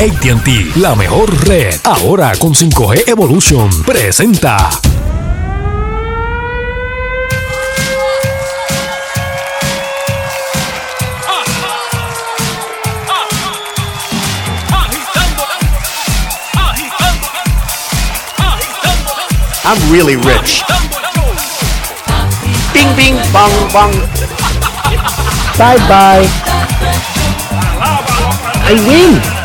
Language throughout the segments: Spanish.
ATT, la mejor red. Ahora con 5G Evolution. Presenta. I'm really rich. Bing, bing, bong, bong. Bye, bye. I win.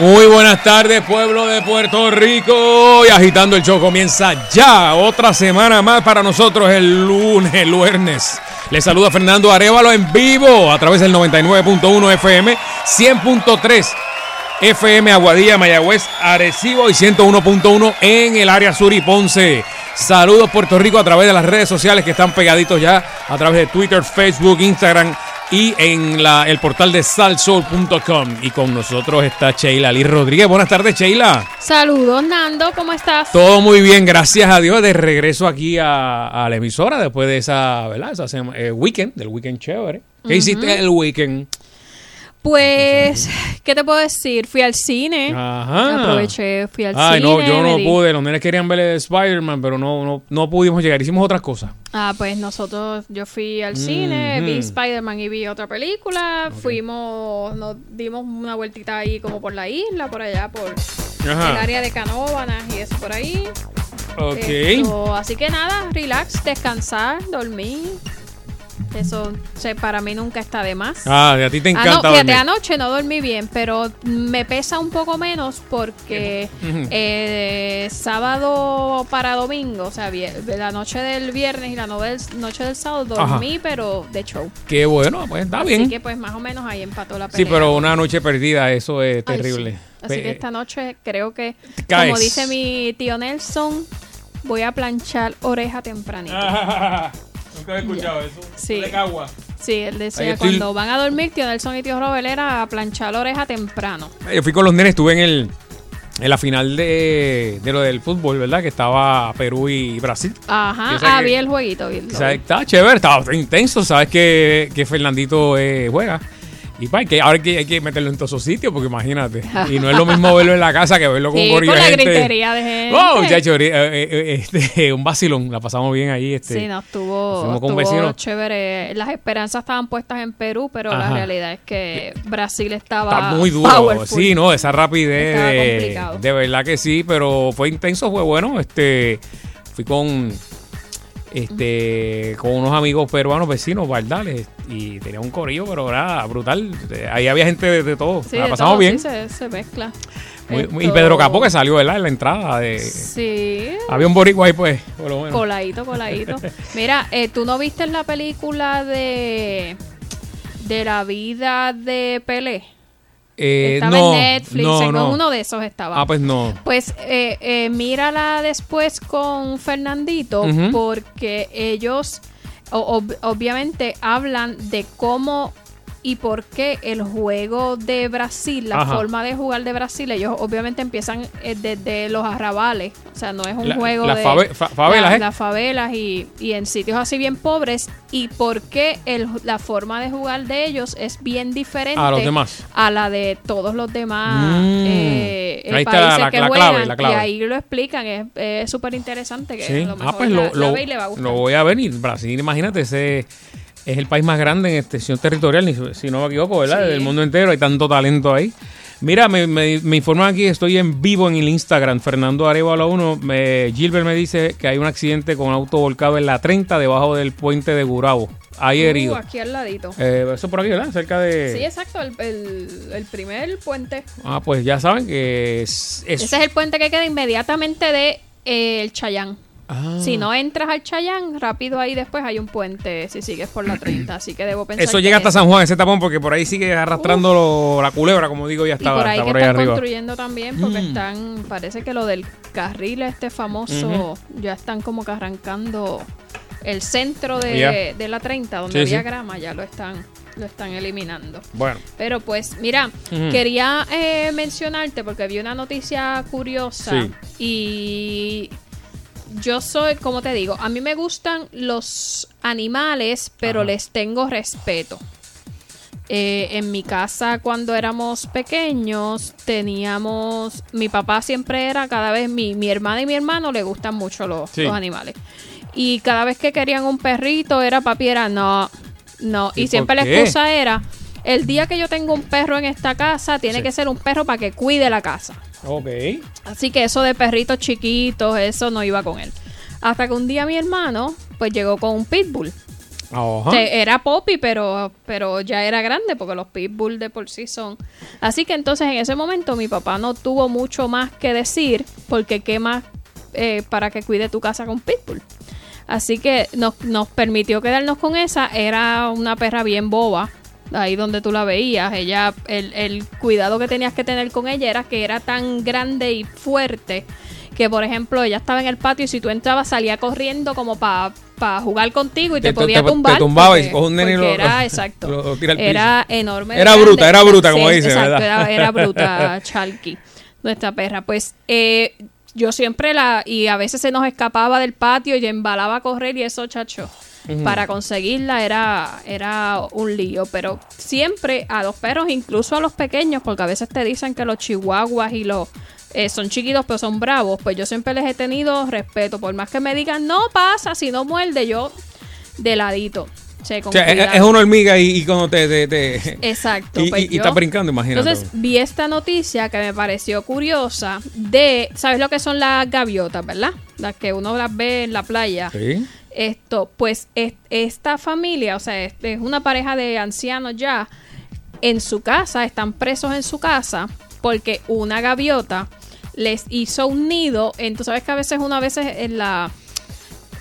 Muy buenas tardes, pueblo de Puerto Rico. Y agitando el show comienza ya otra semana más para nosotros el lunes, el viernes. Les saluda Fernando Arevalo en vivo a través del 99.1 FM, 100.3 FM Aguadilla, Mayagüez, Arecibo y 101.1 en el área sur y Ponce. Saludos Puerto Rico a través de las redes sociales que están pegaditos ya a través de Twitter, Facebook, Instagram y en la, el portal de salsoul.com. Y con nosotros está Sheila Lee Rodríguez. Buenas tardes, Sheila. Saludos, Nando, ¿cómo estás? Todo muy bien, gracias a Dios. De regreso aquí a, a la emisora después de esa, ¿verdad? Esa eh, weekend, del weekend chévere. ¿Qué hiciste el weekend? Pues, ¿qué te puedo decir? Fui al cine. Ajá. Aproveché, fui al Ay, cine. no, yo no di- pude. Los nenes querían ver Spider-Man, pero no, no, no pudimos llegar. Hicimos otras cosas. Ah, pues nosotros, yo fui al cine, Ujú. vi Spider-Man y vi otra película. Fuimos, nos dimos una vueltita ahí como por la isla, por allá, por el área de Canóvanas y eso por ahí. Ok. Esto, así que nada, relax, descansar, dormir. Eso o sea, para mí nunca está de más. Ah, a ti te Ah, no, encanta fíjate, anoche no dormí bien, pero me pesa un poco menos porque eh, sábado para domingo, o sea, la noche del viernes y la noche del sábado dormí, pero de show. Qué bueno, pues está Así bien. que pues más o menos ahí empató la Sí, pelea. pero una noche perdida, eso es Ay, terrible. sí. Así que esta noche creo que, caes. como dice mi tío Nelson, voy a planchar oreja tempranito. Ah, Nunca he escuchado eso. Sí. De cagua. Sí, él decía Ahí estoy- cuando van a dormir, tío Nelson y tío Robert era a planchar la oreja temprano. Yo fui con los nenes, estuve en el en la final de, de lo del fútbol, ¿verdad? Que estaba Perú y Brasil. Ajá, Yo sé ah, que- vi el jueguito. vi- O lo sea, vi. estaba chévere, estaba intenso, sabes que, que Fernandito eh, juega. Y pa, que ahora hay que, hay que meterlo en todos esos sitios, porque imagínate. Y no es lo mismo verlo en la casa que verlo con Sí, con la gente. gritería de gente. ¡Wow! muchacho, eh, eh, eh, este, un vacilón, la pasamos bien ahí. Este. Sí, no, estuvo, estuvo chévere. Las esperanzas estaban puestas en Perú, pero la realidad es que Brasil estaba Está muy duro, powerful. sí, ¿no? Esa rapidez, de, de verdad que sí, pero fue intenso, fue bueno. Este, fui con, este, con unos amigos peruanos vecinos, Bardales, y tenía un corillo, pero nada, brutal. Eh, Ahí había gente de, de todo, Sí, la de pasamos todo, bien. sí, se, se mezcla. Muy- y Pedro Capó que salió, ¿verdad? En la entrada de... Sí, Había un boricua ahí, pues, por lo menos. coladito, coladito. Mira, eh, ¿tú no viste la película de de la vida de Pelé? Eh, estaba no, en Netflix, no, en no. uno de esos estaba. Ah, pues no. Pues eh, eh, mírala después con Fernandito porque ellos o- ob- obviamente hablan de cómo y por qué el juego de Brasil, la Ajá. forma de jugar de Brasil, ellos obviamente empiezan eh, desde los arrabales, o sea, no es un La- juego las de fave- fa- favelas, la- ¿eh? las favelas y, y en sitios así bien pobres y por qué el- la forma de jugar de ellos es bien diferente A los demás. a la de todos los demás Mm. eh, Ahí está países la- que la juegan clave, la clave. y ahí lo explican es súper interesante que Sí. lo Ah, mejor pues la- lo, la lo- y le va a gustar lo voy a venir. Brasil, imagínate ese. Es el país más grande en extensión territorial, si no me equivoco, ¿verdad? Sí. Del mundo entero, hay tanto talento ahí. Mira, me, me, me informan aquí, estoy en vivo en el Instagram, Fernando Arevalo 1. Me, Gilbert me dice que hay un accidente con auto volcado en la 30 debajo del puente de Gurabo. Hay Uh, herido. aquí al ladito. Eh, eso por aquí, ¿verdad? Cerca de... Sí, exacto, el, el- el primer puente. Ah, pues ya saben que es... es- Ese es el puente que queda inmediatamente de eh, el Chayán. Ah. Si no entras al Chayán, rápido ahí después hay un puente si sigues por la 30. Así que debo pensar. Eso llega hasta. San Juan, ese tapón, porque por ahí sigue arrastrando la culebra, como digo, ya Y está, por ahí que por ahí están arriba. construyendo también, porque Mm. están, parece que lo del carril este famoso, ya están como que arrancando el centro de, la 30, donde Sí, había sí. grama, ya lo están, lo están eliminando. Bueno, Pero pues, mira, quería eh, mencionarte porque vi una noticia curiosa Sí. y yo soy, como te digo, a mí me gustan los animales, pero Ajá. les tengo respeto. Eh, en mi casa cuando éramos pequeños teníamos, mi papá siempre era cada vez, mi, mi hermana y mi hermano le gustan mucho los, Sí. los animales. Y cada vez que querían un perrito era papi, era no, no. ¿Y Y, siempre la excusa era, el día que yo tengo un perro en esta casa, tiene Sí. que ser un perro para que cuide la casa. Ok. Así que eso de perritos chiquitos, eso no iba con él. Hasta que un día mi hermano, pues llegó con un pitbull. Ajá. Que era Poppy, pero, pero ya era grande porque los pitbull de por sí son. Así que entonces en ese momento mi papá no tuvo mucho más que decir porque qué más eh, para que cuide tu casa con pitbull. Así que nos, nos permitió quedarnos con esa. Era una perra bien boba. Ahí donde tú la veías, ella, el, el cuidado que tenías que tener con ella era que era tan grande y fuerte que, por ejemplo, ella estaba en el patio y si tú entrabas salía corriendo como para jugar contigo y te, podía te- te tumbar. tumbaba y porque- coge un nene lo- era, exacto. lo- lo tira al era enorme. Era grande. bruta, era bruta, como dice, exacto, ¿verdad? Era, era bruta, Chalky, nuestra perra. Pues eh, yo siempre la. Y a veces se nos escapaba del patio y embalaba a correr y eso, chacho. Para conseguirla era, era un lío, pero siempre a los perros, incluso a los pequeños, porque a veces te dicen que los chihuahuas y los eh, son chiquitos pero son bravos, pues yo siempre les he tenido respeto, por más que me digan, no pasa, si no muerde, yo de ladito. che, O sea, es, una hormiga y, y cuando te... te- te- Exacto. y, pues y- y yo- está brincando, imagínate. Entonces vi esta noticia que me pareció curiosa de, ¿sabes lo que son las gaviotas, verdad? Las que uno las ve en la playa. Sí. Esto, pues es- esta familia, o sea, es, es una pareja de ancianos ya, en su casa, están presos en su casa porque una gaviota les hizo un nido. En, tú sabes que a veces uno a veces en la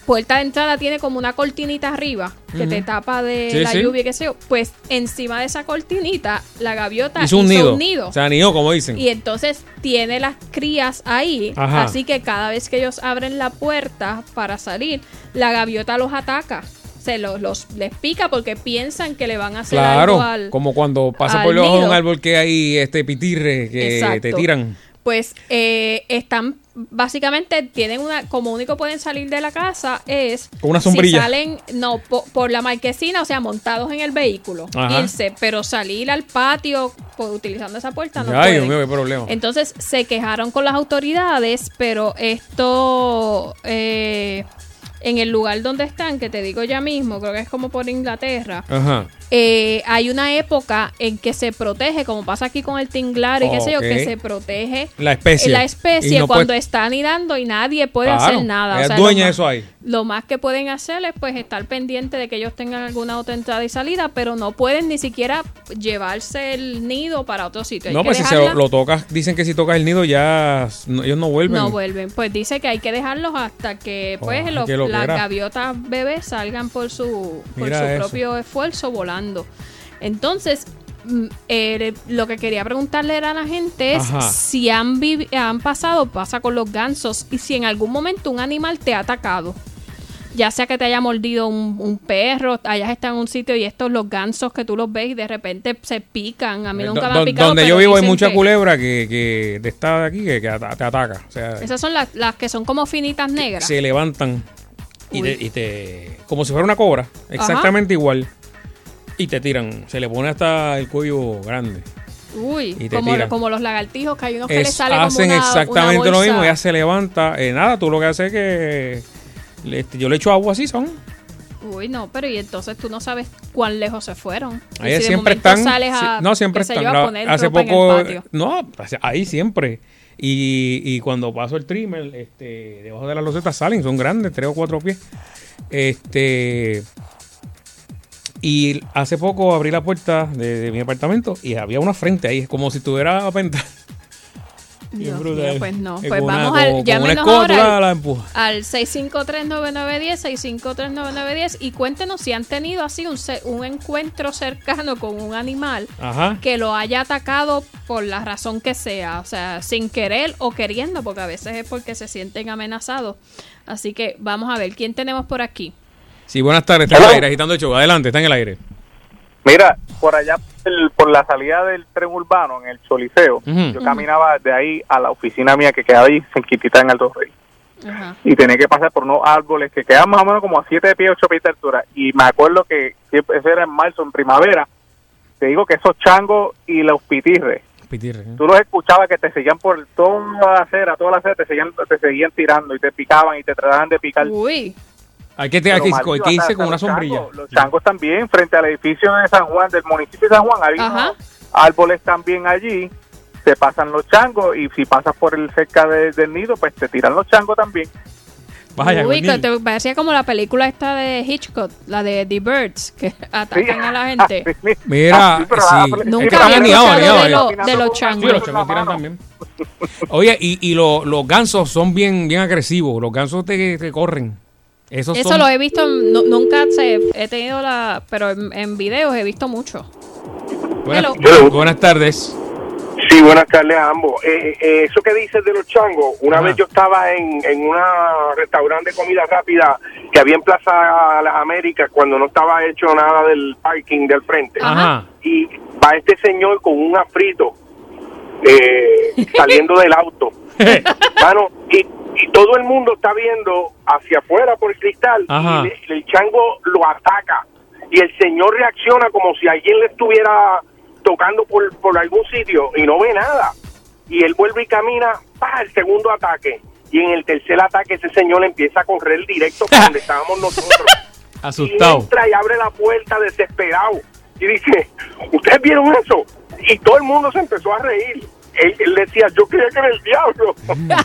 puerta de entrada tiene como una cortinita arriba que te tapa de Sí, la sí. lluvia, qué sé yo. Pues encima de esa cortinita, la gaviota Hizo un nido. Sea, nido, como dicen. y entonces tiene las crías ahí. Ajá. Así que cada vez que ellos abren la puerta para salir, la gaviota los ataca. Se los, los les pica porque piensan que le van a hacer algo Claro, al. como cuando pasa por debajo de un árbol que hay este pitirre que Exacto. te tiran. Pues eh, están básicamente tienen una como único pueden salir de la casa es Con una sombrilla. si salen no po- por, la marquesina o sea montados en el vehículo Ajá. irse pero salir al patio por, utilizando esa puerta no Ay, pueden. mío, qué problema. Entonces se quejaron con las autoridades, pero esto eh, en el lugar donde están, que te digo ya mismo, creo que es como por Inglaterra, Ajá. Eh, hay una época en que se protege, como pasa aquí con el tinglar y qué sé yo, que se protege La especie. la especie no cuando puede- está anidando y nadie puede Claro, hacer nada. O sea, dueña lo de más- eso ahí. Lo más que pueden hacer es pues estar pendiente de que ellos tengan alguna otra entrada y salida, pero no pueden ni siquiera llevarse el nido para otro sitio. Hay No, que pues si se lo, tocas, dicen que si tocas el nido ya no- ellos no vuelven. No vuelven. Pues dice que hay que dejarlos hasta que pues Ay, los- las gaviotas bebés salgan por su, por Mira su eso. propio esfuerzo volando. Entonces, mm, eh, lo que quería preguntarle era a la gente es Ajá. si han, han pasado, pasa con los gansos, y si en algún momento un animal te ha atacado. Ya sea que te haya mordido un, un perro, hayas estado en un sitio y estos los gansos que tú los ves y de repente se pican. A mí nunca me Eh, han picado. donde yo vivo hay mucha que- culebra que, que de esta de aquí que, te ataca. O sea, Esas son las, las que son como finitas negras. se levantan y Uy. te, y te- como si fuera una cobra, exactamente igual. Y te tiran, se le pone hasta el cuello grande. Uy, Y te como, tiran. como los lagartijos que hay unos que Es- sale como hacen una, exactamente una lo mismo, ella se levanta. eh, nada, tú lo que haces es que le- este, yo le echo agua así, son. Uy, no, pero y entonces tú no sabes cuán lejos se fueron. Ahí si siempre están. sales sí, a, no, siempre están. yo, a hace poco. No, ahí siempre. Y, y cuando paso el trimmer, este, debajo de las losetas salen, son grandes, tres o cuatro pies. Este. Y hace poco abrí la puerta de, de mi apartamento y había una frente ahí, como si estuviera pentada. Dios brutal. mío, pues no. Es Pues una- vamos al. como- Llámenos ahora al, al 6539910, 6539910 y cuéntenos si han tenido así un, un encuentro cercano con un animal Ajá. que lo haya atacado por la razón que sea, o sea, sin querer o queriendo, porque a veces es porque se sienten amenazados. Así que vamos a ver, ¿quién tenemos por aquí? Sí, buenas tardes, está en el aire, agitando el show. Adelante, está en el aire. Mira, por allá, el- por la salida del tren urbano, en el Choliseo, yo caminaba de ahí a la oficina mía que queda ahí, en Quitita, en Alto Rey. Y tenía que pasar por unos árboles que quedan más o menos como a 7 pies, 8 pies de altura. Y me acuerdo que siempre, eso era en marzo, en primavera. Te digo que esos changos y los pitirres, Pitirre, ¿eh? tú los escuchabas que te seguían por toda la acera, toda la acera, te seguían, te seguían tirando y te picaban y te trataban de picar. Uy, Hay que, te, Pero hay que, irse con una sombrilla. changos, Los changos también, frente al edificio de San Juan, del municipio de San Juan, hay Ajá. unos árboles también allí, se pasan los changos y si pasas por el cerca de- del nido, pues te tiran los changos también. Vaya, uy, que te parecía como la película esta de Hitchcock, la de The Birds, que atacan a la gente. Mira, sí. la- que Nunca había escuchado de, lo- de los Sí, changos. los changos tiran también. Oye, y, y lo- los gansos son bien, bien agresivos. Los gansos te, te corren. Esos Eso son- lo he visto, nu- nunca se, he tenido la, pero en, en videos he visto mucho. Buenas, buenas tardes. Sí, buenas tardes a ambos. Eh, eh, eso que dices de los changos, una Ajá. vez yo estaba en, en un restaurante de comida rápida que había en Plaza Las Américas cuando no estaba hecho nada del parking del frente. Ajá. Ajá. Y va este señor con un afrito eh, saliendo del auto. Mano, y, y todo el mundo está viendo hacia afuera por el cristal Ajá. y le- el chango lo ataca. Y el señor reacciona como si alguien le estuviera tocando por, por algún sitio y no ve nada. Y él vuelve y camina para el segundo ataque. Y en el tercer ataque ese señor empieza a correr directo para donde estábamos nosotros. Y Asustado. entra y abre la puerta desesperado. Y dice, ¿ustedes vieron eso? Y todo el mundo se empezó a reír. Él, él decía, yo creía que era el diablo.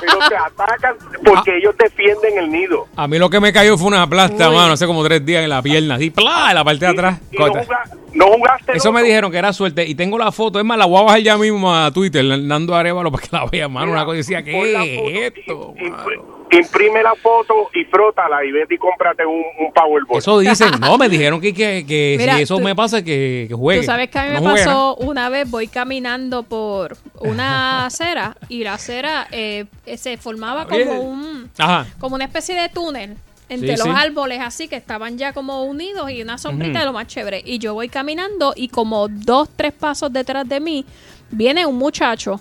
Pero te atacan porque ellos defienden el nido. A mí lo que me cayó fue una plasta, Uy. mano, hace como tres días en la pierna. Así, ¡plá! En la parte de atrás. Y, y no, Corta. juga- no jugaste. Eso me dijeron que era suerte. Y tengo la foto. Es más, la voy a bajar ya mismo a Twitter, Nando Arevalo, para que la vea, mano. Una cosa decía, ¿qué es esto? y- y- mano? Imprime la foto y frótala y vete y cómprate un, un Powerball. Eso dicen. No, me dijeron que, que, que Mira, si eso tú- me pasa, que, que juegue. Tú sabes que a mí No me pasó una vez, voy caminando por una acera y la acera eh, se formaba como un Ajá. como una especie de túnel entre Sí, los sí. árboles así que estaban ya como unidos y una sombrita de lo más chévere. Y yo voy caminando y como dos, tres pasos detrás de mí viene un muchacho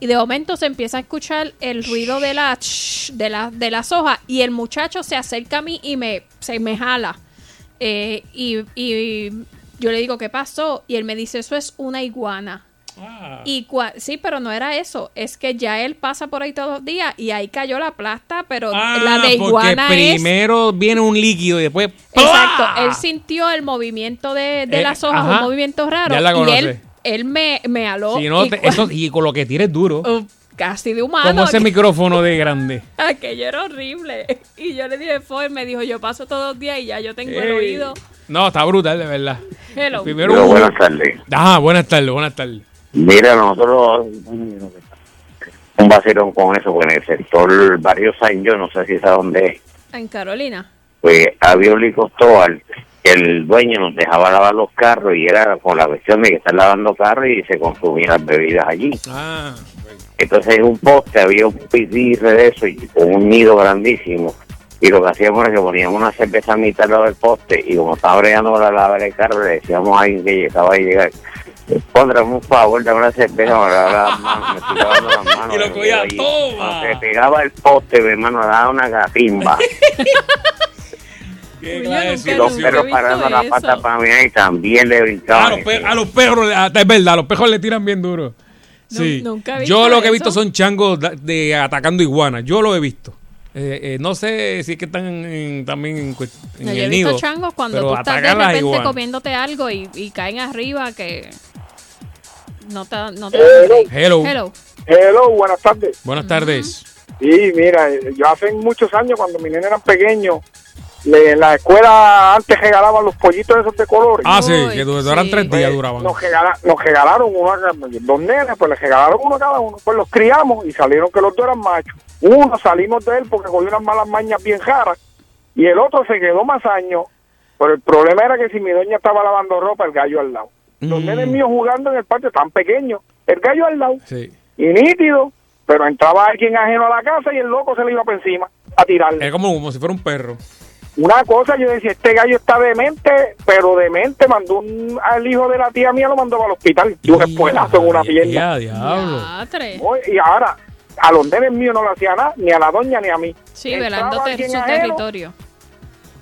y de momento se empieza a escuchar el ruido de la de la de las hojas y el muchacho se acerca a mí y me se me jala Eh, y, y yo le digo qué pasó y él me dice eso es una iguana Ah. y cua- sí, pero no era eso. Es que ya él pasa por ahí todos los días y ahí cayó la plasta, pero Ah, la de porque iguana es. primero viene un líquido y después. Exacto. Él sintió el movimiento de, de Eh, las hojas, ajá. un movimiento raro. Ya la y él, él me, me aló. Si no, y te- eso, y con lo que tires duro. Uh, casi de humano. como ese micrófono de grande. Aquello era horrible. Y yo le dije, fue, él me dijo, yo paso todos los días y ya yo tengo el oído. No, está brutal, de verdad. Hello. Primero. Pero buenas tardes. Ajá, buenas tardes, buenas tardes. Mira, nosotros un vacilón con eso, en el sector Barrio San yo no sé si sabe dónde es, En Carolina. pues había un licostol que el dueño nos dejaba lavar los carros y era por la cuestión de que estar lavando carros y se consumían las bebidas allí. Ah, Entonces en un poste había un pitirre de eso y con un nido grandísimo. Y lo que hacíamos era que poníamos una cerveza a mitad del poste y como estaba bregando la lavar el carro, le decíamos a alguien que llegaba a llegar, pondrán un favor, dame una cerveza, me lavaba las manos, me estoy lavando las manos. Y lo cogía, toma. Se pegaba el poste, mi hermano, daba una gatimba. y nunca- los perros parando la pata para mí y también le A brincaban. los, pe- a los perros, a- es verdad, a los perros le tiran bien duro. Sí. nunca he Yo lo que he visto eso. son changos da- de, atacando iguanas. Yo lo he visto. Eh, eh, no sé si es que están en- también en, en No, yo he el visto nido. changos cuando tú estás de repente igual. comiéndote algo y, y caen arriba que no te, no te Hello. Hello. Hello, buenas tardes. Buenas tardes. Sí, mira, yo hace muchos años, cuando mis nenes eran pequeños, le- en la escuela antes regalaban los pollitos esos de colores. Ah, sí, Uy, que du- duran sí. tres días, Pues, duraban. Nos, regala- nos regalaron uno, a cada- dos nenes, pues les regalaron uno a cada uno. Pues los criamos y salieron que los dos eran machos. Uno salimos de él porque cogió unas malas mañas bien raras y el otro se quedó más años. Pero el problema era que si mi doña estaba lavando ropa, el gallo al lado. Los Mm. nenes míos jugando en el patio tan pequeños, el gallo al lado Sí. y nítido, pero entraba alguien ajeno a la casa y el loco se le iba por encima a tirarle. Era como, como si fuera un perro. Una cosa, yo decía, este gallo está demente, pero demente, mandó un, al hijo de la tía mía, lo mandó para el hospital, y un espuelazo en una pierna. ya, diablo. Y ahora, a los nenes míos no le hacía nada, ni a la doña ni a mí. Sí, Entraba velándote alguien su ajeno territorio.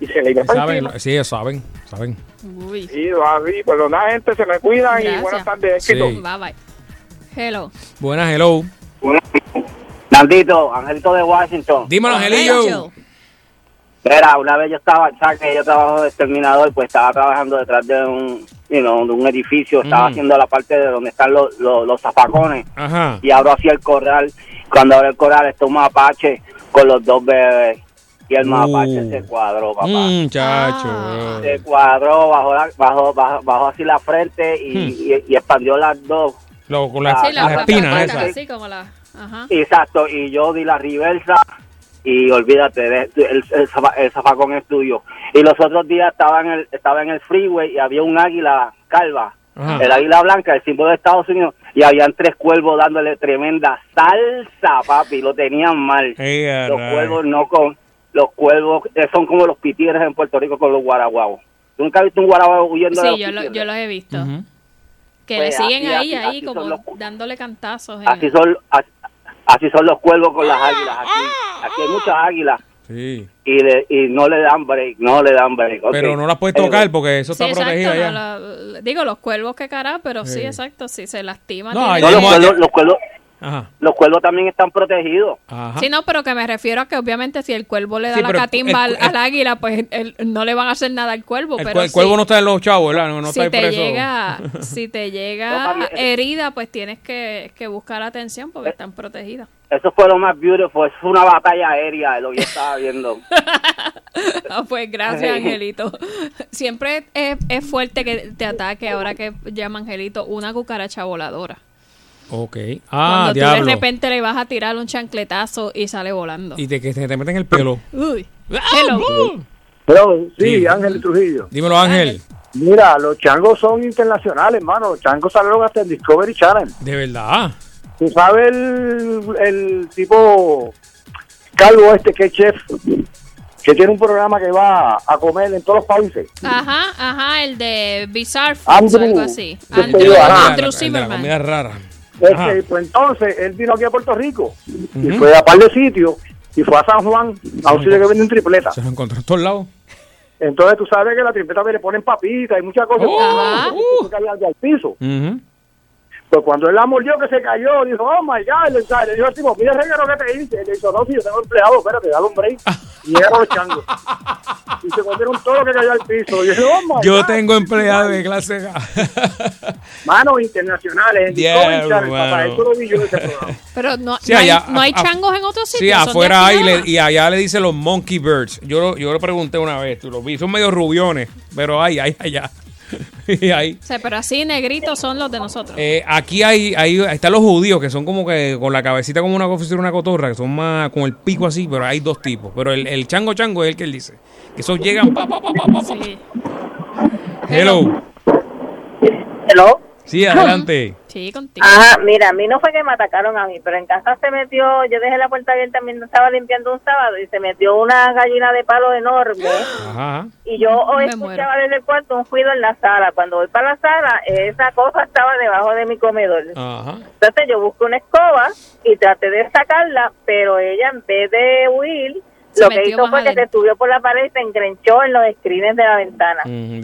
Y se le iba Saben, sí, ellos saben, saben. Uy. Sí, así, pues nada, gente, se me cuidan y Gracias. buenas tardes, éxito. Sí. Bye bye. Hello. Buenas, hello. Nandito, Angelito de Washington. Dímelo, Angelillo. Mira, una vez yo estaba, sabes que yo trabajo de exterminador, pues estaba trabajando detrás de un, you know, de un edificio, estaba Ujú. haciendo la parte de donde están los, los, los zafacones Ajá. y abro así el corral. Cuando abro el corral está un mapache con los dos bebés y el Uh. mapache se cuadró, papá. Mm, chacho. Ah. Se cuadró, bajó, la, bajó, bajó, bajó así la frente y, Hmm. y, y expandió las dos. Lo- con las, Sí, Sí, la las la espinas patas, esas. así como la. Ajá. Exacto, y yo di la reversa y olvídate, de- el, el, el zafacón es tuyo. Y los otros días estaba en el estaba en el freeway y había un águila calva, Ajá. el águila blanca, el símbolo de Estados Unidos, y habían tres cuervos dándole tremenda salsa, papi, lo tenían mal. Los cuervos no con los cuervos eh, son como los pitieres en Puerto Rico con los guaraguabos. ¿Tú nunca has visto un guaraguao huyendo de Sí, los yo, lo- yo los he visto. Que Pues le siguen así, ahí, así, ahí, así como los- dándole cantazos. en- Así son así, son los cuervos con las águilas aquí. Aquí hay muchas águilas Sí. y, le- y no le dan break, no le dan break. Pero no las puedes tocar porque eso Sí, está protegido exacto. allá. no, digo, los cuervos que cara, pero sí, Sí. exacto. Si se lastima. No, no, que- los, cuervos, los, cuervos, Ajá. los cuervos también están protegidos. Ajá. Sí, no, pero que me refiero a que obviamente si el cuervo le da Sí, la catimba el- al, al águila, pues el- no le van a hacer nada al cuervo. El, pero el cuervo sí, no está en los chavos, ¿verdad? No, no si está ahí te preso. llega, si te llega eh. herida, pues tienes que, que buscar atención porque están protegidas. Eso fue lo más beautiful, eso fue una batalla aérea, lo que yo estaba viendo. Ah, pues gracias, Angelito. Siempre es, es fuerte que te ataque, ahora que llama Angelito, una cucaracha voladora. Ok. Ah, Cuando tú diablo. de repente le vas a tirar un chancletazo y sale volando. Y te, que te, te meten el pelo. Uy. Hello. Pero, sí, Sí. Ángel Trujillo. Dímelo, Ángel. Mira, los changos son internacionales, hermano. Los changos salieron hasta en Discovery Channel. De verdad. ¿Tú sabes el, el tipo calvo este que es chef? Que tiene un programa que va a comer en todos los países. Ajá, ajá, el de Bizarre Foods Andrew, o algo así. ¿qué te Andrew. La- la- Andrew la Zimmerman. comida rara. Este, pues entonces, él vino aquí a Puerto Rico y fue a par de sitios y fue a San Juan a un sitio que venden tripleta. Se lo encontró en todos lados. Entonces tú sabes que la tripleta le ponen papitas y muchas cosas. Oh, Ajá. Se caía al piso. Pues cuando él la mordió que se cayó, dijo, oh my God, le, dijo al tipo, mira reguero que te hice. Le dijo, no, si yo tengo empleado, espérate, dale un break. Y llegaron los changos. Y se comieron todo lo que cayó al piso. Y yo, dije, oh my Yo God. tengo empleado de clase A. Manos internacionales. en Diablo, Discovery Channel, papá, mano. eso lo vi yo en ese programa. Pero no, Sí, no, hay, no hay a- a- changos en otros Sí, sitios. son de afuera hay le- y allá le dicen los monkey birds. Yo lo, yo lo pregunté una vez, tú lo vi. Son medio rubiones, pero hay, hay allá. y hay. O sea, pero así negritos son los de nosotros. Eh, aquí hay, hay, están los judíos que son como que con la cabecita como una oficina una cotorra, que son más con el pico así, pero hay dos tipos. Pero el, el chango chango es el que él dice. Que esos llegan pa, pa, pa, pa, pa, pa. Sí, Hello. Hello. Sí, adelante. Sí, contigo. Ajá, mira, a mí no fue que me atacaron a mí, pero en casa se metió, yo dejé la puerta abierta mientras estaba limpiando un sábado y se metió una gallina de palo enorme Ajá. y yo hoy escuchaba desde el cuarto un ruido en la sala. Cuando voy para la sala, esa cosa estaba debajo de mi comedor. Ajá. Entonces yo busco una escoba y traté de sacarla, pero ella en vez de huir, Se lo que hizo fue que se subió por la pared y se engrenchó en los screens de la ventana. Mm,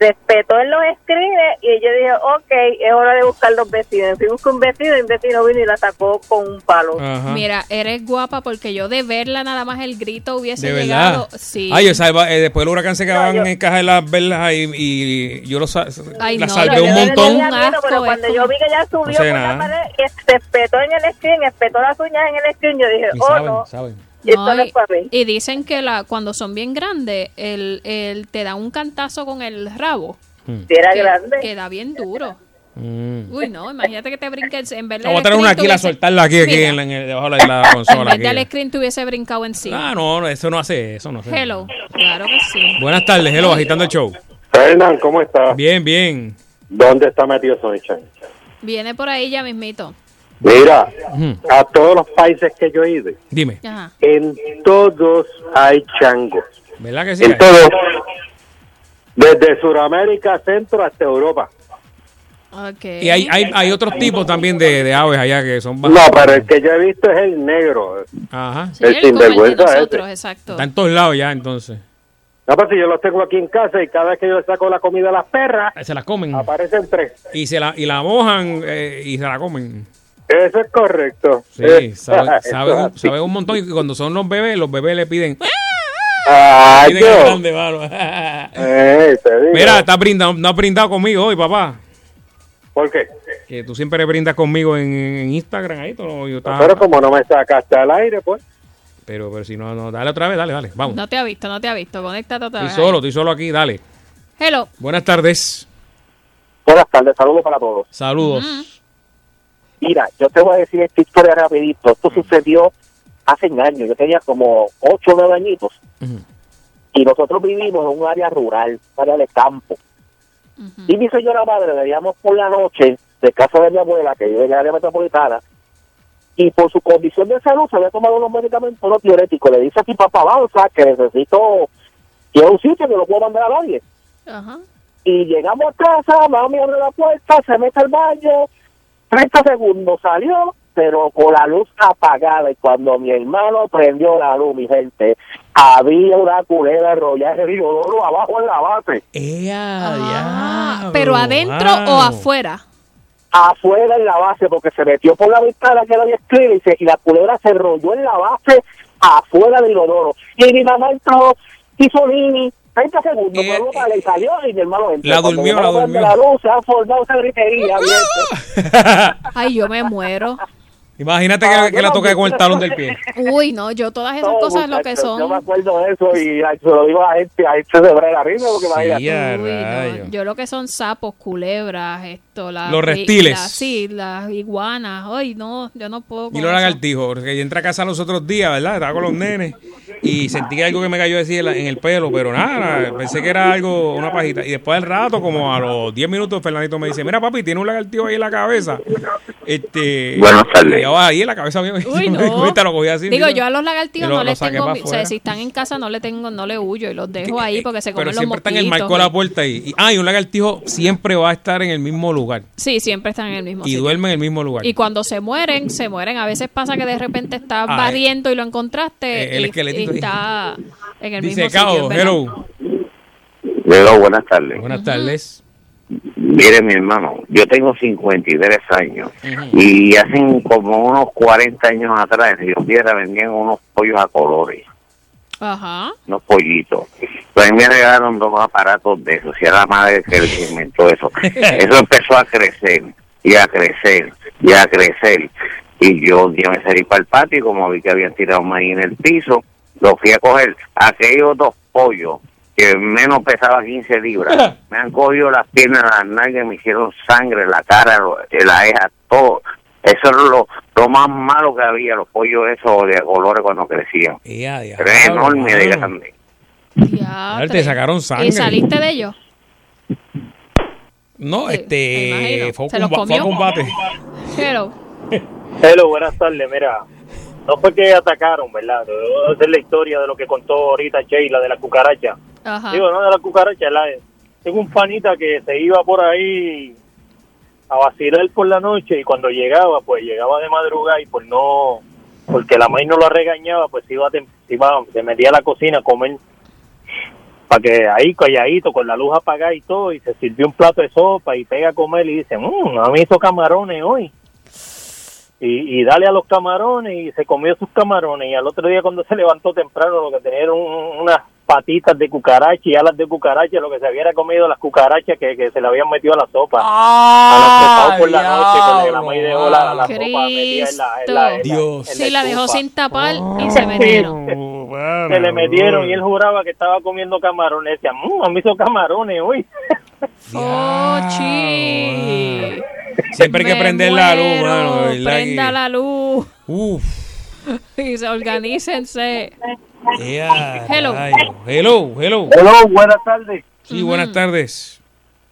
dito. se espetó en los screens y yo dije, ok, es hora de buscar los vecinos. Fui busqué un vecino y un vecino vino y la sacó con un palo. Mira, eres guapa porque yo de verla nada más el grito hubiese De llegado. verdad. Sí. Ay, yo salva- eh, después del huracán se quedaban en caja de las velas ahí y yo lo sa- Ay, la no, salvé un montón. Miedo, pero asco, cuando es yo vi que ya subió No sé por nada. la pared, que se espetó en el screen, espetó las uñas en el screen, yo dije, Y oh saben, no, saben. Esto No, no es y, para mí. y dicen que la, cuando son bien grandes, el, el, te da un cantazo con el rabo. Hmm. Si era que, grande. que da bien duro. Mm. Uy, no, imagínate que te brinques en vez de. Voy a traer una aquí, la soltarla aquí, aquí en, la- en el- debajo de la, la En consola. vez del screen te hubiese brincado encima. Ah, no, no, eso no hace eso, no sé. Hello. Claro que sí. Buenas tardes, hello, agitando el show. Fernán, ¿cómo estás? Bien, bien. ¿Dónde está metido Sunshine? Viene por ahí ya mismito. Mira, a todos los países que yo he ido, Dime, Ajá. en todos hay changos. ¿verdad que sí? En todos. Desde Sudamérica, Centro hasta Europa. Ok. Y hay, hay, hay otros tipos también de, de aves allá que son No, pero el que yo he visto es el negro. Ajá. Sí, el el de sinvergüenza ese. nosotros, exacto. Está en todos lados ya, entonces. No, pues si yo los tengo aquí en casa y cada vez que yo le saco la comida a las perras, Se las comen. aparecen tres. Y, se la, y la mojan eh, y se la comen. Eso es correcto. Sí, saben sabe, un, sabe un montón. Y cuando son los bebés, los bebés le piden. Ay, piden el yo. grande, mano. Eh. Mira, estás brindando, no has brindado conmigo hoy, papá. ¿Por qué? Que tú siempre brindas conmigo en, en Instagram ahí. todo, yo estaba- Pero como no me sacaste al aire, pues. pero, pero si no, no, dale otra vez, dale, dale. Vamos. No te ha visto, no te ha visto. Conéctate otra estoy vez. solo, estoy solo aquí, dale. Hello. Buenas tardes. Buenas tardes, saludos para todos. Saludos. Mira, yo te voy a decir esta historia rapidito. Esto sucedió hace años. Yo tenía como 8 o 9 añitos. Y nosotros vivimos en un área rural, un área de campo. Y mi señora madre veníamos por la noche de casa de mi abuela, que vive en el área metropolitana, y por su condición de salud se había tomado unos medicamentos unos diuréticos. Le dice a mi papá, avanza, que necesito, quiero un sitio que no puedo mandar a nadie. Ajá. Y llegamos a casa, mami abre la puerta, se mete al baño, 30 segundos salió, pero con la luz apagada. Y cuando mi hermano prendió la luz, mi gente, había una culebra enrollada de inodoro abajo en la base. Ah, pero adentro o afuera. Afuera en la base, porque se metió por la ventana que había screen y, se- y la culebra se enrolló en la base afuera del inodoro. Y mi mamá entró, hizo nini, 30 segundos, luego sale y salió y mi hermano entró. Eh, La durmió, la durmió. La luz, se ha formado esa gritería. Ay, yo me muero. Imagínate que, que la toque con el talón del pie. Uy, no, yo todas esas No, cosas lo que muchachos, Yo me son. acuerdo de eso y se lo digo a la gente, a gente se brega arriba, porque imagínate. Uy, no, yo lo que son sapos, culebras, esto, las Los reptiles. las- sí, las iguanas. Ay, no, yo no puedo. Y con los eso. lagartijos, porque yo entré a casa los otros días, ¿verdad? Estaba con los nenes y sentí algo que me cayó así en, la- en el pelo, pero nada, nada, pensé que era algo, una pajita. Y después del rato, como a los 10 minutos, Fernandito me dice, mira papi, tiene un lagartijo ahí en la cabeza. Este, Buenas tardes. Yo, ahí en la cabeza mía. Uy, no. Ahorita lo cogí así. Digo, mira, yo a los lagartijos lo- no les tengo. o sea, si están en casa no le tengo, no le huyo y los dejo ahí porque se comen Pero los siempre está en el mosquitos. marco de la puerta ahí. Y, ah, y un lagartijo siempre va a estar en el mismo lugar. Sí, siempre están en el mismo Y sitio. duerme en el mismo lugar. Y cuando se mueren, se mueren. A veces pasa que de repente estás Ah, barriendo y lo encontraste eh, el y, esqueletito y está en el Dice mismo sitio. Hello. Hello, buenas tardes. Buenas tardes. Mire, mi hermano, yo tengo 53 años y hace como unos 40 años atrás en Río Piedra vendían unos pollos a colores, Ajá. unos pollitos. Pues me regalaron dos aparatos de eso, si era la madre que inventó eso. Eso empezó a crecer y a crecer y a crecer. Y yo un día me salí para el patio y como vi que habían tirado maíz en el piso, lo fui a coger. Aquellos dos pollos que menos pesaba 15 libras, me han cogido las piernas, las nalgas, me hicieron sangre, la cara, lo- la eja, todo. Eso es lo, lo más malo que había, los pollos esos de colores cuando crecían. Ea, Pero es enorme de grande. Ya, A ver, te sacaron sangre. ¿Y saliste de ellos? No, este, fue, a ¿Se los comba- fue a comió? combate. Hello. Hello, buenas tardes. Mira, no fue que atacaron, ¿verdad? Debo hacer la historia de lo que contó ahorita Sheila de la cucaracha. Ajá. Digo, no de la cucaracha, la, tengo un panita que se iba por ahí a vacilar por la noche y cuando llegaba, pues llegaba de madrugada y pues no, porque la maíz no lo regañaba, pues se iba, a iba, se metía a la cocina a comer. para que ahí calladito, con la luz apagada y todo, y se sirvió un plato de sopa y pega a comer y dice, mmm, a mí hizo camarones hoy. Y, dale a los camarones y se comió sus camarones y al otro día cuando se levantó temprano lo que tenía un- unas patitas de cucaracha y alas de cucaracha, lo que se había comido las cucarachas que, que se le habían metido a la sopa. a las que por la noche cuando la maíz dejó la, la sopa metida en la, en la- en la- Dios. en Sí, la dejó sin tapar y se metieron. Se le metieron y él juraba que estaba comiendo camarones. Decía, mmm, a mí hizo camarones hoy. Oh, chi. Siempre hay que Me prender la luz, mano. de Prenda que- la luz. Uf. Y se organícense. Hello. Hello, hello. Hello, buenas tardes. Sí, buenas tardes.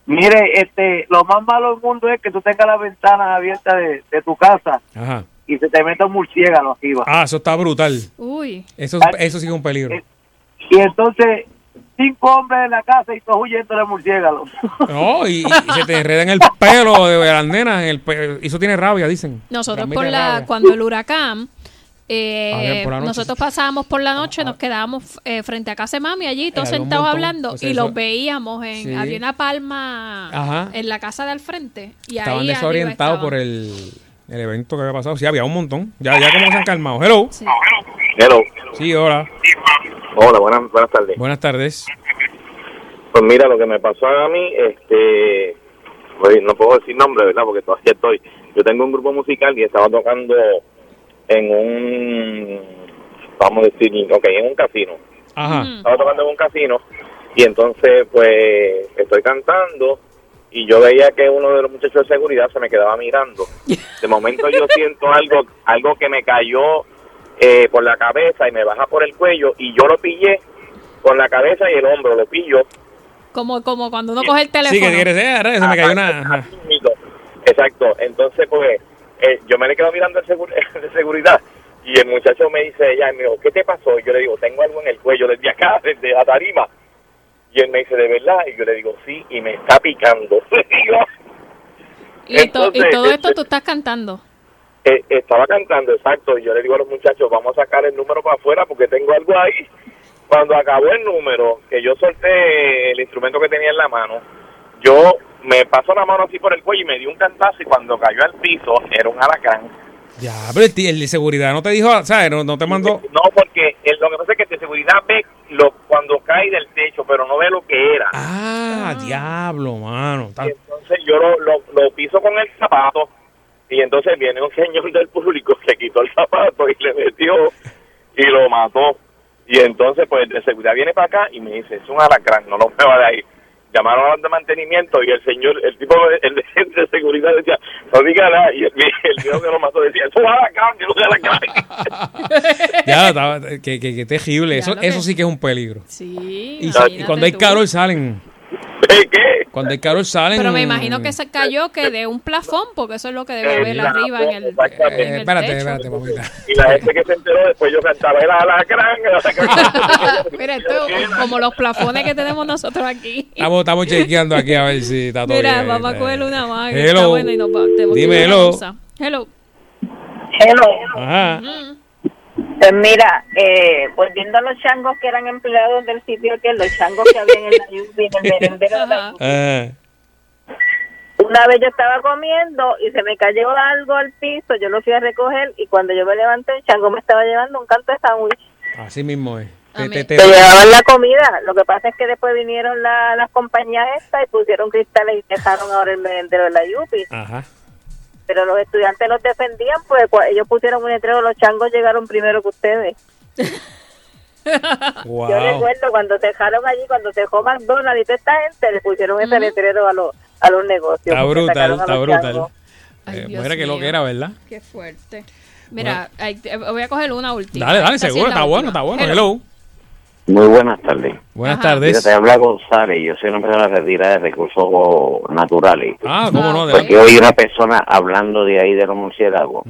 Mire, este, lo más malo del mundo es que tú tengas las ventanas abiertas de, de tu casa Ajá. y se te meta un murciélago arriba. Ah, eso está brutal. Uy. Eso, eso sí es un peligro. Y entonces, cinco hombres en la casa y todos huyendo del murciélago. No, y, y se te enreda en el pelo de las nenas. En el eso tiene rabia, dicen. Nosotros Transmite por la, rabia. cuando el huracán, eh, Ah, noche. nosotros pasábamos por la noche, nos quedábamos eh, frente a casa de mami allí, todos sentados hablando O sea, y eso- los veíamos en, Sí. había una palma Ajá. en la casa de al frente y Estaban ahí desorientados estaban. por el, el evento que había pasado. Sí, había un montón. Ya, ya como se han calmado. Hello. Hello. Sí, hola. Hola, buenas, buenas tardes. Buenas tardes. Pues mira, lo que me pasó a mí, este, pues, no puedo decir nombre, ¿verdad? Porque todavía estoy. Yo tengo un grupo musical y estaba tocando en un, vamos a decir, ok, en un casino. Ajá. Estaba tocando en un casino y entonces, pues, estoy cantando y yo veía que uno de los muchachos de seguridad se me quedaba mirando. De momento yo siento algo, algo que me cayó eh, por la cabeza y me baja por el cuello y yo lo pillé con la cabeza y el hombro, lo pillo Como, como cuando uno coge el teléfono. Sí, que quieres ser, se me cayó una. Exacto. Entonces, pues, eh, yo me le quedo mirando el de seguridad y el muchacho me dice, ya, me dijo, ¿qué te pasó? Y yo le digo, tengo algo en el cuello desde acá, desde la tarima. Y él me dice, ¿de verdad? Y yo le digo, sí, y me está picando. Y, todo esto este- tú estás cantando. eh, estaba cantando, exacto, y yo le digo a los muchachos, vamos a sacar el número para afuera porque tengo algo ahí. Cuando acabó el número, que yo solté el instrumento que tenía en la mano, yo me pasó la mano así por el cuello y me dio un cantazo y cuando cayó al piso era un alacrán. Ya, pero el, de seguridad no te dijo, ¿sabes? No, no te mandó. No, porque el- lo que pasa es que el de seguridad ve lo, cuando cae del techo, pero no ve lo que era. Ah, diablo, mano. Está- Entonces yo lo, lo, lo piso con el zapato y entonces viene un señor del público que quitó el zapato y le metió y lo mató. Y entonces pues el de seguridad viene para acá y me dice, es un alacrán, no lo mueva de ahí. Llamaron a los de mantenimiento y el señor, el tipo, el de, el de seguridad decía, no diga nada. Y el, el viejo que lo mató decía, es un alacrán, es un alacrán. Ya, estaba- que, que, que terrible. Eso, lo que- eso sí que es un peligro. Sí. Y, cuando hay calor salen. ¿Qué? Cuando hay calor salen. Pero me imagino que se cayó que de un plafón, porque eso es lo que debe haber arriba en el, exactamente. en el espérate, techo. espérate, mamita. Y la gente que se enteró después yo cantaba, era el alacrán. Mira, esto como los plafones que tenemos nosotros aquí. Estamos, estamos chequeando aquí a ver si está todo Mira, bien. vamos a coger una más. que Hello. Está buena y nos Dime hello. Hello. Hello. Ajá. Pues mira, eh, volviendo a los changos que eran empleados del sitio que los changos que habían en la lluvia, en el merendero de Ah, Una vez yo estaba comiendo y se me cayó algo al piso, yo lo fui a recoger y cuando yo me levanté el chango me estaba llevando un canto de sándwich. así mismo es. Te- te- Se te- llevaban la comida, lo que pasa es que después vinieron la- las compañías estas y pusieron cristales y dejaron ahora el merendero de la Yupi. Ajá. Pero los estudiantes los defendían, pues ellos pusieron un letrero, los changos llegaron primero que ustedes. Wow. Yo recuerdo cuando dejaron allí, cuando dejó McDonald's y toda esta gente, le pusieron ese letrero a los, a los negocios. Está brutal, está brutal. Ay, Eh, que lo que era, ¿verdad? Qué fuerte. Mira, voy a coger una última. Dale, dale, Esta sí seguro, es está bueno, está bueno. Hello. Hello. Muy buenas tardes. Buenas Mira, tardes. te habla González. Yo soy una persona retirada de recursos naturales. Ah, cómo no, de Porque hoy una persona hablando de ahí de los murciélagos.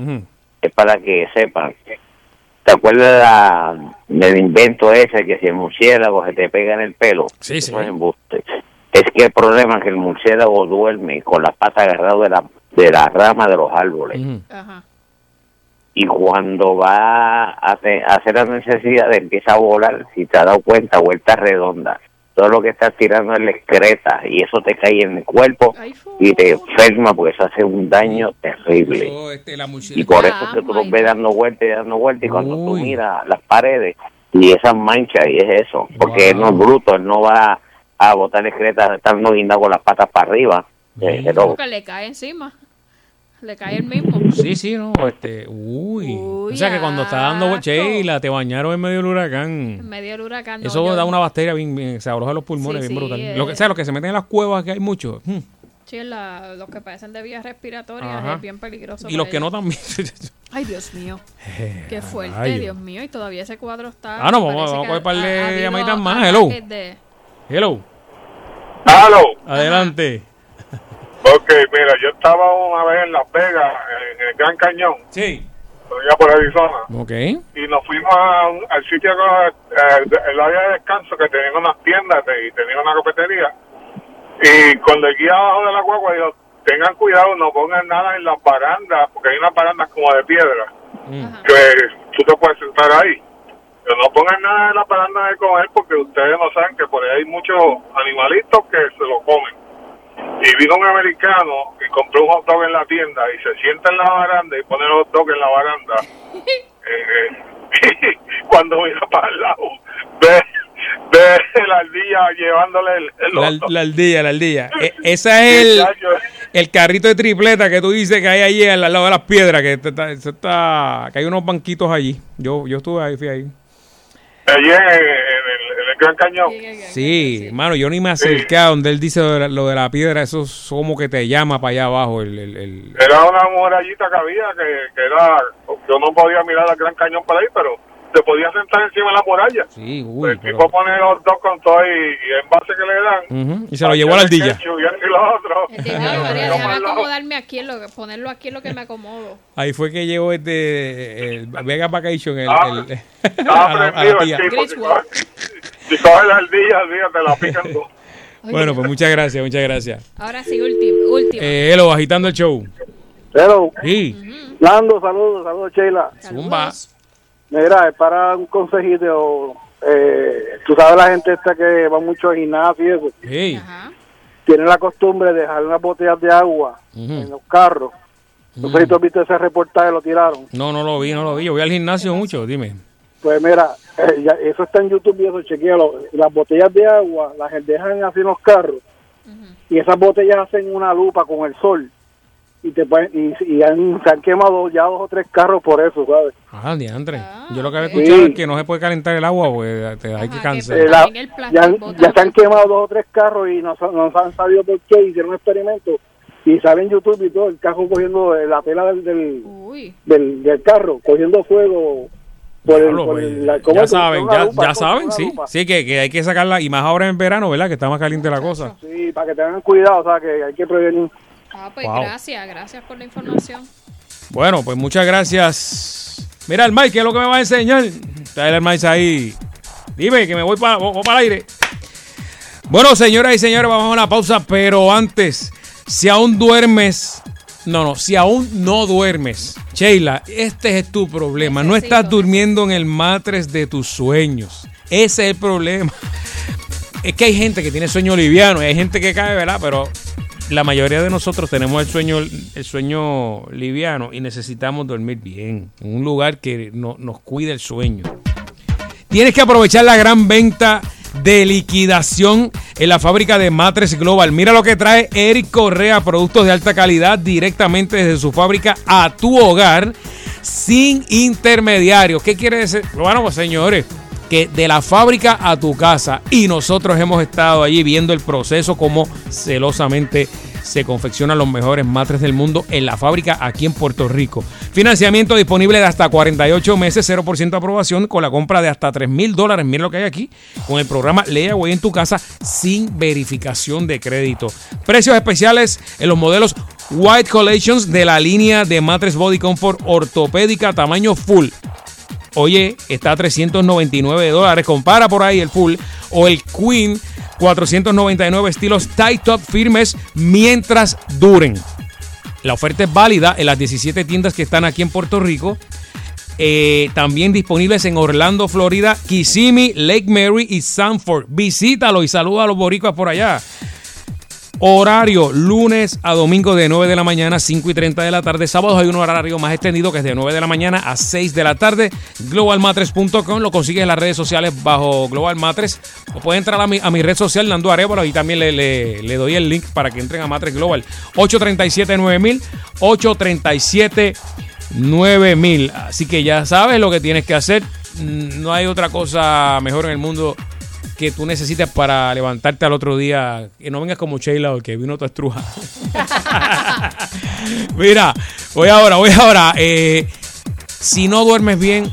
Es para que sepan. ¿Te acuerdas de la- del invento ese que si el murciélago se te pega en el pelo? Sí, sí. Eso es embuste. Es que el problema es que el murciélago duerme con las patas agarradas de la, de la rama de los árboles. Ajá. Y cuando va a hace- a hacer las necesidades empieza a volar, si te has dado cuenta, vuelta redonda. todo lo que estás tirando es la excreta y eso te cae en el cuerpo y te enferma porque eso hace un daño terrible. Y por eso es que tú los ves dando vueltas y dando vueltas y cuando tú miras las paredes y esas manchas y es eso, porque él no es bruto, él no va a botar excreta estando guindado con las patas para arriba. Eh, pero- Porque le cae encima. Le cae el mismo. Sí, sí, no, este, uy. o sea que cuando está dando Sheila, te bañaron en medio del huracán. En medio del huracán. no, Eso yo- da una bacteria bien, bien se abroja los pulmones, Sí, bien sí, brutal. eh. Lo que, o sea, los que se meten en las cuevas, que hay muchos. hmm. Sí, la- los que padecen de vías respiratorias Ajá. es bien peligroso. Y los que no también. Ay, Dios mío. Qué fuerte. Dios mío. Y todavía ese cuadro está. Ah, no, vamos- vamos a coger par de llamaditas más. Hello. de- Hello. Hello. Adelante. Ok, mira, yo estaba una vez en Las Vegas, en el Gran Cañón. Sí. Allá por Arizona. Ok. Y nos fuimos a un- al sitio, eh, el área de descanso, que tenía unas tiendas de- y tenía una cafetería. Y cuando el guía abajo de la guagua dijo, tengan cuidado, no pongan nada en las barandas, porque hay unas barandas como de piedra, que tú te puedes sentar ahí. Pero no pongan nada en las barandas de comer, porque ustedes no saben que por ahí hay muchos animalitos que se lo comen. Y vino un americano y compró un hot dog en la tienda y se sienta en la baranda y pone el hot dog en la baranda. Eh, cuando mira para el lado, ve, ve la ardilla llevándole el, el La, hot dog. la aldilla, la aldilla. E- esa es el, el carrito de tripleta que tú dices que hay allí al lado de las piedras, que está, está- que hay unos banquitos allí. Yo, yo estuve ahí, fui ahí. Allí en, en el Gran Cañón. Sí, hermano, yo ni me acerqué a donde él dice lo de la, lo de la piedra, eso es como que te llama para allá abajo. El, el- el- Era una murallita que había que, que era, yo no podía mirar al Gran Cañón por ahí, pero se podía sentar encima de la muralla. Sí, uy, el pero- tipo pone los dos con todo y, y el envase que le dan. Y se lo llevó a la ardilla. Y esto y lo otro. Ay, María, Yo déjame acomodarme aquí, en lo, que- ponerlo aquí en lo que me acomodo. Ahí fue que llegó este el Vegas Vacation, el, Ah, el- Estaba a la- a la prendido el tía. Si la ardilla, fíjate, la pican dos. Bueno, pues muchas gracias, muchas gracias. Ahora sí, último. último. Eh, Elo, agitando el show. Hello. Sí. Nando, saludos, saludos, Sheila. Zumba. Mira, es para un consejito. Eh, tú sabes la gente esta que va mucho al gimnasio y eso. Sí. Tiene la costumbre de dejar unas botellas de agua en los carros. No sé si tú has visto ese reportaje, lo tiraron. No, no lo vi, no lo vi. Yo voy al gimnasio mucho, dime. Pues mira, eh, ya- eso está en YouTube y eso, chequealo. Las botellas de agua las dejan así en los carros y esas botellas hacen una lupa con el sol y te pueden- y, y han- se han quemado ya dos o tres carros por eso, ¿sabes? Ah, diantre. Yo lo que había escuchado Sí. es que no se puede calentar el agua, pues te hay que Eh, cancelar. la- ya, ya se han quemado dos o tres carros y no, no han sabido por qué, hicieron un experimento y sale en YouTube y todo, el carro cogiendo la tela del, del, del, del carro, cogiendo fuego por el... Por pues, el- la- ¿cómo ya saben, ya, lupa, ya con saben, sí. lupa. Sí, que, que hay que sacarla, y más ahora en verano, ¿verdad? Que está más caliente la cosa. Sí, para que tengan cuidado, o sea, que hay que prevenir. Ah, pues Wow. gracias, gracias por la información. Bueno, pues muchas gracias. Mira, el Mike, ¿qué es lo que me va a enseñar? Trae el Mike ahí. Dime que me voy para el aire. Bueno, señoras y señores, vamos a una pausa, pero antes, si aún duermes, no, no, si aún no duermes, Sheila, este es tu problema. No estás durmiendo en el matres de tus sueños. Ese es el problema. Es que hay gente que tiene sueño liviano y hay gente que cae, ¿verdad? Pero la mayoría de nosotros tenemos el sueño, el sueño liviano y necesitamos dormir bien, en un lugar que no- nos cuide el sueño. Tienes que aprovechar la gran venta de liquidación en la fábrica de Matres Global. Mira lo que trae Eric Correa, productos de alta calidad directamente desde su fábrica a tu hogar sin intermediarios. ¿Qué quiere decir? Bueno, pues señores, que de la fábrica a tu casa y nosotros hemos estado allí viendo el proceso como celosamente se confeccionan los mejores matres del mundo en la fábrica aquí en Puerto Rico. Financiamiento disponible de hasta 48 meses, 0% aprobación con la compra de hasta 3 mil dólares. Mira lo que hay aquí con el programa Layaway en tu casa sin verificación de crédito. Precios especiales en los modelos White Collections de la línea de matres Body Comfort ortopédica tamaño full. Oye, está a 399 dólares. Compara por ahí el full o el Queen 499 estilos tight top firmes mientras duren. La oferta es válida en las 17 tiendas que están aquí en Puerto Rico Eh, también disponibles en Orlando, Florida, Kissimmee, Lake Mary y Sanford. Visítalo y saluda a los boricuas por allá. Horario lunes a domingo de 9 de la mañana, 5 y 30 de la tarde. Sábados hay un horario más extendido que es de 9 de la mañana a 6 de la tarde. Globalmatres.com lo consigues en las redes sociales bajo Global Matres. O puedes entrar a mi, a mi red social, Nando Arevalo, y también le, le- le doy el link para que entren a Matres Global. 837-9000, 837-9000. Así que ya sabes lo que tienes que hacer. Mm, No hay otra cosa mejor en el mundo que tú necesites para levantarte al otro día. Que no vengas como Sheila o que vino tu estruja. Mira, voy ahora, voy ahora. Eh, si no duermes bien,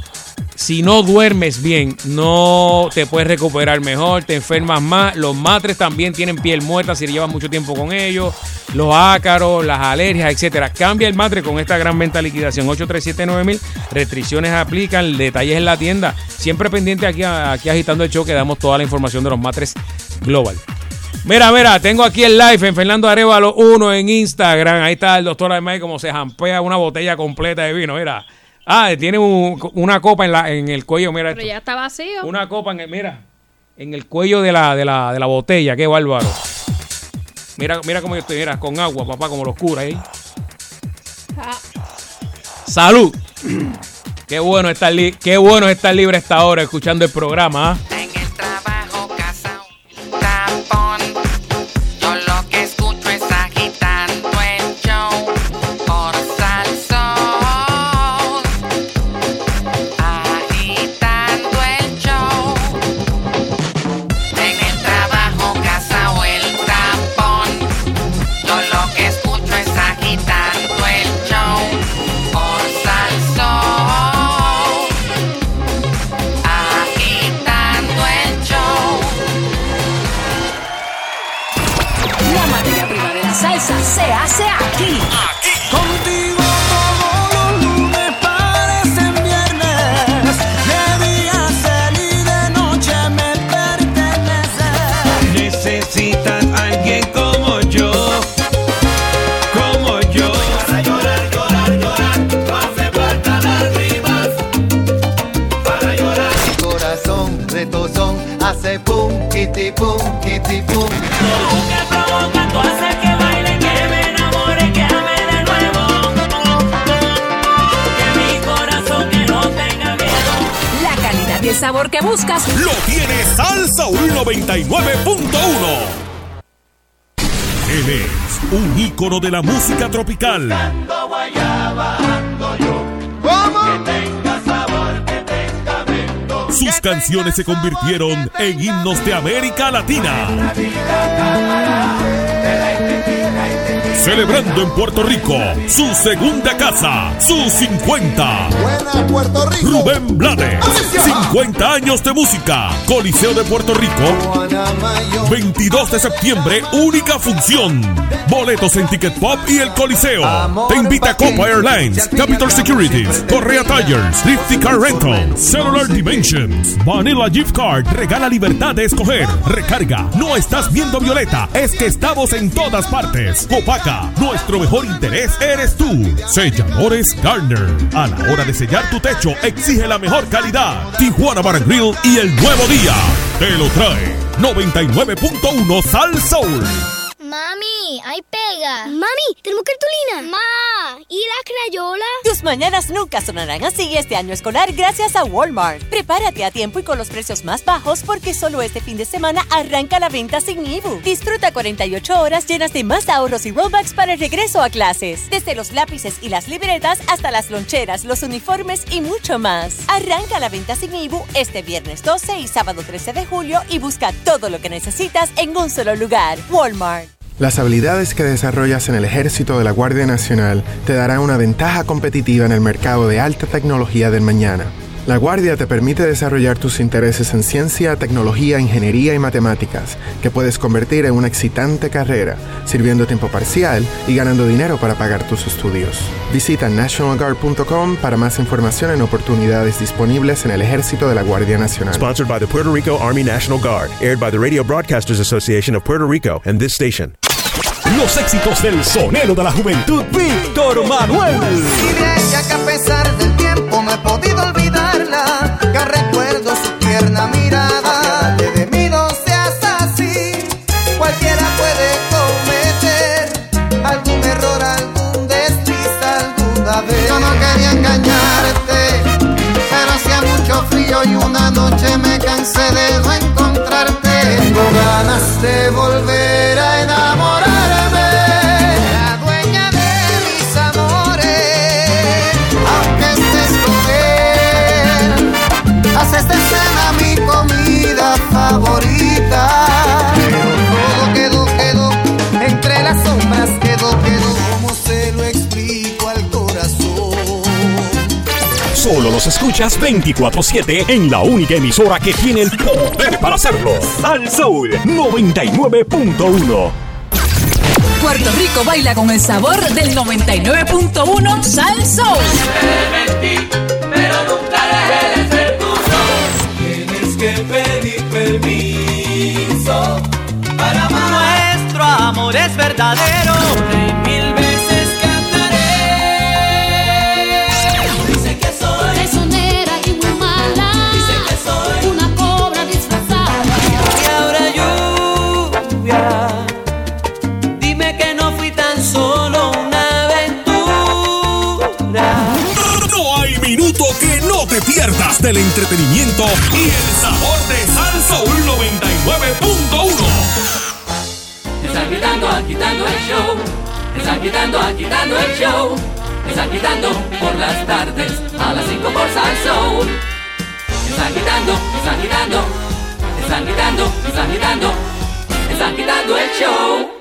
si no duermes bien, no te puedes recuperar mejor, te enfermas más. Los matres también tienen piel muerta si llevas mucho tiempo con ellos. Los ácaros, las alergias, etcétera. Cambia el matre con esta gran venta liquidación 8379000. Restricciones aplican, detalles en la tienda. Siempre pendiente aquí, aquí agitando el show que damos toda la información de los matres global. Mira, mira, tengo aquí el live en Fernando Arevalo 1 en Instagram. Ahí está el doctor Aymay como se jampea una botella completa de vino. Mira. Ah, tiene un- una copa en, la, en el cuello. Mira Pero esto. ya está vacío. Una copa en el, mira, en el cuello de la, de la, de la botella. Qué bárbaro. Mira, mira cómo yo estoy, mira, con agua, papá, como los curas ahí. Ah, ¡Salud! Qué bueno estar, qué bueno estar libre a esta hora escuchando el programa. ¿ah? Sabor que buscas Lo tiene Salsa 99.1. Él es un ícono de la música tropical. Sus canciones se convirtieron en himnos de América Latina. Celebrando en Puerto Rico su segunda casa, sus 50. Puerto Rico. Rubén Blades, 50 años de música, Coliseo de Puerto Rico, 22 de septiembre, única función. Boletos en Ticket Pop y el Coliseo. Te invita Copa Airlines, Capital Securities, Correa Tires, Lifty Car Rental, Cellular Dimensions, Vanilla Gift Card. Regala libertad de escoger. Recarga. No estás viendo Violeta, es que estamos en todas partes. Copaca, nuestro mejor interés eres tú. Selladores Garner. A la hora de sellar tu techo, exige la mejor calidad. Tijuana Bar y el nuevo día. Te lo trae 99.1 Sal Soul. Mami, hay pega. Mami, tenemos cartulina. Ma, ¿y la crayola? Tus mañanas nunca sonarán así este año escolar gracias a Walmart. Prepárate a tiempo y con los precios más bajos porque solo este fin de semana arranca la venta sin IBU. Disfruta 48 horas llenas de más ahorros y rollbacks para el regreso a clases. Desde los lápices y las libretas hasta las loncheras, los uniformes y mucho más. Arranca la venta sin IBU este viernes 12 y sábado 13 de julio y busca todo lo que necesitas en un solo lugar. Walmart. Las habilidades que desarrollas en el ejército de la Guardia Nacional te darán una ventaja competitiva en el mercado de alta tecnología del mañana. La Guardia te permite desarrollar tus intereses en ciencia, tecnología, ingeniería y matemáticas, que puedes convertir en una excitante carrera, sirviendo tiempo parcial y ganando dinero para pagar tus estudios. Visita nationalguard.com para más información en oportunidades disponibles en el ejército de la Guardia Nacional. Sponsored by the Puerto Rico Army National Guard. Aired by the Radio Broadcasters Association of Puerto Rico and this station. Los éxitos del sonero de la juventud, Víctor Manuel. Y de ella que a pesar del tiempo me he podido olvidarla, que recuerdo su tierna mirada. Apiádate de mí, no seas así. Cualquiera puede cometer algún error, algún desliz, alguna vez. Yo no quería engañarte, pero hacía mucho frío y una noche me cansé de no encontrarte. Tengo ganas de volver a enamorarme. Favorita. Pero todo quedó, quedó, entre las sombras quedó, quedó. ¿Cómo se lo explico al corazón? Solo los escuchas 24-7 en la única emisora que tiene el poder para hacerlo. Sal Soul 99.1. Puerto Rico baila con el sabor del 99.1 Sal Soul. pero nunca dejé de ser. Tienes que pedir permiso para amar. Nuestro amor es verdadero. Y mil veces cantaré. Dice que soy Traicionera y muy mala. Dice que soy una cobra disfrazada. Y ahora lluvia. Dime que no fui tan solo una aventura. No hay minuto que no te pierdas del entretenimiento y el sabor de Sal 99.1. Están quitando, agitando el show. Están quitando, agitando el show. Están quitando por las tardes a las 5 por Sal Soul. Están quitando, están quitando. Están quitando, están quitando. Están quitando el show.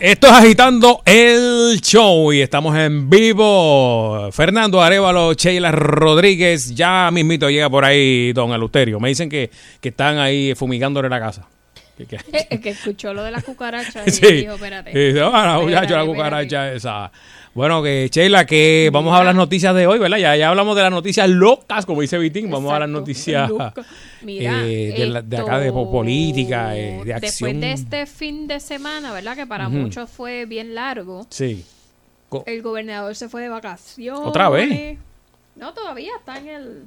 Esto es agitando el show y estamos en vivo. Fernando Arevalo, Sheila Rodríguez, ya mismito llega por ahí Don Alusterio. Me dicen que, que están ahí fumigándole la casa. Que- que- que escuchó lo de las cucarachas y Sí. dijo, espérate. Y dice, "Ah, la Espérate, muchacha, la espérate". cucaracha esa. Bueno, que Sheila, que vamos a hablar noticias de hoy, ¿verdad? Ya, ya hablamos de las noticias locas, como dice Vitín. Vamos a las noticias. Mira, eh, de, la- de acá de po- política, eh, de acción. Después de este fin de semana, ¿verdad? Que para muchos fue bien largo. Sí. Co- El gobernador se fue de vacaciones. ¿Otra vez? No, todavía está en el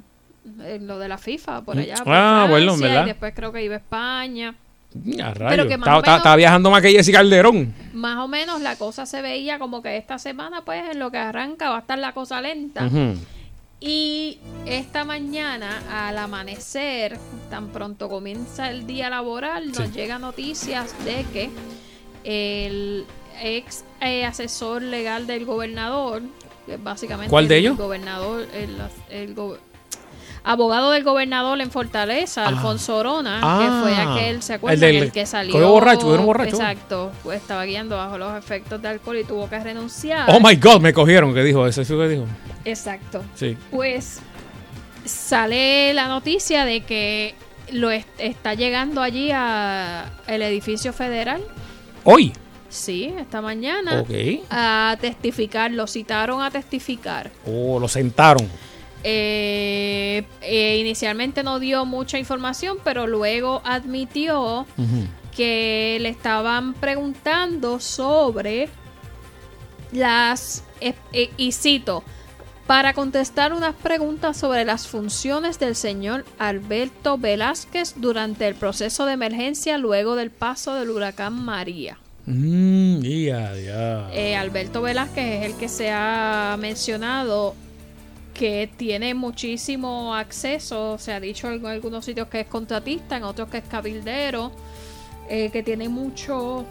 en lo de la FIFA por allá. por Ah, bueno, ¿verdad? Y después creo que iba a España. A Pero rayos. que más Está, menos- viajando más que Jessica Calderón. Más o menos la cosa se veía como que esta semana, pues en lo que arranca va a estar la cosa lenta. Y esta mañana, al amanecer, tan pronto comienza el día laboral, nos Sí. llega noticias de que el ex eh, asesor legal del gobernador, que básicamente ¿Cuál de el ellos? gobernador, el, el go- abogado del gobernador en Fortaleza, Alfonso Orona, Ah. que fue aquel, ¿se acuerdan? El del- que salió borracho, cogieron borracho. Exacto, pues estaba guiando bajo los efectos de alcohol y tuvo que renunciar. Oh my God, me cogieron. ¿Qué dijo? ¿Eso es lo que dijo? Exacto. Sí. Pues sale la noticia de que lo est- está llegando allí a el edificio federal. Hoy. Sí, esta mañana. Ok. A testificar, lo citaron a testificar. Oh, lo sentaron. Eh, eh, inicialmente no dio mucha información, pero luego admitió que le estaban preguntando sobre las, eh, y cito, para contestar unas preguntas sobre las funciones del señor Alberto Velázquez durante el proceso de emergencia luego del paso del huracán María. Mm. Eh, Alberto Velázquez es el que se ha mencionado que tiene muchísimo acceso, se ha dicho en algunos sitios que es contratista, en otros que es cabildero, eh, que tiene mucho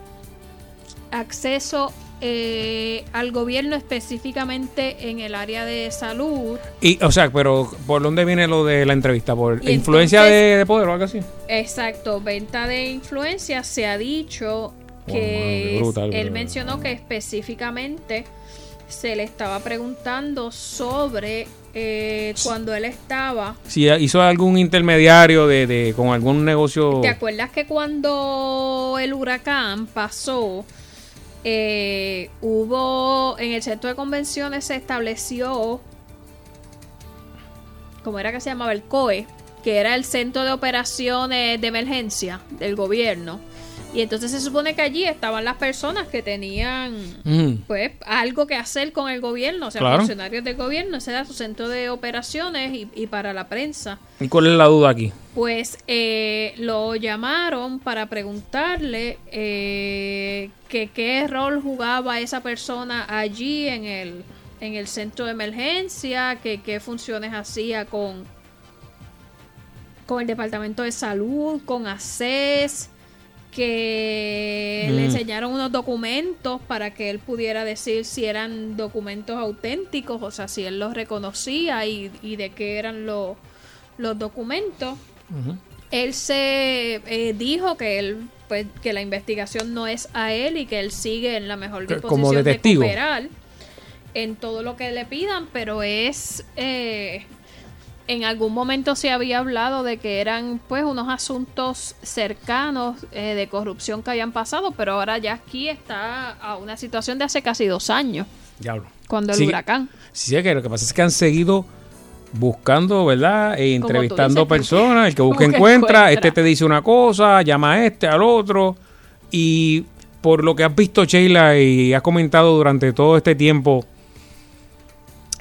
acceso eh, al gobierno específicamente en el área de salud. Y, o sea, pero ¿por dónde viene lo de la entrevista? ¿Por Y influencia entonces- de, de poder o algo así? Exacto, venta de influencia, se ha dicho que brutal, él brutal. mencionó que específicamente se le estaba preguntando sobre eh, cuando él estaba Si hizo algún intermediario de, de- con algún negocio. ¿Te acuerdas que cuando el huracán pasó, eh, hubo en el centro de convenciones se estableció, ¿cómo era que se llamaba? El COE, que era el centro de operaciones de emergencia del gobierno. Y entonces se supone que allí estaban las personas que tenían Mm. pues algo que hacer con el gobierno, o sea, Claro. funcionarios del gobierno, ese era su centro de operaciones y, y para la prensa. ¿Y cuál es la duda aquí? Pues eh, lo llamaron para preguntarle eh, que qué rol jugaba esa persona allí en el, en el centro de emergencia, que qué funciones hacía con, con el departamento de salud, con ACES, que le Mm. enseñaron unos documentos para que él pudiera decir si eran documentos auténticos, o sea, si él los reconocía y, y de qué eran los, los documentos. Él se eh, dijo que él pues que la investigación no es a él y que él sigue en la mejor disposición como de cooperar en todo lo que le pidan, pero es eh, en algún momento se había hablado de que eran pues unos asuntos cercanos eh, de corrupción que habían pasado, pero ahora ya aquí está a una situación de hace casi dos años, Diablo. cuando el Sí, huracán. Sí, es que lo que pasa es que han seguido buscando, ¿verdad? E entrevistando personas. El que busca busca, encuentra, encuentra. este te dice una cosa, llama a este, al otro. Y por lo que has visto, Sheila, y has comentado durante todo este tiempo,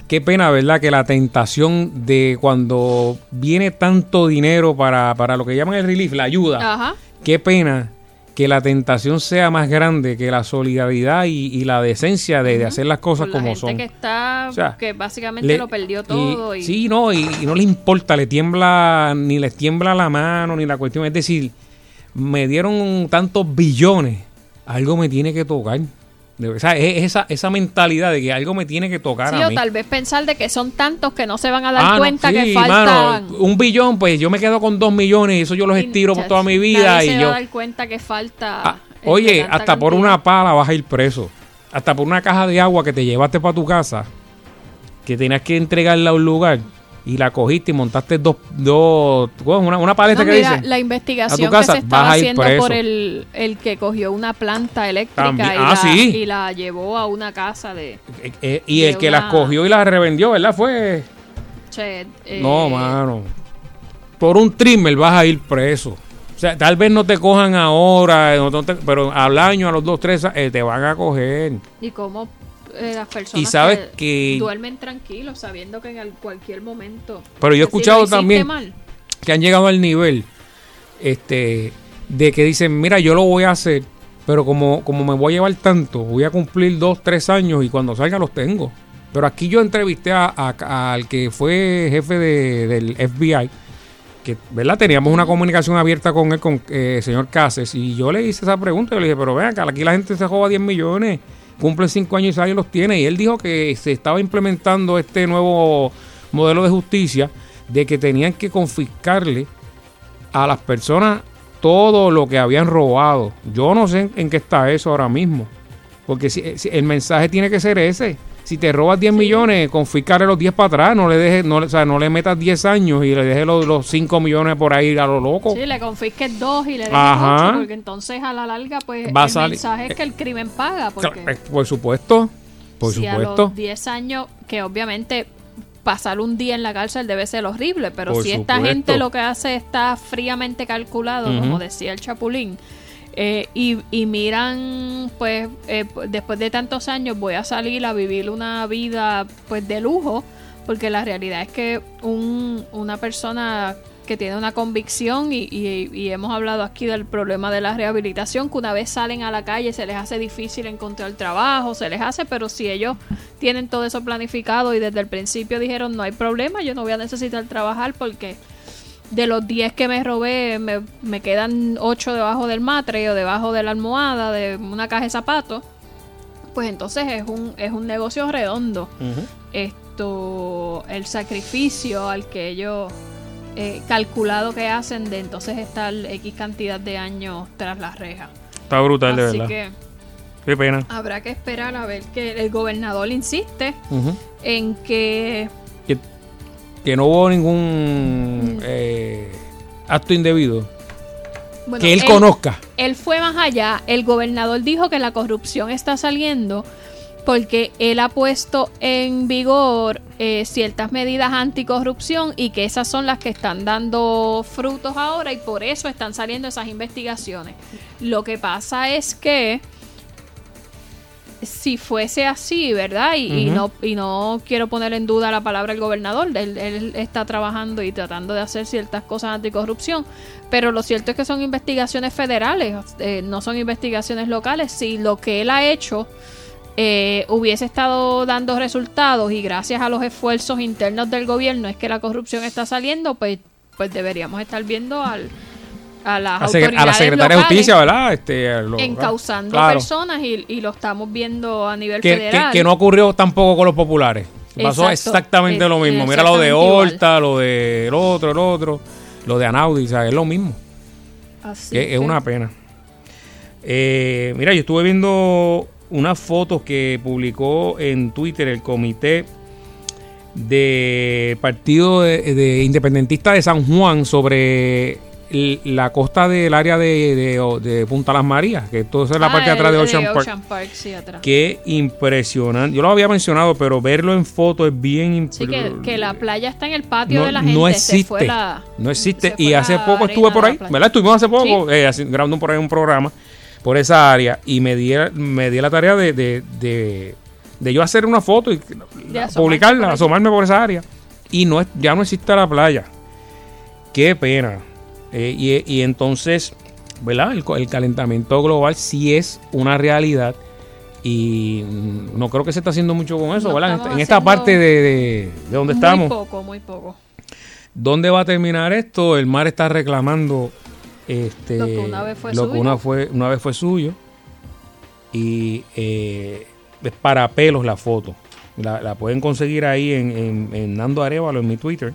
qué pena, ¿verdad? Que la tentación de cuando viene tanto dinero para, para lo que llaman el relief, la ayuda. Ajá. Qué pena que la tentación sea más grande que la solidaridad y, y la decencia de, de hacer las cosas Por la como gente son. que está, O sea, que básicamente Le- lo perdió todo. Y, Sí, no, y, y no le importa, le tiembla, ni les tiembla la mano, ni la cuestión. Es decir, me dieron tantos billones, algo me tiene que tocar. O sea, es esa, esa mentalidad de que algo me tiene que tocar Sí, a o mí. tal vez pensar de que son tantos que no se van a dar Ah, no, cuenta sí, que faltan. mano, un billón, pues yo me quedo con dos millones y eso yo los estiro por toda mi vida. Nadie y se yo, va a dar cuenta que falta. Ah, Oye, hasta por una pala vas a ir preso. Hasta por una caja de agua que te llevaste para tu casa, que tenías que entregarla a un lugar y la cogiste y montaste dos, dos una, una paleta No, que mira, dice. la investigación que se estaba haciendo preso. por el, el que cogió una planta eléctrica También- y, ah, la, sí. y la llevó a una casa de... Eh, y de el que las cogió y las revendió, ¿verdad? Fue. che, eh, No, mano. Por un trimmer vas a ir preso. O sea, tal vez no te cojan ahora, no- no te- pero al año, a los dos, tres, eh, te van a coger. Y cómo eh, las personas Y sabes que- duermen tranquilos sabiendo que en al- cualquier momento... Pero yo he si escuchado también mal, que han llegado al nivel este de que dicen, mira, yo lo voy a hacer, pero como, como me voy a llevar tanto, voy a cumplir dos, tres años y cuando salga los tengo. Pero aquí yo entrevisté a- a- al que fue jefe de- del FBI, que, ¿verdad? Teníamos una comunicación abierta con él, con eh, el señor Cases, y yo le hice esa pregunta, yo le dije, pero vean, acá aquí la gente se joda 10 millones, cumple 5 años y y los tiene, y él dijo que se estaba implementando este nuevo modelo de justicia, de que tenían que confiscarle a las personas todo lo que habían robado. Yo no sé en, qué está eso ahora mismo. Porque si- el mensaje tiene que ser ese. Si te robas 10 millones, confiscarle los 10 para atrás. No le dejes, no, le- o sea, no le metas 10 años y le dejes los, los 5 millones por ahí a lo loco. Sí, le confisques dos y le dejes Ajá. ocho, porque entonces a la larga, pues, Va a el salir- mensaje es que el crimen paga, porque... Eh, por supuesto. Por si a supuesto. los 10 años, que obviamente pasar un día en la cárcel debe ser horrible, pero Por si esta supuesto. gente lo que hace está fríamente calculado, como decía el Chapulín, eh, y, y miran, pues, eh, después de tantos años voy a salir a vivir una vida, pues, de lujo, porque la realidad es que un, una persona que tiene una convicción y, y- y hemos hablado aquí del problema de la rehabilitación, que una vez salen a la calle se les hace difícil encontrar trabajo, se les hace, pero si ellos tienen todo eso planificado y desde el principio dijeron no hay problema, yo no voy a necesitar trabajar porque de los 10 que me robé me, me quedan 8 debajo del matre o debajo de la almohada de una caja de zapatos, pues entonces es un, es un negocio redondo esto el sacrificio al que ellos eh, calculado que hacen de entonces estar X cantidad de años tras las rejas. Está brutal, de Así verdad. que Qué pena. habrá que esperar a ver que el gobernador insiste en que que, no hubo Mm. ningún eh, acto indebido. bueno, que él, conozca. Él fue más allá. El gobernador dijo que la corrupción está saliendo porque él ha puesto en vigor eh, ciertas medidas anticorrupción y que esas son las que están dando frutos ahora y por eso están saliendo esas investigaciones. Lo que pasa es que si fuese así, ¿verdad? Y, y no y no quiero poner en duda la palabra del gobernador, él, él está trabajando y tratando de hacer ciertas cosas anticorrupción, pero lo cierto es que son investigaciones federales, eh, no son investigaciones locales. Si lo que él ha hecho eh, hubiese estado dando resultados y gracias a los esfuerzos internos del gobierno es que la corrupción está saliendo, pues, pues deberíamos estar viendo al, a las A, autoridades a la secretaria de Justicia, ¿verdad? Este, lo- encausando claro. personas y, y lo estamos viendo a nivel que, federal. que- que no ocurrió tampoco con los populares. Pasó Exacto. exactamente Es- lo mismo. Mira lo de igual. Horta, lo de el otro, el otro, lo de Anaudi, o sea, es lo mismo. Así Que es que- una pena. Eh, mira, yo estuve viendo unas fotos que publicó en Twitter el comité de partido de, de independentista de San Juan sobre la costa del área de, de- de Punta Las Marías, que todo es la Ah, parte de atrás de Ocean Park. Park, sí, atrás. Qué impresionante. Yo lo había mencionado, pero verlo en foto es bien Sí, que, impresionante. que la playa está en el patio no, de la gente. no se existe. fue la- no existe. Y hace poco estuve por ahí. ¿verdad? Estuvimos hace poco Sí. eh, grabando por ahí un programa por esa área y me di, me di la tarea de, de, de- de yo hacer una foto y publicarla, por asomarme por esa área. Y no es, ya no existe la playa. Qué pena. Eh, y, y entonces, ¿verdad? El, el calentamiento global sí es una realidad. Y mm, no creo que se está haciendo mucho con eso, No ¿verdad? En esta, parte de, de, de donde muy estamos. poco, muy poco. ¿Dónde va a terminar esto? El mar está reclamando este, Lo que una vez fue lo que suyo. una, fue, una vez fue suyo. Y eh, es para pelos la foto. La, la pueden conseguir ahí en, en, en Nando Arevalo, en mi Twitter.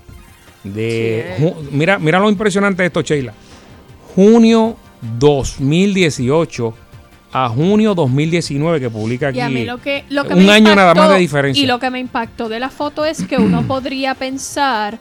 De, Sí. mira, mira lo impresionante de esto, Sheila. Junio 2018 a junio 2019 que publica aquí. Y a mí lo que, lo que un me año nada impactó- más de diferencia. Y lo que me impactó de la foto es que uno podría pensar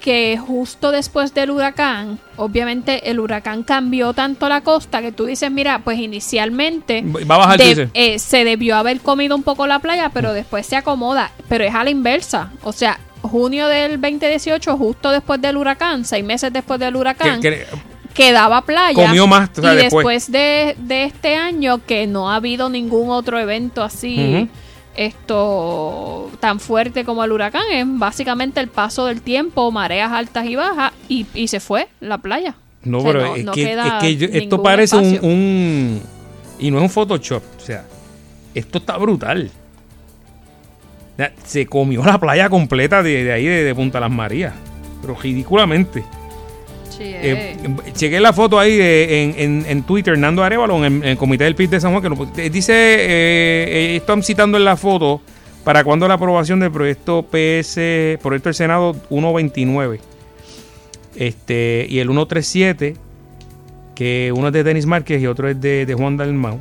que justo después del huracán, obviamente el huracán cambió tanto la costa que tú dices, mira, pues inicialmente Va a bajar, eh, se debió haber comido un poco la playa, pero después se acomoda, pero es a la inversa. O sea, junio del 2018, justo después del huracán, seis meses después del huracán, Que- que- quedaba playa. Comió más, o sea, y después. después de, de este año, que no ha habido ningún otro evento así, esto tan fuerte como el huracán, es básicamente el paso del tiempo, mareas altas y bajas, y, y se fue la playa. No, O sea, pero no- es, no que, queda es que yo- esto parece un, un- Y no es un Photoshop. O sea, esto está brutal. Se comió la playa completa de, de ahí, de, de Punta Las Marías. Pero ridículamente. Sí, Eh, chequé la foto ahí de- en, en, en Twitter, Nando Arevalo, en, en el comité del PIB de San Juan, que no- eh, dice, eh, eh, están citando en la foto, para cuando la aprobación del proyecto PS, proyecto del Senado 129, este, y el 137, que uno es de Denis Márquez y otro es de, de Juan Dalmau,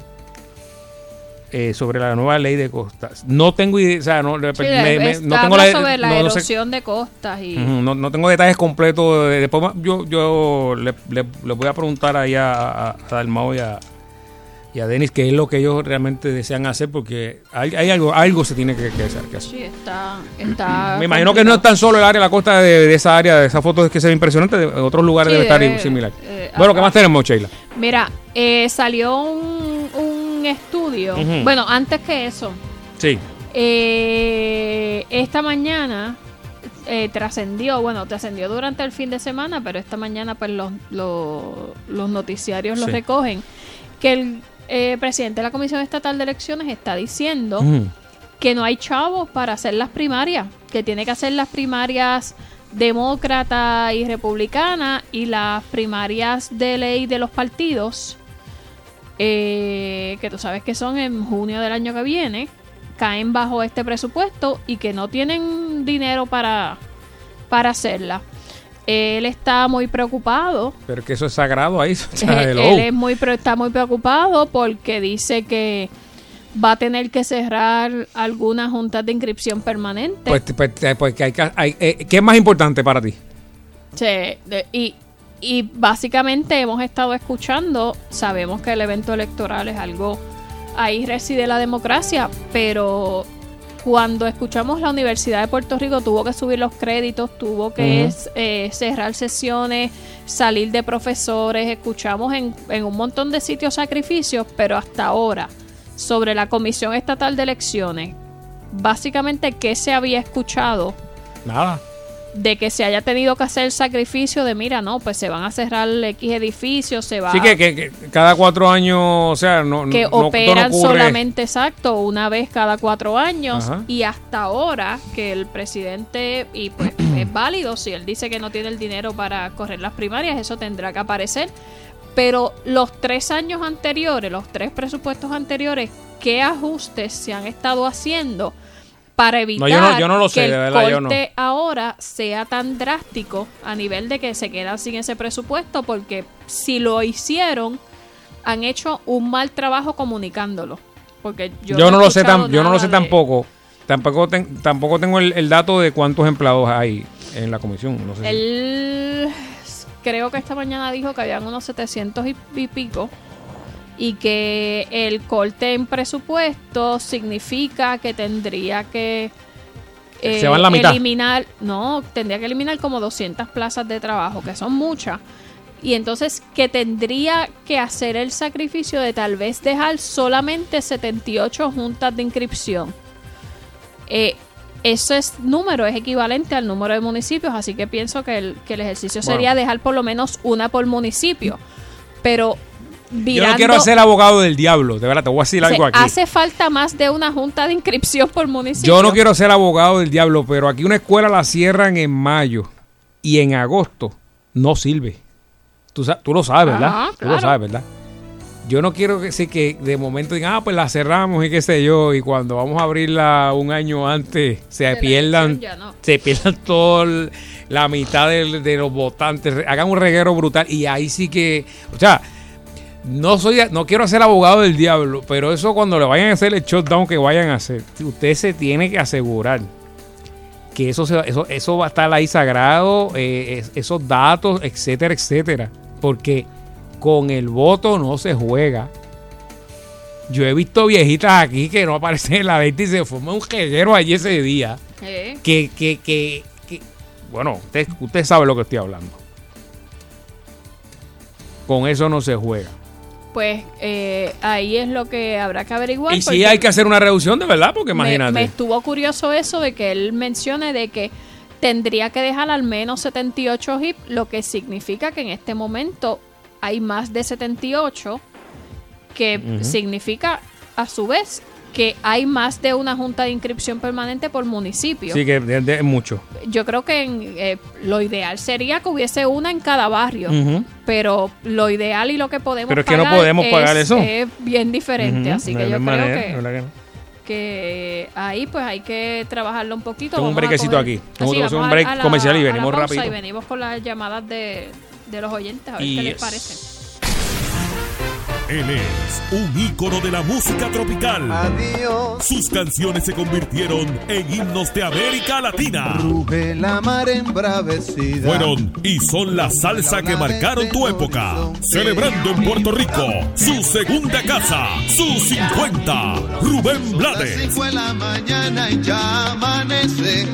eh, sobre la nueva ley de costas. No tengo idea, o sea, no, Sí, me- no tengo la, sobre la no- no sé- erosión de costas y... No, no tengo detalles completos. de- Después yo, yo le, le- le voy a preguntar ahí a, a, a Dalmau y a, y a Denis qué es lo que ellos realmente desean hacer porque hay, hay algo algo se tiene que, que hacer. que hacer. Sí, está, está Me imagino que no es tan solo el área, la costa de, de esa área, de esa foto es que se ve impresionante, de otros lugares Sí, debe estar debe- similar. eh, bueno, ¿qué acá. más tenemos, Sheila? Mira, eh, salió un, estudio. Bueno, antes que eso, Sí. eh, esta mañana eh, trascendió, bueno, trascendió durante el fin de semana, pero esta mañana pues los, los, los noticiarios lo Sí. recogen, que el eh, presidente de la Comisión Estatal de Elecciones está diciendo que no hay chavos para hacer las primarias, que tiene que hacer las primarias demócrata y republicana y las primarias de ley de los partidos, eh, que tú sabes que son en junio del año que viene, caen bajo este presupuesto y que no tienen dinero para, para hacerla. Él está muy preocupado Pero que eso es sagrado ahí. o sea, él, hello. él es muy está muy preocupado porque dice que va a tener que cerrar algunas juntas de inscripción permanente. Pues, pues, pues que hay que- hay- eh, ¿Qué es más importante para ti? Sí, y, y básicamente hemos estado escuchando, sabemos que el evento electoral es algo, ahí reside la democracia, pero cuando escuchamos la Universidad de Puerto Rico tuvo que subir los créditos, tuvo que eh, cerrar sesiones, salir de profesores, escuchamos en, en un montón de sitios sacrificios, pero hasta ahora, sobre la Comisión Estatal de Elecciones, básicamente, ¿qué se había escuchado? Nada. De que se haya tenido que hacer el sacrificio de, mira, no, pues se van a cerrar X edificios, se va Sí, que, que- que cada cuatro años, o sea, no. que no- operan no solamente exacto una vez cada cuatro años Ajá. y hasta ahora que el presidente y pues es válido si él dice que no tiene el dinero para correr las primarias eso tendrá que aparecer pero los tres años anteriores los tres presupuestos anteriores qué ajustes se han estado haciendo para evitar yo no- yo no lo sé, que el verdad, corte ahora sea tan drástico a nivel de que se quedan sin ese presupuesto porque si lo hicieron han hecho un mal trabajo comunicándolo porque yo, Yo, no lo sé tan, yo no lo sé de- tampoco. Tampoco, ten- tampoco tengo el, el dato de cuántos empleados hay en la comisión. No sé si- él creo que esta mañana dijo que habían unos 700 y, y pico y que el corte en presupuesto significa que tendría que eh, Se van la mitad. eliminar, no, tendría que eliminar como 200 plazas de trabajo, que son muchas. Y entonces que tendría que hacer el sacrificio de tal vez dejar solamente 78 juntas de inscripción. Eh, ese es, número es equivalente al número de municipios, así que pienso que el, que el ejercicio Bueno. sería dejar por lo menos una por municipio. Pero Yo virando, no quiero ser abogado del diablo, de verdad, te voy a decir algo aquí. hace falta más de una junta de inscripción por municipio. Yo no quiero ser abogado del diablo, pero aquí una escuela la cierran en mayo y en agosto no sirve. Tú, tú lo sabes, ¿verdad? Ajá, Tú lo sabes, ¿verdad? Yo no quiero que, sí, que de momento digan, ah, pues la cerramos y qué sé yo, y cuando vamos a abrirla un año antes se De pierdan, no. se pierdan todo el- la mitad del- de, los votantes, hagan un reguero brutal y ahí sí que, o sea, no soy, no quiero ser abogado del diablo, pero eso cuando le vayan a hacer el shutdown que vayan a hacer, usted se tiene que asegurar que eso, se- eso, eso va a estar ahí sagrado, eh, es- esos datos, etcétera, etcétera. Porque con el voto no se juega. Yo he visto viejitas aquí que no aparecen en la venta y se forma un jeguero allí ese día. Eh, Que, que, que, que- bueno, usted, usted sabe lo que estoy hablando. Con eso no se juega. Pues eh, ahí es lo que habrá que averiguar. y sí hay que hacer una reducción de verdad, porque imagínate. Me, estuvo curioso eso de que él mencione de que tendría que dejar al menos 78 HIP, lo que significa que en este momento hay más de 78, que Ujú. significa a su vez que hay más de una junta de inscripción permanente por municipio. Sí, que es mucho. Yo creo que en, eh, lo ideal sería que hubiese una en cada barrio, Ujú. pero lo ideal y lo que podemos Pero es que no pagar podemos pagar es- eso. es bien diferente, Ujú, así no que yo creo manera, que, ¿verdad que no? que ahí pues hay que trabajarlo un poquito. Tengo un Vamos a brequecito aquí. Vamos un break a la- comercial y venimos rápido. Y venimos con las llamadas de, de los oyentes a ver qué les parece. Él es un ícono de la música tropical. Sus canciones se convirtieron en himnos de América Latina. Ruge la mar embravecida. Fueron y son la salsa que marcaron tu época. Celebrando en Puerto Rico su segunda casa, sus 50. Rubén Blades. Fue la mañana y ya amanece.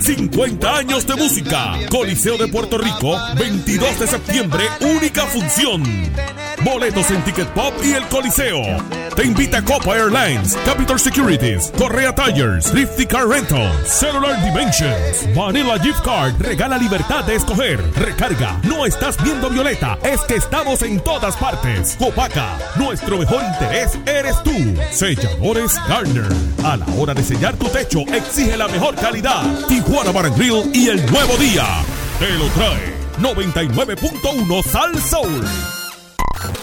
50 años de música. Coliseo de Puerto Rico, 22 de septiembre, única función. Boletos en Ticket Pop y el Coliseo. Te invita Copa Airlines, Capital Securities, Correa Tires, Thrifty Car Rentals, Cellular Dimensions, Vanilla Gift Card. Regala libertad de escoger. Recarga. No estás viendo Violeta, es que estamos en todas partes. Copaca, nuestro mejor interés eres tú. Selladores Garner. A la hora de sellar tu techo, exige la mejor calidad. Bar and Grill y el nuevo día. Te lo trae 99.1 Sal Soul.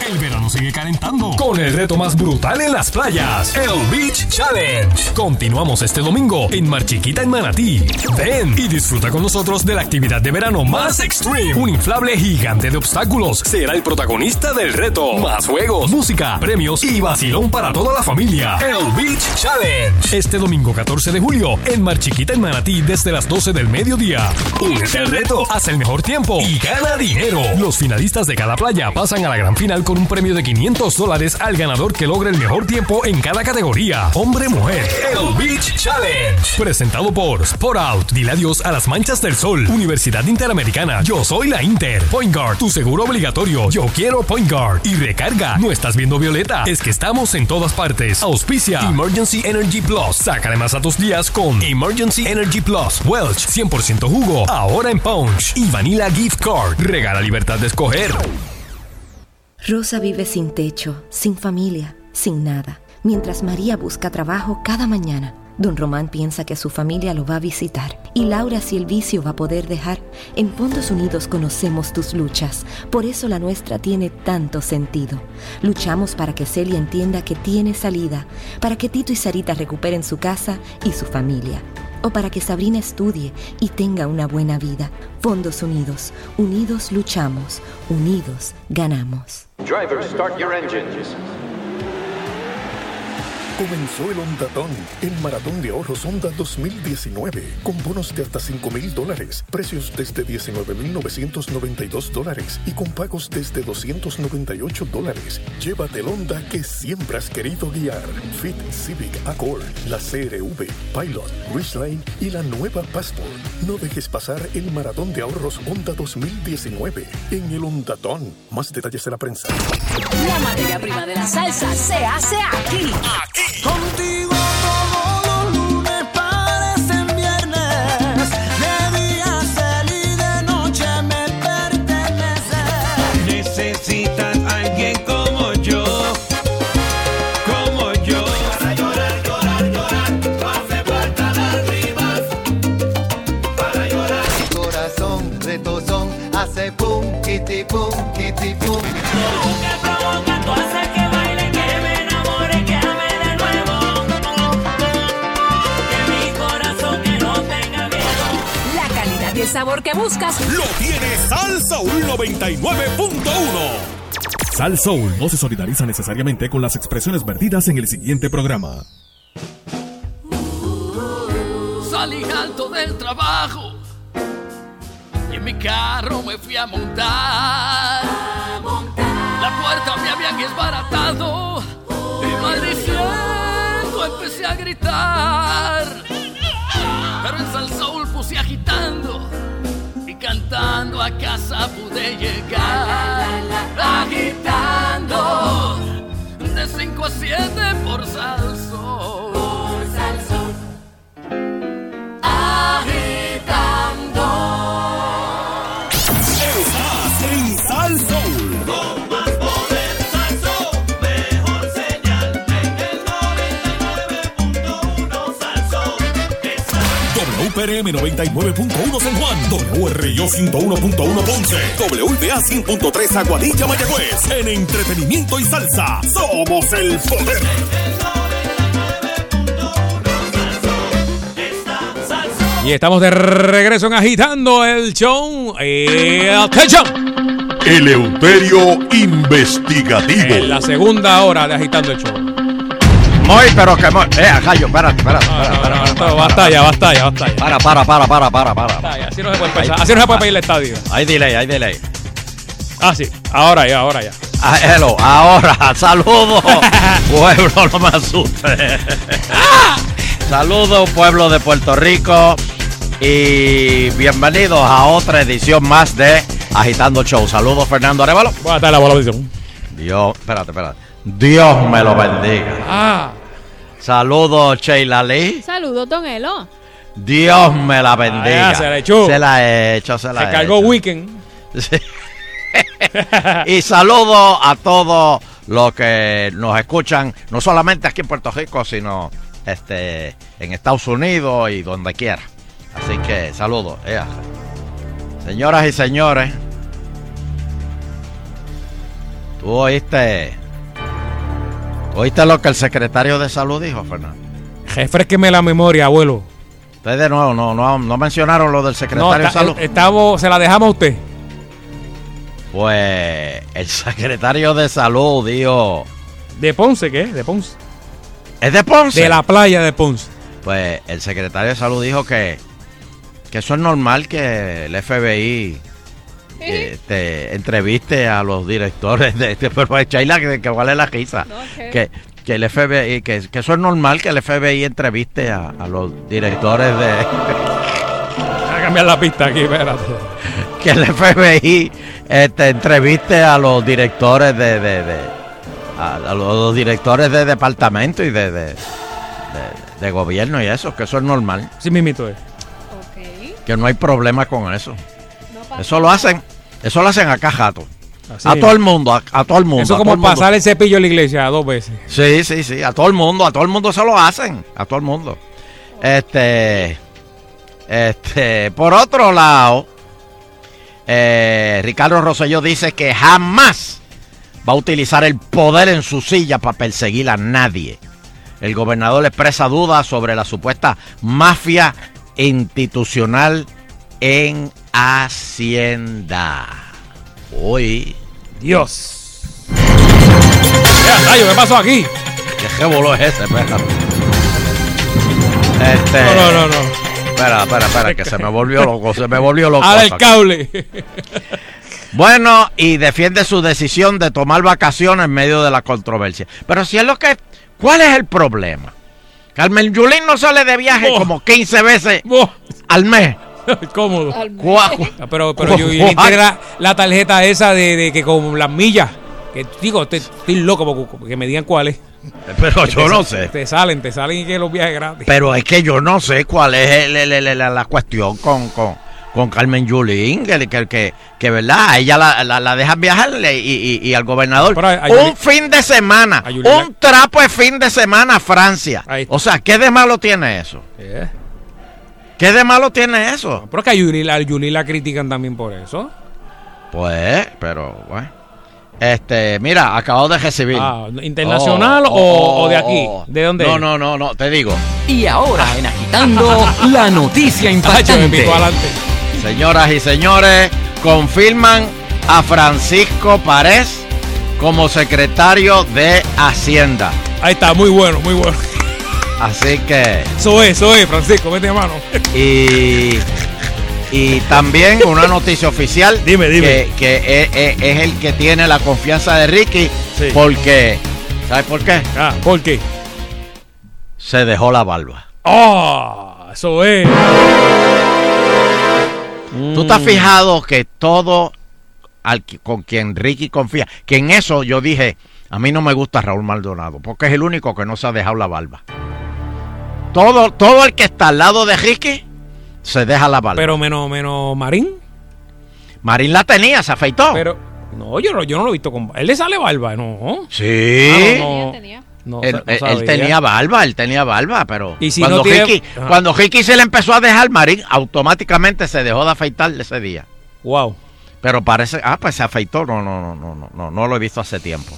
El verano sigue calentando con el reto más brutal en las playas, el Beach Challenge. Continuamos este domingo en Mar Chiquita en Manatí. Ven y disfruta con nosotros de la actividad de verano más extreme. Un inflable gigante de obstáculos será el protagonista del reto. Más juegos, música, premios y vacilón para toda la familia. El Beach Challenge. Este domingo 14 de julio en Mar Chiquita en Manatí desde las 12 del mediodía. Únete al reto, haz el mejor tiempo y gana dinero. Los finalistas de cada playa pasan a la gran final con un premio de 500 dólares al ganador que logre el mejor tiempo en cada categoría. Hombre-mujer. El Beach Challenge. Presentado por Sport Out. Dile adiós a las manchas del sol. Universidad Interamericana. Yo soy la Inter. Point Guard. Tu seguro obligatorio. Yo quiero Point Guard. Y recarga. No estás viendo Violeta. Es que estamos en todas partes. Auspicia. Emergency Energy Plus. Sácale más a tus días con Emergency Energy Plus. Welch. 100% jugo. Ahora en Punch. Y Vanilla Gift Card. Regala libertad de escoger. Rosa vive sin techo, sin familia, sin nada. Mientras María busca trabajo cada mañana, don Román piensa que su familia lo va a visitar. Y Laura si el vicio va a poder dejar. En Fondos Unidos conocemos tus luchas, por eso la nuestra tiene tanto sentido. Luchamos para que Celia entienda que tiene salida, para que Tito y Sarita recuperen su casa y su familia. O para que Sabrina estudie y tenga una buena vida. Fondos Unidos, unidos luchamos, unidos ganamos. Drivers, start your. Comenzó el Ondatón, el Maratón de Ahorros Honda 2019, con bonos de hasta 5 mil dólares, precios desde 19,992 dólares y con pagos desde 298 dólares. Llévate el Honda que siempre has querido guiar. Fit Civic Accord, la CRV, Pilot, Ridgeline y la nueva Passport. No dejes pasar el Maratón de Ahorros Honda 2019 en el Ondatón. Más detalles en la prensa. La materia prima de la salsa se hace aquí. Aquí. Contigo sabor que buscas Lo tiene Sal Soul 99.1. Sal Soul no se solidariza necesariamente con las expresiones vertidas en el siguiente programa. Salí alto del trabajo y en mi carro me fui a montar. La puerta me habían desbaratado y maldiciendo empecé a gritar. Y cantando a casa pude llegar. Agitando. De 5 a 7 por WPRM 99.1 San Juan, WRIO 101.1 Ponce, WBA 100.3 Aguadilla Mayagüez. En entretenimiento y salsa, somos el poder. Y estamos de regreso en Agitando el Show. Eh, ¡Atención! Eleuterio Investigativo. En la segunda hora de Agitando el Show. Muy, pero que muy. Eh, Gallo, espérate, espérate. Basta ya, basta ya, basta ya. Para, para, para, para, para, para. Así no se puede empezar. Así no se puede pedir el estadio. Hay delay, hay delay. Ah, sí. Ahora ya, ahora ya. Ah, hello, ahora, saludos, pueblo, no me asuste. saludos, pueblo de Puerto Rico. Y bienvenidos a otra edición más de Agitando Show. Saludos, Fernando Arevalo. Buenas tardes. Dios, espérate, espérate. Dios me lo bendiga. Ah. Saludos, Sheila Lee. Saludos, Don Elo. Dios me la bendiga. Ah, se la echó. Se la he hecho, se la Se he cargó hecho. Weekend. Sí. y saludo a todos los que nos escuchan, no solamente aquí en Puerto Rico, sino este en Estados Unidos y donde quiera. Así que saludos. ea. Señoras y señores, tú oíste, oíste lo que el secretario de salud dijo, Fernando. Refresqueme la memoria, abuelo. Ustedes de nuevo no, no, no mencionaron lo del No, secretario de salud. estamos, se la dejamos a usted. Pues el secretario de salud dijo. ¿De Ponce qué? ¿De Ponce? ¿Es de Ponce? De la playa de Ponce. Pues el secretario de salud dijo que, que eso es normal que el FBI este, entreviste a los directores de este pero Sheila, que, que vale la risa. Que, que el FBI, que, que eso es normal que el FBI entreviste a, a los directores de. Voy a cambiar la pista aquí, espérate. que el FBI este, entreviste a los directores de, de, de- a, a los directores de departamento y de, de, de- de gobierno y eso, que eso es normal, Sí, mismito es. que no hay problema con eso. Eso lo hacen, eso lo hacen acá jato. Así A es. todo el mundo, a, a todo el mundo. Eso es como el mundo. pasar el cepillo a la iglesia dos veces. Sí, sí, sí, a todo el mundo, a todo el mundo se lo hacen, a todo el mundo. Este, este, por otro lado, eh, Ricardo Rosselló dice que jamás va a utilizar el poder en su silla para perseguir a nadie. El gobernador expresa dudas sobre la supuesta mafia institucional en Hacienda. Uy. Dios. ¿qué pasó aquí? ¿Qué jebolo es ese? Espera. Este, No, no, no, no. Espera, espera, espera, que se me volvió loco, se me volvió loco. Ahora el cable. Bueno, y defiende su decisión de tomar vacaciones en medio de la controversia. Pero si es lo que... ¿Cuál es el problema? Carmen Yulín no sale de viaje Oh. como 15 veces al mes. Cómodo. Ah, Pero, pero cuá- tiene la, la tarjeta esa de, de que con las millas. Que digo, te- estoy loco porque que me digan cuáles. Pero Que yo te no sé. Te salen, te salen y que los viajes gratis. Pero es que yo no sé cuál es el- el- el- la, la cuestión con, con, con Carmen Yulín, que, que, que, que, verdad, a ella la, la, la dejan viajar y, y- y al gobernador. a- a un fin de semana, un trapo de fin de semana a Francia. O sea, ¿qué de malo tiene eso? Yeah. ¿Qué de malo tiene eso? Pero es que a Yulín, a la critican también por eso. Pues, pero, bueno. Este, mira, acabo de recibir. Ah, ¿internacional o- o de aquí? ¿De dónde No, no, no, no, te digo. Y ahora en Agitando, la noticia me impactante. Señoras y señores, confirman a Francisco Párez como secretario de Hacienda. Ahí está, muy bueno, muy bueno. Así que, Eso es, eso es, Francisco, vete a mano. y, y también una noticia oficial Dime, dime. que, que es, es- es el que tiene la confianza de Ricky Sí. porque, ¿sabes por qué? Ah, ¿por qué? Se dejó la barba. Ah, eso es. ¿Tú te has fijado que todo al con quien Ricky confía, que en eso yo dije, a mí no me gusta Raúl Maldonado, porque es el único que no se ha dejado la barba. Todo, todo el que está al lado de Ricky se deja la barba. Pero menos, menos Marín. Marín la tenía, se afeitó. Pero, no, yo no, yo no lo he visto con. Él le sale barba, ¿no? sí. Ah, no, no. No, él, no tenía barba, él tenía barba, pero Y si cuando, no tiene- Ricky, cuando Ricky se le empezó a dejar Marín, automáticamente se dejó de afeitar ese día. Wow. Pero parece, ah, pues se afeitó, no, no, no, no, no, no, no lo he visto hace tiempo.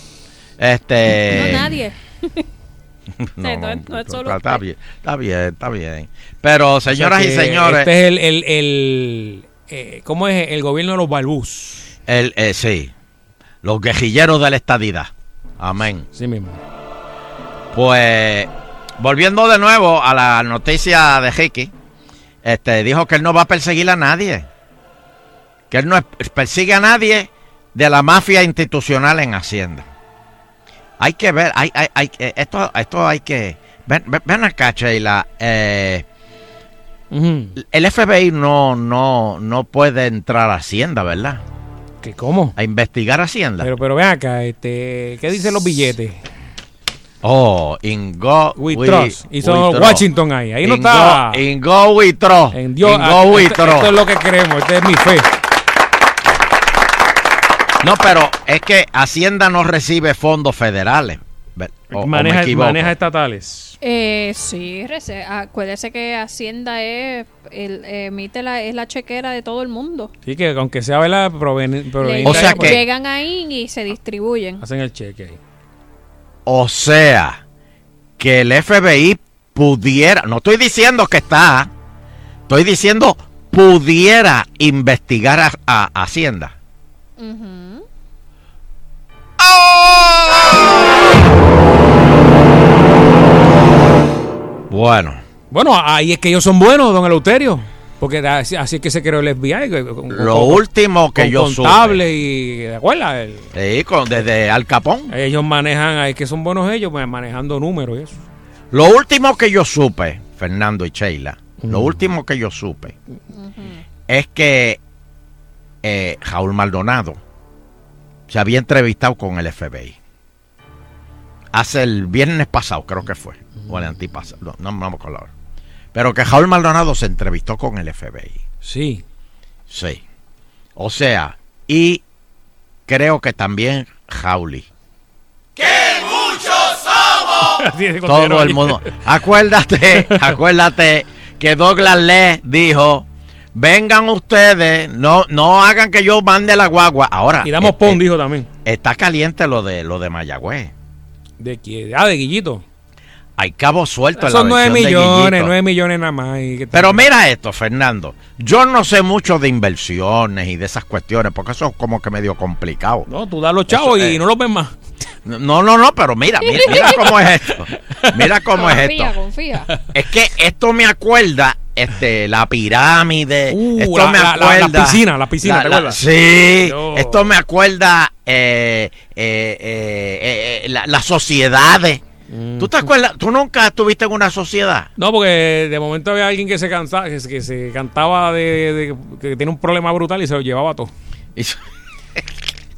Este, No, nadie. no, no no, es- no es está- solo está bien, está bien, está bien. Pero O sea señoras y que señores, Este es el. el, el eh, ¿Cómo es? El gobierno de los balbús. el, eh, sí, los guerrilleros de la estadidad. Amén. Sí mismo. Pues, volviendo de nuevo a la noticia de Ricky, este, dijo que él no va a perseguir a nadie. Que él no persigue a nadie de la mafia institucional en Hacienda. Hay que ver, hay, hay, hay, esto, esto hay que... Ven, ven, acá, Sheila. eh, el FBI no, no, no puede entrar a Hacienda, ¿verdad? ¿Qué cómo? A investigar Hacienda. Pero, pero ven acá, este, ¿qué dicen los billetes? Oh, in go We we- trust. Hizo we trust. Washington ahí. Ahí no In está. go- in go we trust. En Dios. In go we esto, trust. esto es lo que queremos. Esta es mi fe. No, pero es que Hacienda no recibe fondos federales. O, maneja, estatales. Eh, sí, acuérdese que Hacienda es, el, emite la, es la chequera de todo el mundo. Sí, que aunque sea proveniente O sea que- Llegan ahí y se distribuyen. Hacen el cheque ahí. O sea, que el FBI pudiera, no estoy diciendo que está, estoy diciendo pudiera investigar a, a Hacienda. Bueno, Bueno, ahí es que ellos son buenos, don Eleuterio. Porque así, así es que se creó el FBI. con- Lo con- último que con yo contable y. ¿Te acuerdas? El- Sí, con, desde Al Capón. ellos manejan, es que son buenos ellos ma- manejando números y eso. Lo último que yo supe, Fernando y Sheila, lo último que yo supe es que eh, Raúl Maldonado se había entrevistado con el FBI. Hace el viernes pasado, creo que fue. O el antipasado. No, no me acuerdo ahora. Pero que Raúl Maldonado se entrevistó con el FBI. Sí. Sí. O sea, y creo que también Jauli. Así es, Todo el mundo. Acuérdate, acuérdate que Douglas Lee dijo, vengan ustedes, no, no hagan que yo mande la guagua. Ahora, Y damos pon, eh, dijo también. está caliente lo de lo de Mayagüez. De que, ah, de Guillito. Hay cabos sueltos en la Son 9 versión de millones, Guillito. 9 millones nada más. y Pero mira esto, Fernando. Yo no sé mucho de inversiones y de esas cuestiones, porque eso es como que medio complicado. No, tú das los chavos Eso, y eh, no los ves más. No, no, no, pero mira, mira, mira cómo es esto. Mira cómo es confía, esto. confía. Es que esto me acuerda este la pirámide, Uh, esto la- me la- la- acuerda la piscina, la piscina, ¿te acuerdas? sí, esto me acuerda eh, eh, eh, eh, la- las sociedades. ¿Tú te acuerdas? ¿Tú nunca estuviste en una sociedad? No, porque de momento había alguien que se cansaba, que, se- que se cantaba de, de- que tiene un problema brutal y se lo llevaba todo.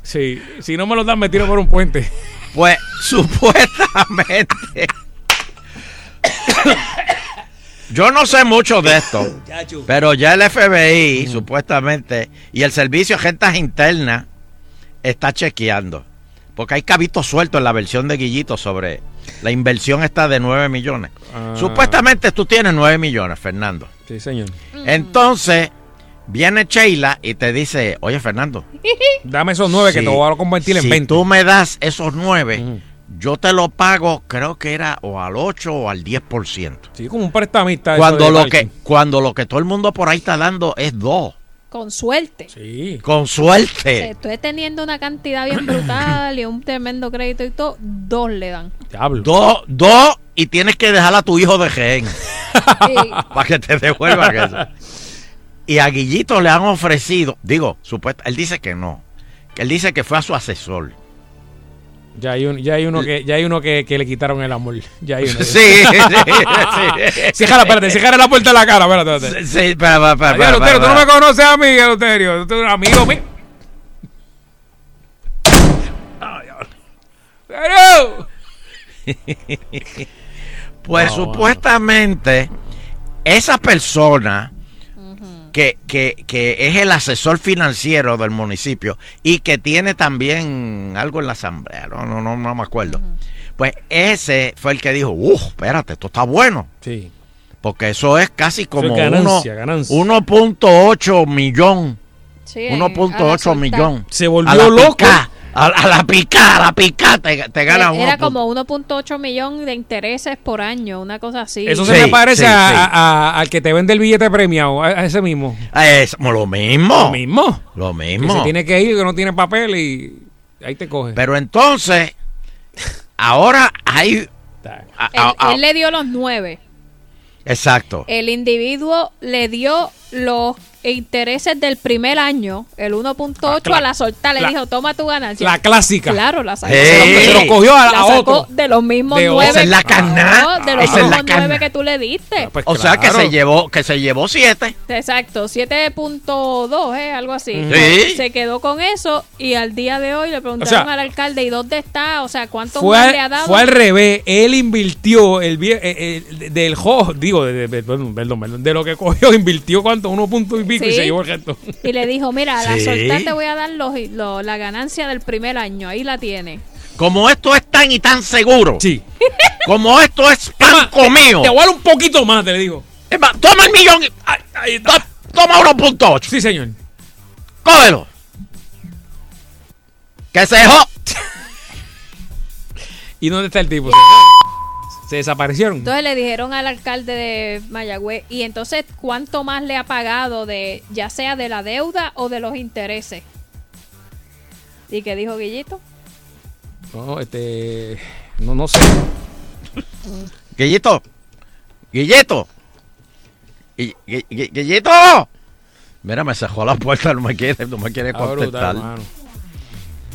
Sí, si no me lo dan me tiro por un puente. Pues supuestamente. Yo no sé mucho de esto, pero ya el FBI supuestamente y el Servicio de Agentas Internas está chequeando. Porque hay cabitos sueltos en la versión de Guillito sobre la inversión esta de 9 millones. Ah. Supuestamente tú tienes 9 millones, Fernando. Sí, señor. Entonces, viene Sheila y te dice, oye Fernando, Dame esos nueve que Sí. te voy a convertir en si 20. tú me das esos 9, yo te lo pago, creo que era o al 8 o al 10%. Sí, como un prestamista. Cuando lo, que, cuando lo que todo el mundo por ahí está dando es 2. Con suerte. Sí. Con suerte. estoy teniendo una cantidad bien brutal y un tremendo crédito y todo, dos le dan. Diablo. Dos, dos y tienes que dejar a tu hijo de gen para que te devuelvan eso. Y a Guillito le han ofrecido, digo, supuesta, él dice que no. Que él dice que fue a su asesor. Ya hay, un- ya hay uno, que, ya hay uno que, que le quitaron el amor. Ya hay uno. Sí, sí, sí. Cierra, espérate, cierra la puerta de la cara, espérate. espérate. Sí, espera, espera, espera, Ay, espera, Eleuterio, tú no me conoces a mí, Eleuterio. Tú eres amigo mío. Pues Ah, supuestamente esa persona que, que, que es el asesor financiero del municipio y que tiene también algo en la asamblea, no, no, no, no me acuerdo. Pues ese fue el que dijo, uff, espérate, esto está bueno. Sí. Porque eso es casi como ganancia, uno- ganancia. 1.8 millón. Sí, a la 1.8 soltar. millón. Se volvió A la loco. A, a la pica, a la pica, te, te gana Era uno como 1.8 millón de intereses por año, una cosa así. Eso se Sí, me parece sí, a- sí. a- a- al que te vende el billete premiado, a, a ese mismo. Es lo mismo. Lo mismo. Lo Que mismo. se tiene que ir, que no tiene papel y ahí te coge. Pero entonces, ahora hay. a- Él, a- a- él le dio los nueve. exacto. El individuo le dio los e intereses del primer año, el 1.8 ah, a la solta le dijo, toma tu ganancia. La clásica. Claro, la sacó. Hey. Se lo cogió a la, la de los mismos de nueve. Esa es la canasta. De los mismos nueve que tú le diste. Pues o sea que se llevó, que se llevó siete. Exacto, 7.2, eh, algo así. Sí. Se quedó con eso y al día de hoy le preguntaron al alcalde, ¿y dónde está? O sea, ¿cuánto fue, le ha dado? Fue al revés, él invirtió el, el, eh, eh, del jo, digo, de, de lo que cogió, invirtió cuánto, 1.5 y le dijo, mira, a la soltar te voy a dar los, la ganancia del primer año, ahí la tiene. Como esto es tan y tan seguro. Sí. Como esto es pan comido. Te, te un poquito más, te le digo. Es más, toma el millón. Ay, ay, to, toma 1.8. Sí, señor. Cógelo. Que se dejó. ¿Y dónde está el tipo? Se, desaparecieron. Entonces le dijeron al alcalde de Mayagüez, y entonces, ¿cuánto más le ha pagado de, ya sea de la deuda o de los intereses? ¿Y qué dijo Guillito? No, este. No, no sé. Guillito. Guilleto. Y, Gui- Gui- Guillito. Mira, me cerró la puerta, no me quiere, no me quiere brutal, contestar.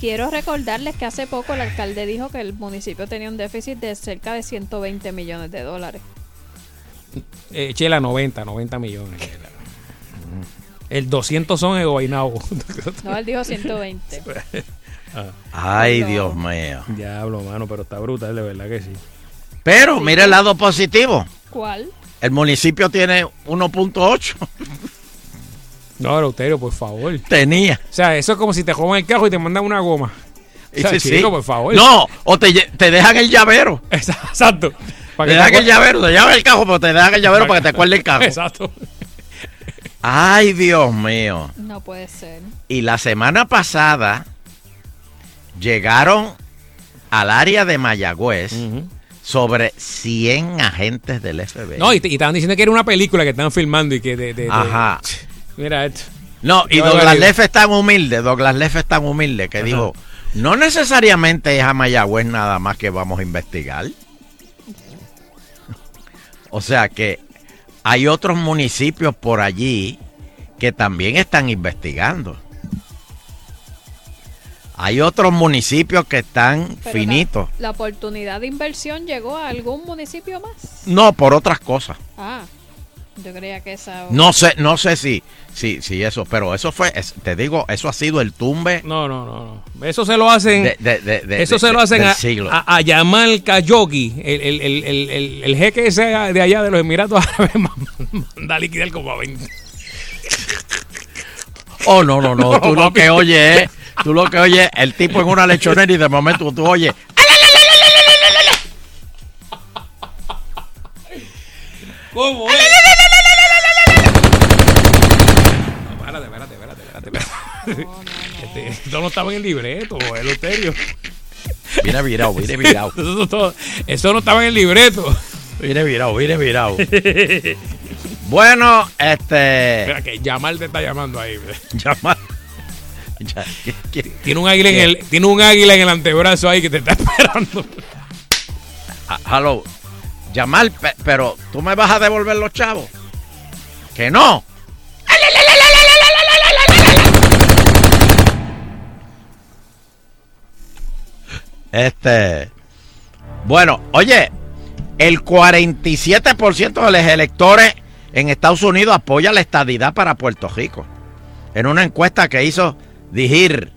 Quiero recordarles que hace poco el alcalde dijo que el municipio tenía un déficit de cerca de 120 millones de dólares. Eh, Chela, 90, 90 millones. Chela. El 200 son en Guaynabo. No, él dijo 120. Ay, Dios mío. Diablo, mano, pero está brutal, de verdad que sí. Pero mira el lado positivo. ¿Cuál? El municipio tiene 1.8. No, Eleuterio, por favor. Tenía. O sea, eso es como si te jodan el carro y te mandan una goma. O sea, Sí, sí. chico, por favor. No, o te, te dejan el llavero. Exacto. Te dejan el llavero, te llevan el carro, pero te dejan el llavero para que te acuerdes el carro. Exacto. Ay, Dios mío. No puede ser. Y la semana pasada llegaron al área de Mayagüez sobre 100 agentes del FBI. No, y, te- y estaban diciendo que era una película que estaban filmando y que de... de- de- Ajá. Mira esto. No, y Douglas. Leff es tan humilde, Douglas Leff es tan humilde que Ajá. dijo, no necesariamente es a Mayagüez nada más que vamos a investigar. O sea que hay otros municipios por allí que también están investigando. Hay otros municipios que están Pero finitos. La, la oportunidad de inversión llegó a algún municipio más. No, por otras cosas. Ah, yo creía que esa. No sé, no sé si, si, si eso, pero eso fue, es- te digo, eso ha sido el tumbe. No, no, no, no. Eso se lo hacen. De- de- de- de- eso de- se lo hacen a, siglo. a, a Yamal Khashoggi, el, el, el, el, el, el jeque ese de allá de los Emiratos Árabes, manda a liquidar como a 20. Oh, no, no, no. Tú lo que oyes es, tú lo que oyes, el tipo en una lechonera y de momento tú oyes. ¿Cómo es? No, espérate, espérate, espérate, espérate. espérate. Este, esto no estaba en el libreto, Eleuterio. Viene virado, viene virado. Eso, no estaba- eso no estaba en el libreto. Viene virado, viene virado. Bueno, este. Espera, que Yamal te está llamando ahí. Yamal. Ya, ¿qué- qué- Tiene un águila en el, tiene un águila en el antebrazo ahí que te está esperando. Ah, hello. Yamal, pe- pero tú me vas a devolver los chavos. Que no. Este. Bueno, oye, el 47% de los electores en Estados Unidos apoya la estadidad para Puerto Rico. En una encuesta que hizo Digir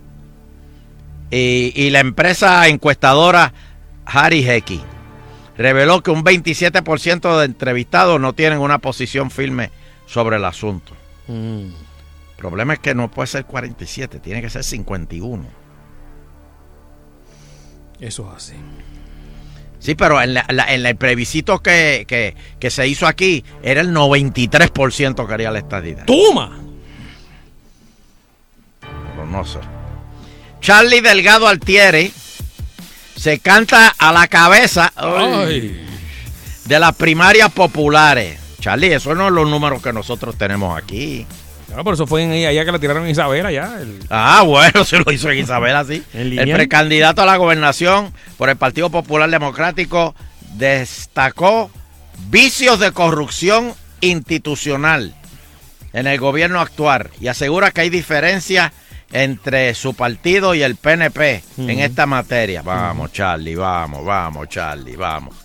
y, y la empresa encuestadora Harry Hecky reveló que un 27% de entrevistados no tienen una posición firme sobre el asunto. El problema es que no puede ser 47, tiene que ser 51. Eso es así. Sí, pero en, la- la- en el plebiscito que, que- que se hizo aquí era el 93% que quería la estadidad. ¡Toma! Pero no sé. Charlie Delgado Altieri se canta a la cabeza ay, de las primarias populares. Charlie, eso no es los números que nosotros tenemos aquí. No, por eso fue en allá que la tiraron en Isabela ya. el- Ah, bueno, se lo hizo en Isabela, sí. El precandidato a la gobernación por el Partido Popular Democrático destacó vicios de corrupción institucional en el gobierno actual y asegura que hay diferencias entre su partido y el PNP en esta materia. Vamos, Charlie, vamos, vamos, Charlie, vamos.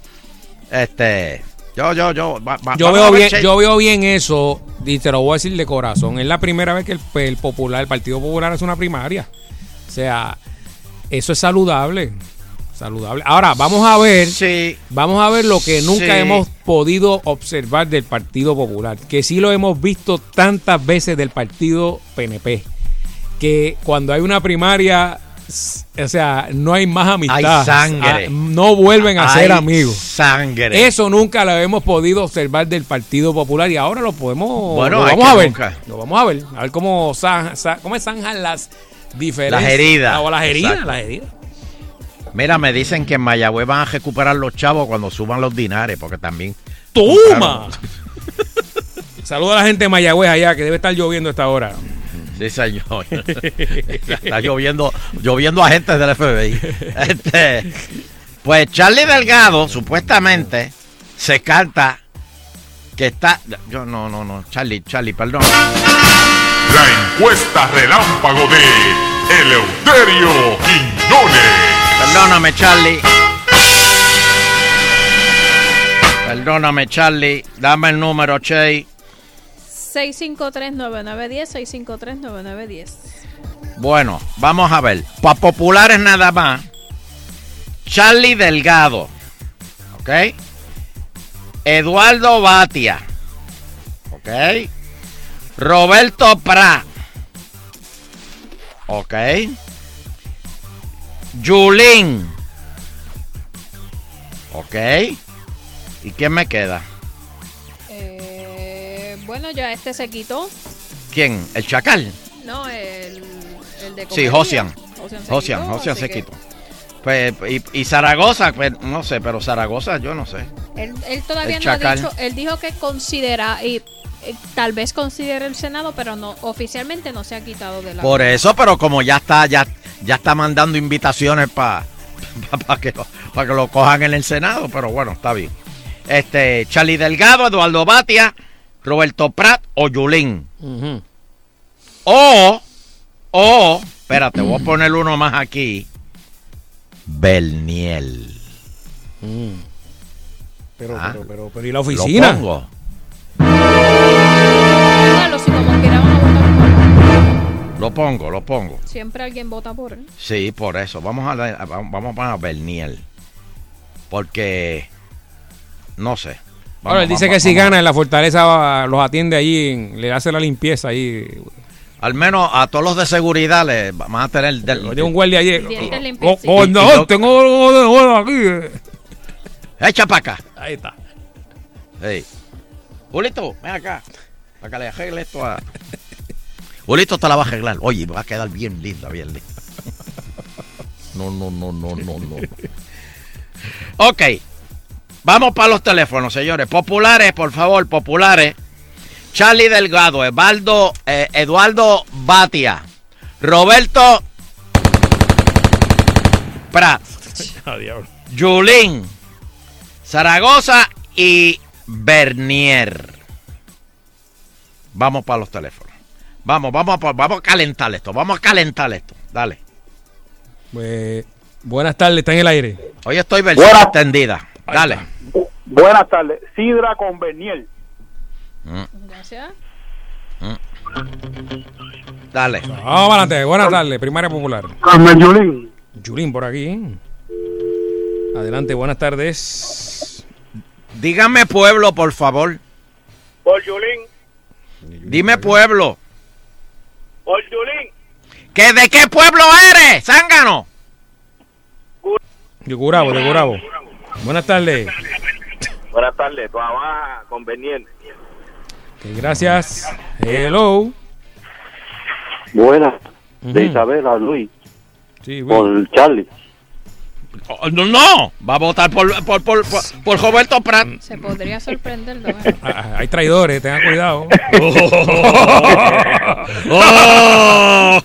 Este, yo, yo, yo, va- va- Yo veo, bien, yo veo bien eso, y te lo voy a decir de corazón. Es la primera vez que el, el popular, el Partido Popular hace una primaria. O sea, eso es saludable. Saludable. Ahora, vamos a ver. Vamos a ver lo que nunca Sí. hemos podido observar del Partido Popular. Que sí lo hemos visto tantas veces del Partido PNP. Que cuando hay una primaria. O sea, no hay más amistad. Hay sangre. Ah, No vuelven a ser amigos. Sangre. Eso nunca lo hemos podido observar del Partido Popular y ahora lo podemos. Bueno, lo vamos a ver. nunca. Lo vamos a ver. A ver cómo, zan- zan- cómo zanjan las diferencias. Las heridas. O las heridas. Exacto. Las heridas. Mira, me dicen que en Mayagüez van a recuperar los chavos cuando suban los dinares, porque también. ¡Toma! Saluda a la gente de Mayagüez allá, que debe estar lloviendo a esta hora. Sí, señor. Está lloviendo, lloviendo agentes del FBI. Este, pues Charlie Delgado, supuestamente, se canta que está. Yo no, no, no. Charlie, Charlie, perdón. La encuesta relámpago de Eleuterio Quiñones. Perdóname, Charlie. Perdóname, Charlie. Dame el número, Che. 653-9910, 653-9910. Bueno, vamos a ver. Para populares nada más. Charlie Delgado. ¿Ok? Eduardo Batia. ¿Ok? Roberto Prat. ¿Ok? Yulín. ¿Ok? ¿Y quién me queda? Eh, bueno, ya este se quitó. ¿Quién? ¿El Chacal? No, el, el de Sí. Josian. Josian se Josian, se que quitó. Pues, y, y Zaragoza, pues no sé, pero Zaragoza yo no sé. Él, él todavía El no ha Chacal. dicho, él dijo que considera y eh, tal vez considere el Senado, pero no oficialmente no se ha quitado de la Por eso, pero como ya está, ya, ya está mandando invitaciones para que, lo- pa que lo cojan en el Senado, pero bueno, está bien. Este, Charlie Delgado, Eduardo Batia, Roberto Prat o Yulín. O, o, espérate, voy a poner uno más aquí. Berniel. Pero, Ah. pero, pero, pero, ¿y la oficina? Lo pongo. Lo pongo, lo pongo. Siempre alguien vota por él. Sí, por eso. Vamos a, la- vamos a poner a Berniel. Porque, no sé. Ahora, él dice que si gana en la fortaleza los atiende allí, en- le hace la limpieza ahí. Al menos a todos los de seguridad le van a tener... Del, Oye, un guardia allí. Dientes Oh, oh, y no, tengo oh, oh, aquí. eh. Echa para acá. Ahí está. Sí. Julito, ven acá. Para que le arregle esto a... Julito te la va a arreglar. Oye, va a quedar bien linda, bien linda. No, no, no, no, no, no. Ok. Vamos para los teléfonos, señores. Populares, por favor, populares. Charlie Delgado, Eduardo, eh, Eduardo Batia, Roberto Prat, Ah, diablo. Yulín, Zaragoza y Bernier. Vamos para los teléfonos. Vamos, vamos, a- vamos a calentar esto. Vamos a calentar esto. Dale. Pues, buenas tardes, está en el aire. Hoy estoy versión extendida. Dale. Buenas tardes. Sidra con Berniel. Mm, Gracias. Dale. Vamos adelante, buenas tardes, primaria popular. Carmen Yulín. Yulín por aquí. Adelante, buenas tardes. Dígame pueblo, por favor. Por Yulín. Dime pueblo. Por Yulín. ¿Que ¿De qué pueblo eres, zángano? De Curabo, de Curabo. Buenas tardes. Buenas tardes. Trabaja con Berniel. Ok, gracias. Hello. Buenas, de Ujú. Isabela Luis, Sí, por Charlie. Oh, No, no. Va a votar por, por, por, por, por Roberto Prat. Se podría sorprender. ¿no? Ah, Hay traidores, tengan cuidado. Oh.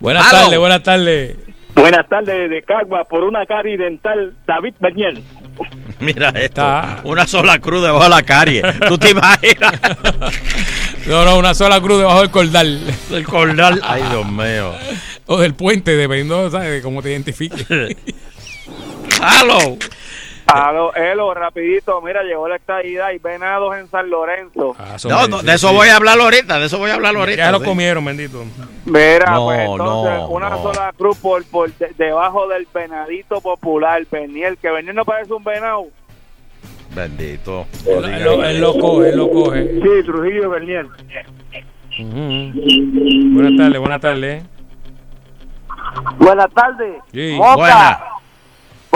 buenas Aló. tardes, buenas tardes. Buenas tardes de Cagua por una cari dental David Berniel. Mira esto. Una sola cruz debajo de la carie. ¿Tú te imaginas? No, no, una sola cruz debajo del cordal. El cordal. Ay, Dios mío. O del puente, dependiendo ¿sabes? de cómo te identifiques. ¡Halo! Aló, Elo, rapidito, mira, llegó la estadidad y venados en San Lorenzo. No, no, de eso voy a hablar ahorita. De eso voy a hablar ahorita. Ya lo comieron, bendito. Mira, No, pues entonces, no, una no. sola cruz por, por de- debajo del venadito popular, Berniel, que Berniel no parece un venado. Bendito. Él lo, él lo coge, él lo coge. Sí, Trujillo Berniel. Ujú. Buenas tardes, buenas tardes. Buenas tardes. Sí. Buena.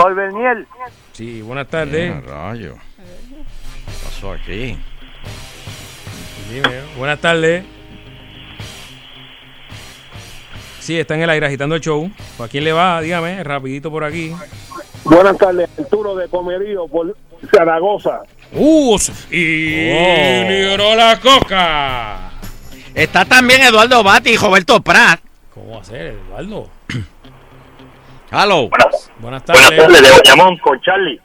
Por Berniel. Sí, buenas tardes. Rayo. ¿Qué pasó aquí? Dime, buenas tardes. Sí, está en el aire agitando el show. ¿A quién le va? Dígame, rapidito por aquí. Buenas tardes, Arturo de Comerío por Zaragoza. ¡Uh! Y libró la coca. Está también Eduardo Bati y Roberto Prat. ¿Cómo va a ser, Eduardo? Halo. Buenas tardes. de Bayamón con Charlie.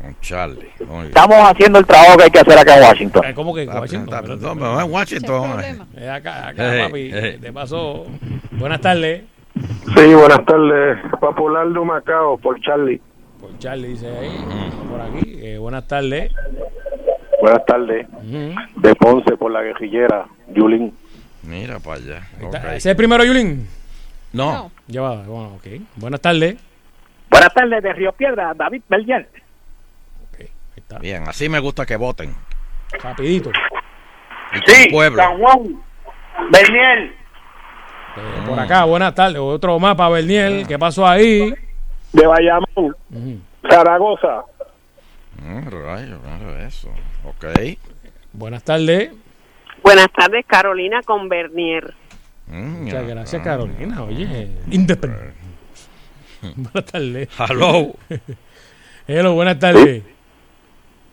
Con Charlie. Estamos haciendo el trabajo que hay que hacer acá en Washington. Eh, ¿Cómo que en Washington? no, pero en Washington. eh. Eh, acá, acá, papi. Te pasó. Buenas tardes. Sí, buenas tardes. Popular de Macao, por Charlie. Por Charlie dice ahí. Por aquí. Eh, buenas tardes. Buenas tardes. De Ponce, por la guerrillera, Yulín. Mira para allá. Está- Ok. ¿Ese es el primero, Yulín? No. Ya va, bueno, ok. Buenas tardes. Buenas tardes, de Río Piedra, David Bellier. Bien, así me gusta que voten. Rapidito. Y con pueblo. Juan, Berniel. Eh, por acá, buenas tardes. Otro mapa, Berniel. ¿Qué pasó ahí? De Bayamón, Zaragoza. Mm, rayo, claro, eso. Ok. Buenas tardes. Buenas tardes, Carolina con Bernier. Mm, Muchas gracias, Carolina. Oye, independiente. Buenas tardes. Hello. Hello, buenas tardes.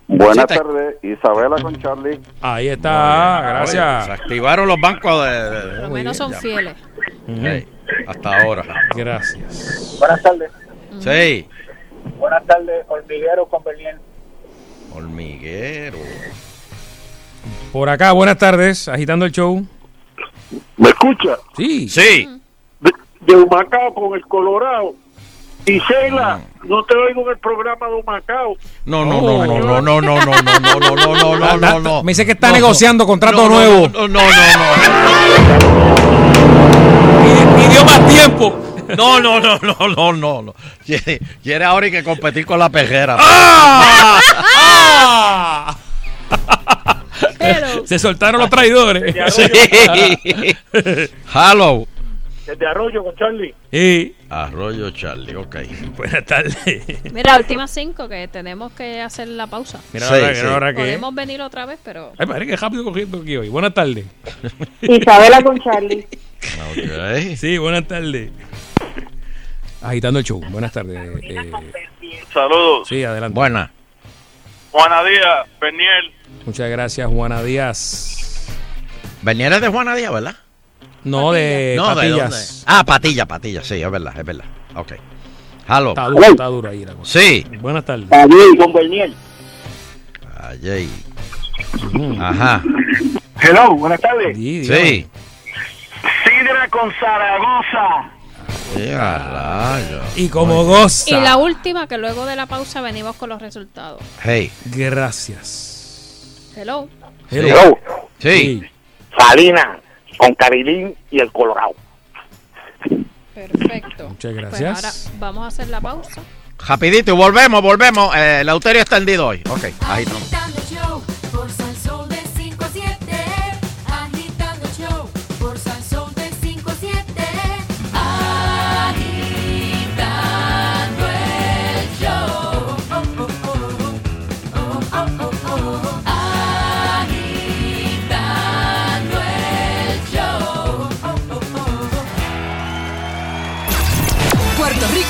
Buenas Sí, te- tardes, Isabela con Charlie. Ahí está, Oye, gracias. se activaron los bancos de. de- Por lo menos son ya. fieles. Hey, hasta ahora. Gracias. Buenas tardes. Sí. Buenas tardes, Hormiguero con Berniel. Hormiguero. Por acá, buenas tardes. Agitando el show. ¿Me escucha? Sí. Sí. De, de Humacao con el Colorado. Y Sheila, no te oigo en el programa de Humacao. No, no, no, no, no, no, no, no, no, no, no, no, no, no, no, no. Me dice que está No, negociando contrato no, no, nuevo. No, no, no, no. Pidió más tiempo. No, no, no, no, no, no, no. Quiere, ahora hay que competir con la pejera. ¡Ah! ¡Ah! Se soltaron los traidores. Hello. Desde Arroyo con Charlie. Sí. Arroyo Charlie, ok. Buenas tardes. Mira, últimas cinco que tenemos que hacer la pausa. Mira, Sí, ahora, que- sí. ahora que. Podemos venir otra vez, pero Ay, madre, que rápido cogiendo aquí hoy. Buenas tardes. Isabela con Charlie. Sí, buenas tardes. Agitando el show. Buenas tardes. eh, Saludos. sí, adelante. Buena. Juana Díaz, Berniel. Muchas gracias, Juana Díaz. Bernier es de Juana Díaz, ¿verdad? No, de no, ¿de dónde? patillas. Ah, patilla, patilla, sí, es verdad, es verdad. Ok. Hello. Está duro, está duro ahí la cosa. Sí. Buenas tardes. Allí con. Allí. Ajá. Hello, buenas tardes. Sí. Sí. Sidra con Zaragoza. Y como goza. Y la última, que luego de la pausa venimos con los resultados. Hey. Gracias. Hello. Hello. Sí. Salina con Carilín y el Colorado. Perfecto. Muchas Pues gracias. ahora vamos a hacer la pausa. Rapidito, y volvemos, volvemos. Eh, el Euterio extendido hoy. Ok, ahí estamos.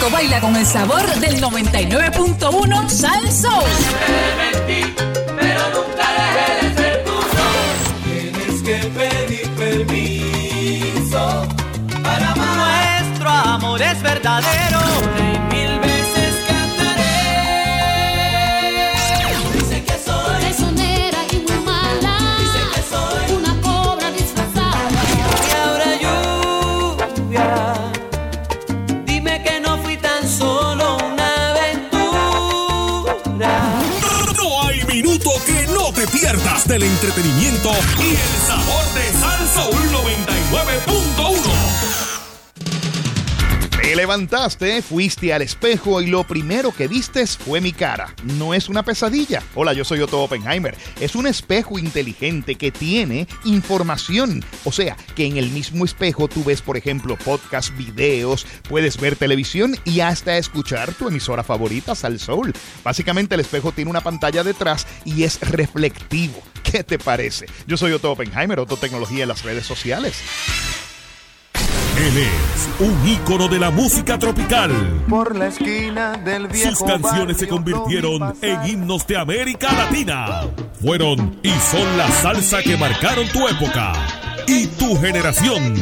Baila con el sabor del 99.1 Sal Soul. Fuiste al espejo y lo primero que vistes fue mi cara. No es una pesadilla. Hola, yo soy Otto Oppenheimer. Es un espejo inteligente que tiene información. O sea, que en el mismo espejo tú ves, por ejemplo, podcast, videos, puedes ver televisión y hasta escuchar tu emisora favorita, Sal Soul. Básicamente el espejo tiene una pantalla detrás y es reflectivo. ¿Qué te parece? Yo soy Otto Oppenheimer, Otto Tecnología en las redes sociales. Él es un ícono de la música tropical. Por la esquina del viejo Sus canciones se convirtieron en himnos de América Latina. Fueron y son la salsa que marcaron tu época. Y tu generación.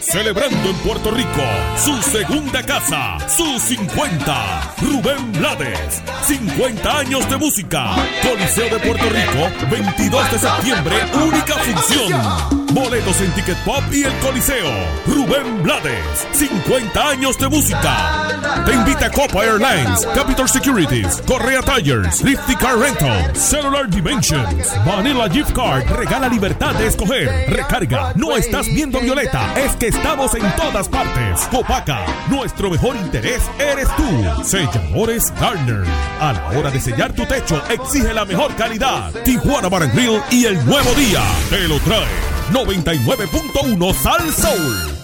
Celebrando en Puerto Rico su segunda casa, sus 50. Rubén Blades, 50 años de música. Coliseo de Puerto Rico, 22 de septiembre, única función. Boletos en Ticket Pop y el Coliseo. Rubén Blades, 50 años de música. Te invita Copa Airlines, Capital Securities, Correa Tires, Lifty Car Rental, Cellular Dimensions, Vanilla Gift Card. Regala libertad de escoger. Recarga. No estás viendo Violeta, es que estamos en todas partes. Copaca, nuestro mejor interés eres tú. Selladores Garner. A la hora de sellar tu techo, exige la mejor calidad. Tijuana Bar Grill y el nuevo día te lo trae. 99.1 Sal Soul.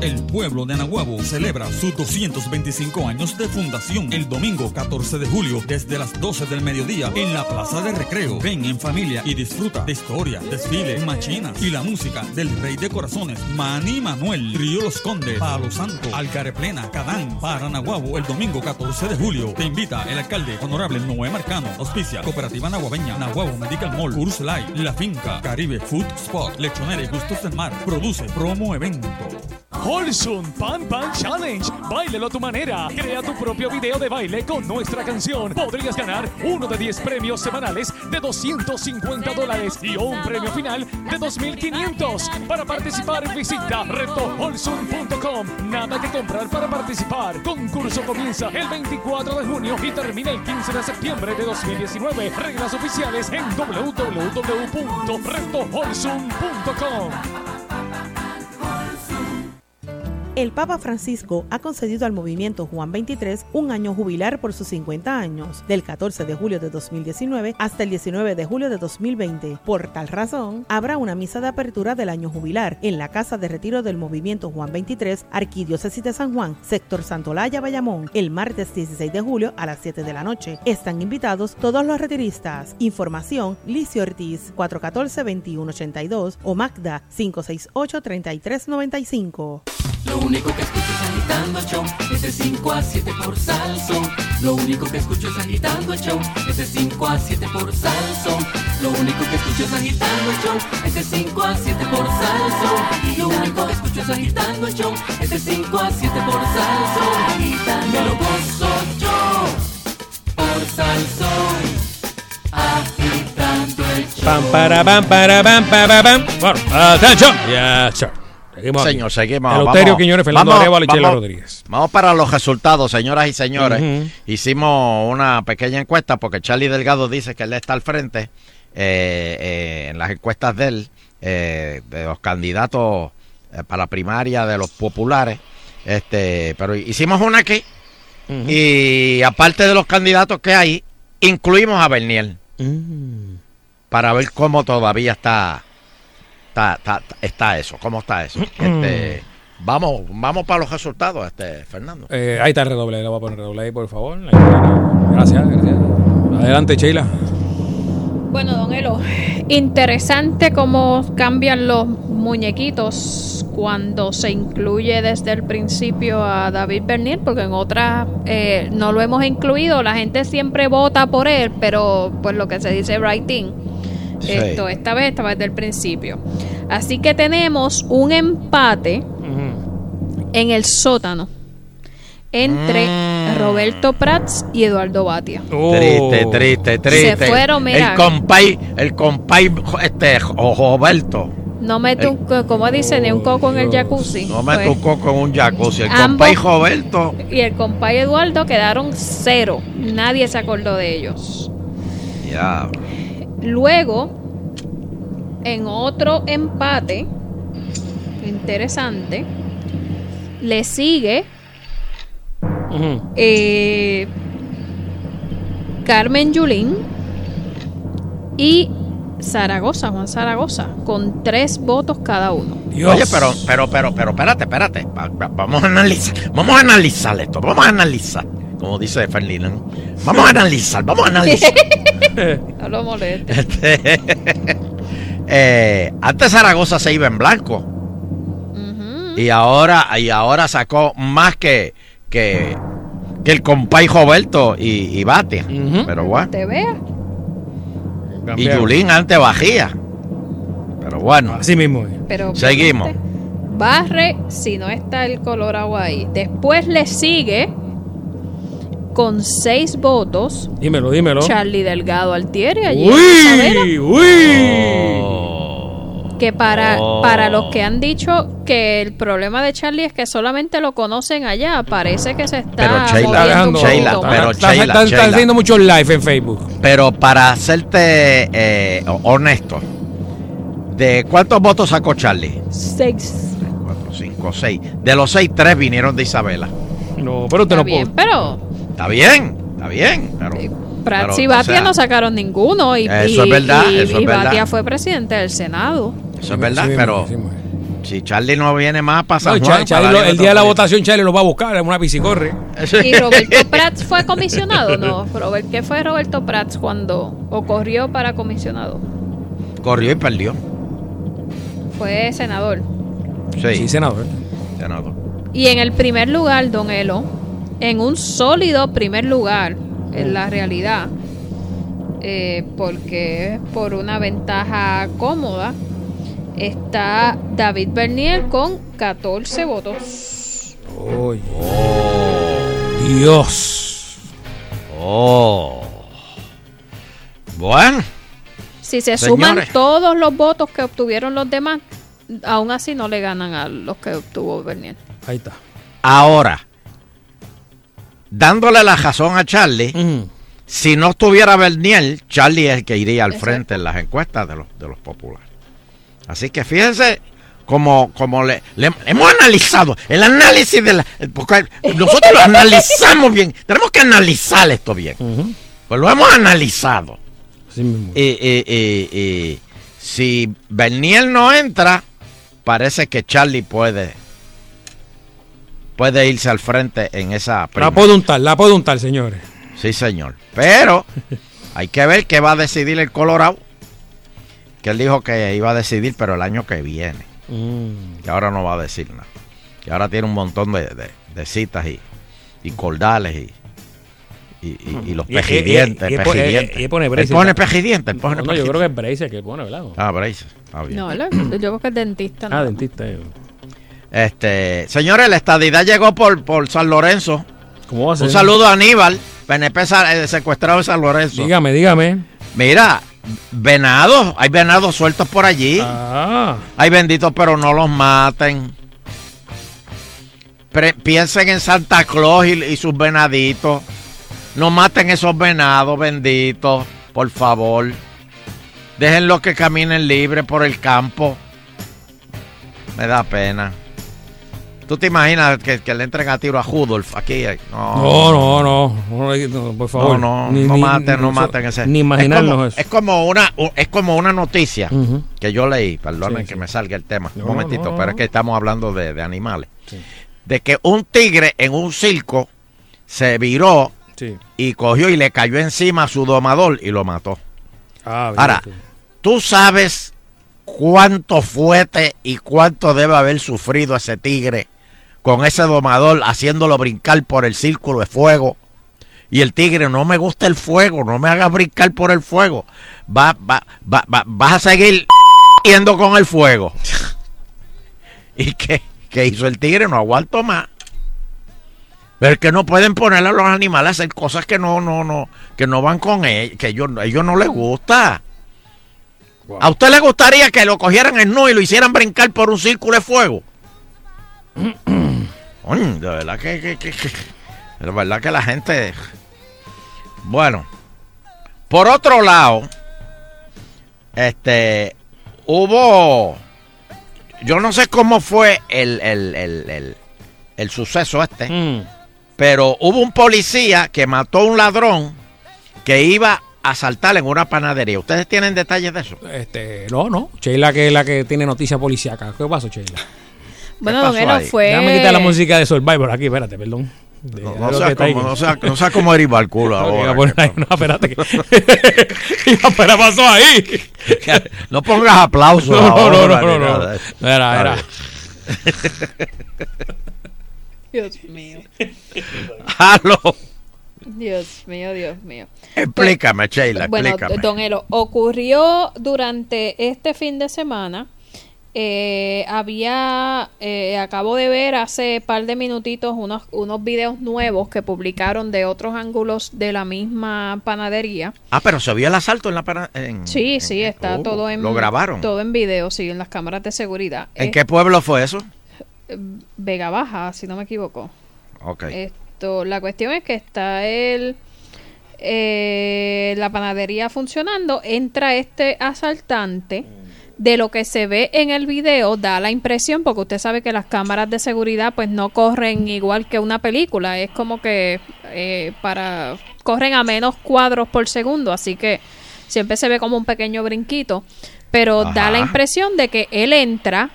El pueblo de Anahuabo celebra sus 225 años de fundación el domingo 14 de julio desde las 12 del mediodía en la Plaza de Recreo. Ven en familia y disfruta de historia, desfile, machinas y la música del Rey de Corazones, Manny Manuel, Río Los Condes, Palo Santo, Algareplena, Cadán, para Anahuabo el domingo 14 de julio. Te invita el alcalde honorable Noé Marcano, auspicia Cooperativa Nahuabeña, Nahuabo Medical Mall, Curse Light, La Finca, Caribe Food Spot, Lechonera y Gustos del Mar. Produce promo evento. Holsun Pan Pan Challenge. Báilelo a tu manera. Crea tu propio video de baile con nuestra canción. Podrías ganar uno de 10 premios semanales de 250 dólares y un premio final de 2.500. Para participar visita retoholsun.com. Nada que comprar para participar. Concurso comienza el 24 de junio y termina el 15 de septiembre de 2019. Reglas oficiales en www.retoholsun.com. El Papa Francisco ha concedido al movimiento Juan 23 un año jubilar por sus 50 años, del 14 de julio de 2019 hasta el 19 de julio de 2020. Por tal razón, habrá una misa de apertura del año jubilar en la Casa de Retiro del Movimiento Juan 23, Arquidiócesis de San Juan, sector Santolaya, Bayamón, el martes 16 de julio a las 7 de la noche. Están invitados todos los retiristas. Información, Licio Ortiz, 414-2182 o Magda, 568-3395. Único que escucho es agitando el show, es de 5 a 7 por Salsón. Lo único que escucho es agitando el show, es de 5 a 7 por Salsón. Lo único que escucho es agitando el show, es de 5 a 7 por Salsón. Lo único que escucho es agitando el show, es de 5 a 7 por Salsón. Me lo gozo yo por Salsón, agitando el show. Pam, para, pam, para, pam, para, pam. Bueno, atención. Ya, sir. Seguimos aquí. Señor, seguimos. Eleuterio Vamos- Quiñones, Fernando vamos- Arevalo y Rodríguez. Vamos para los resultados, señoras y señores. Hicimos una pequeña encuesta porque Charlie Delgado dice que él está al frente eh, eh, en las encuestas de él, eh, de los candidatos para la primaria de los populares. Este, pero hicimos una aquí y aparte de los candidatos que hay, incluimos a Bernier para ver cómo todavía está, está, está, está eso, cómo está eso. Este, vamos, vamos para los resultados, este, Fernando. Eh, ahí está el redoble, le voy a poner redoble ahí, por favor. Gracias, gracias. Adelante, Sheila. Bueno, don Elo, interesante cómo cambian los muñequitos cuando se incluye desde el principio a David Bernier, porque en otras eh, no lo hemos incluido, la gente siempre vota por él, pero pues lo que se dice writing, Sí. esto esta vez estaba desde el principio. Así que tenemos un empate en el sótano entre Roberto Prats y Eduardo Batia. Triste, triste, triste. Se fueron, mira. El compay, el compay, este, Roberto. No mete un, co- como dice, ni un coco en el jacuzzi. No me Pues, tocó con un jacuzzi. El compay Roberto. Y el compay Eduardo quedaron cero. Nadie se acordó de ellos. Ya. Luego, en otro empate interesante, le sigue eh, Carmen Yulín y Zaragoza, Juan Zaragoza, con tres votos cada uno. Oye, pero, pero, pero, pero, espérate, espérate. Va- va- vamos a analizar, vamos a analizar esto, vamos a analizar. Como dice Ferdinand. Vamos a analizar, vamos a analizar. no lo molestes. Este, eh, antes Zaragoza se iba en blanco. Y ahora, y ahora sacó más que, que, que el compay Roberto y, y Batia. Pero bueno. Te vea. Y Yulín antes bajía. Pero bueno. Así mismo. Pero Seguimos. barre si no está el Colorado ahí. Después le sigue con seis votos Dímelo, dímelo. Charlie Delgado Altieri allí Uy, uy. que para, Oh. para los que han dicho que el problema de Charlie es que solamente lo conocen allá, parece que se está Pero Sheila, moviendo un Sheila, pero. Está, Sheila, está- está Sheila. haciendo muchos live en Facebook. Pero para hacerte eh, honesto, ¿de cuántos votos sacó Charlie? Seis. 4, 5, 6. De los 6, 3 vinieron de Isabela. No, pero usted Está no puede. pero Está bien, está bien. Pero, Prats pero, y o Batia sea, no sacaron ninguno y, Eso y- es verdad, y- eso es y verdad. Batia fue presidente del Senado. Eso es verdad, Sí, pero sí, si Charlie no viene más para San No, Juan, Cha- Charlie para lo- el día de la votación, Charlie lo va a buscar en una piscicorre. ¿Y Roberto Prats fue comisionado? No, Robert, ¿qué fue Roberto Prats cuando ocurrió para comisionado? Corrió y perdió. Fue senador. Sí, Sí, senador. senador. Y en el primer lugar, Don Elo, en un sólido primer lugar, en la realidad, eh, porque es por una ventaja cómoda, está David Bernier con 14 votos. Uy. Dios. Oh. Bueno, Si se Señores. suman todos los votos que obtuvieron los demás, aún así no le ganan a los que obtuvo Bernier. Ahí está. ahora, dándole la razón a Charlie, si no estuviera Bernier, Charlie es el que iría al Exacto. frente en las encuestas de los, de los populares. Así que fíjense como, como le, le- hemos analizado el análisis de la... Porque nosotros lo analizamos bien. Tenemos que analizar esto bien. Pues lo hemos analizado. Y si Bernier no entra, parece que Charlie puede puede irse al frente en esa La primaria. puedo untar, la puedo untar, señores. Sí, señor. Pero hay que ver qué va a decidir el Colorado. Que él dijo que iba a decidir, pero el año que viene. Mm. Que ahora no va a decir nada. Que ahora tiene un montón de, de- de citas y, y cordales y, y, y- y los Y- y- y- pejidientes. y- y- y- pejidientes. y- y pone Él braces. pone pejidientes. No, no, yo creo que es Bracer que pone, ¿verdad? Ah, Brace. Ah, bien. No, yo creo que es dentista. ¿no? Ah, dentista. eh. Este, señores, la estadidad llegó por, por San Lorenzo. ¿Cómo va a ser? Un saludo a Aníbal, PNP eh, secuestrado en San Lorenzo. Dígame, dígame. Mira, venados, hay venados sueltos por allí. Ah. Hay benditos, pero no los maten. Pre- piensen en Santa Claus y, y sus venaditos. No maten esos venados, benditos, por favor. Déjenlos que caminen libres por el campo. Me da pena. ¿Tú te imaginas que, que le entren a tiro a Rudolf aquí? No, No, no, no, no, por favor. no, no, Ni- no ni- maten, no maten ese. Ni imaginarnos es como, eso. Es como una, es como una noticia que yo leí, perdonen Sí, que sí. me salga el tema, un momentito, pero es que estamos hablando de, de animales. De que un tigre en un circo se viró y cogió y le cayó encima a su domador y lo mató. Ah, Ahora. ¿tú sabes cuánto fuete y cuánto debe haber sufrido ese tigre con ese domador haciéndolo brincar por el círculo de fuego? Y el tigre, no me gusta el fuego, no me hagas brincar por el fuego. Va, va, va, va- vas a seguir yendo con el fuego. ¿Y qué, qué hizo el tigre? No aguanto más. Pero es que no pueden ponerle a los animales a hacer cosas que no, no, no, que no van con ellos, que ellos, a ellos no les gusta. ¿A usted le gustaría que lo cogieran en no y lo hicieran brincar por un círculo de fuego? Coño, de verdad que, que- que- que- de verdad que la gente. Bueno, por otro lado, este, hubo, yo no sé cómo fue el, el, el, el- el suceso este, Mm. pero hubo un policía que mató a un ladrón que iba asaltar en una panadería. ¿Ustedes tienen detalles de eso? Este, no, no. Sheila que es la que tiene noticia policíaca. ¿Qué pasó, Sheila? Bueno, don Elo ahí? fue. Déjame quitar la música de Survivor aquí, espérate, perdón. No, De- no sea como, no sea, no sea como Eric No, ahora. poner ahí- no, espérate. Pero pasó ahí. No pongas aplausos No, no, ahora, no, no, no, no. Era, era. Dios mío. Halo. Dios mío, Dios mío. Explícame, Sheila, Bueno, explícame. don Elo, ocurrió durante este fin de semana. Eh, había, eh, acabo de ver hace par de minutitos unos, unos videos nuevos que publicaron de otros ángulos de la misma panadería. Ah, pero se vio el asalto en la pana- en, Sí, sí, está Oh, todo en ¿lo grabaron? todo en video, sí, en las cámaras de seguridad. ¿En Eh, qué pueblo fue eso? Vega Baja, si no me equivoco. Ok. Esto, la cuestión es que está el eh, la panadería funcionando, entra este asaltante. De lo que se ve en el video da la impresión, porque usted sabe que las cámaras de seguridad pues no corren igual que una película, es como que eh, para corren a menos cuadros por segundo, así que siempre se ve como un pequeño brinquito, pero da la impresión de que él entra,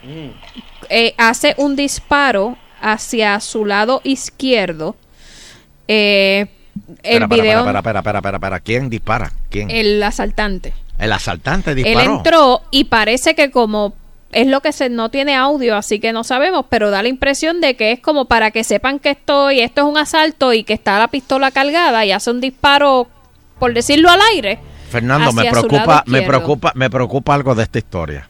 eh, hace un disparo hacia su lado izquierdo. Eh, el Espera, video, Espera, espera, espera, espera, espera, espera. ¿Quién dispara? ¿Quién? El, el asaltante. asaltante Él disparó. entró y parece que como es lo que se no tiene audio, así que no sabemos, pero da la impresión de que es como para que sepan que estoy, esto es un asalto y que está la pistola cargada y hace un disparo, por decirlo al aire. Fernando, me preocupa, me preocupa, me preocupa algo de esta historia.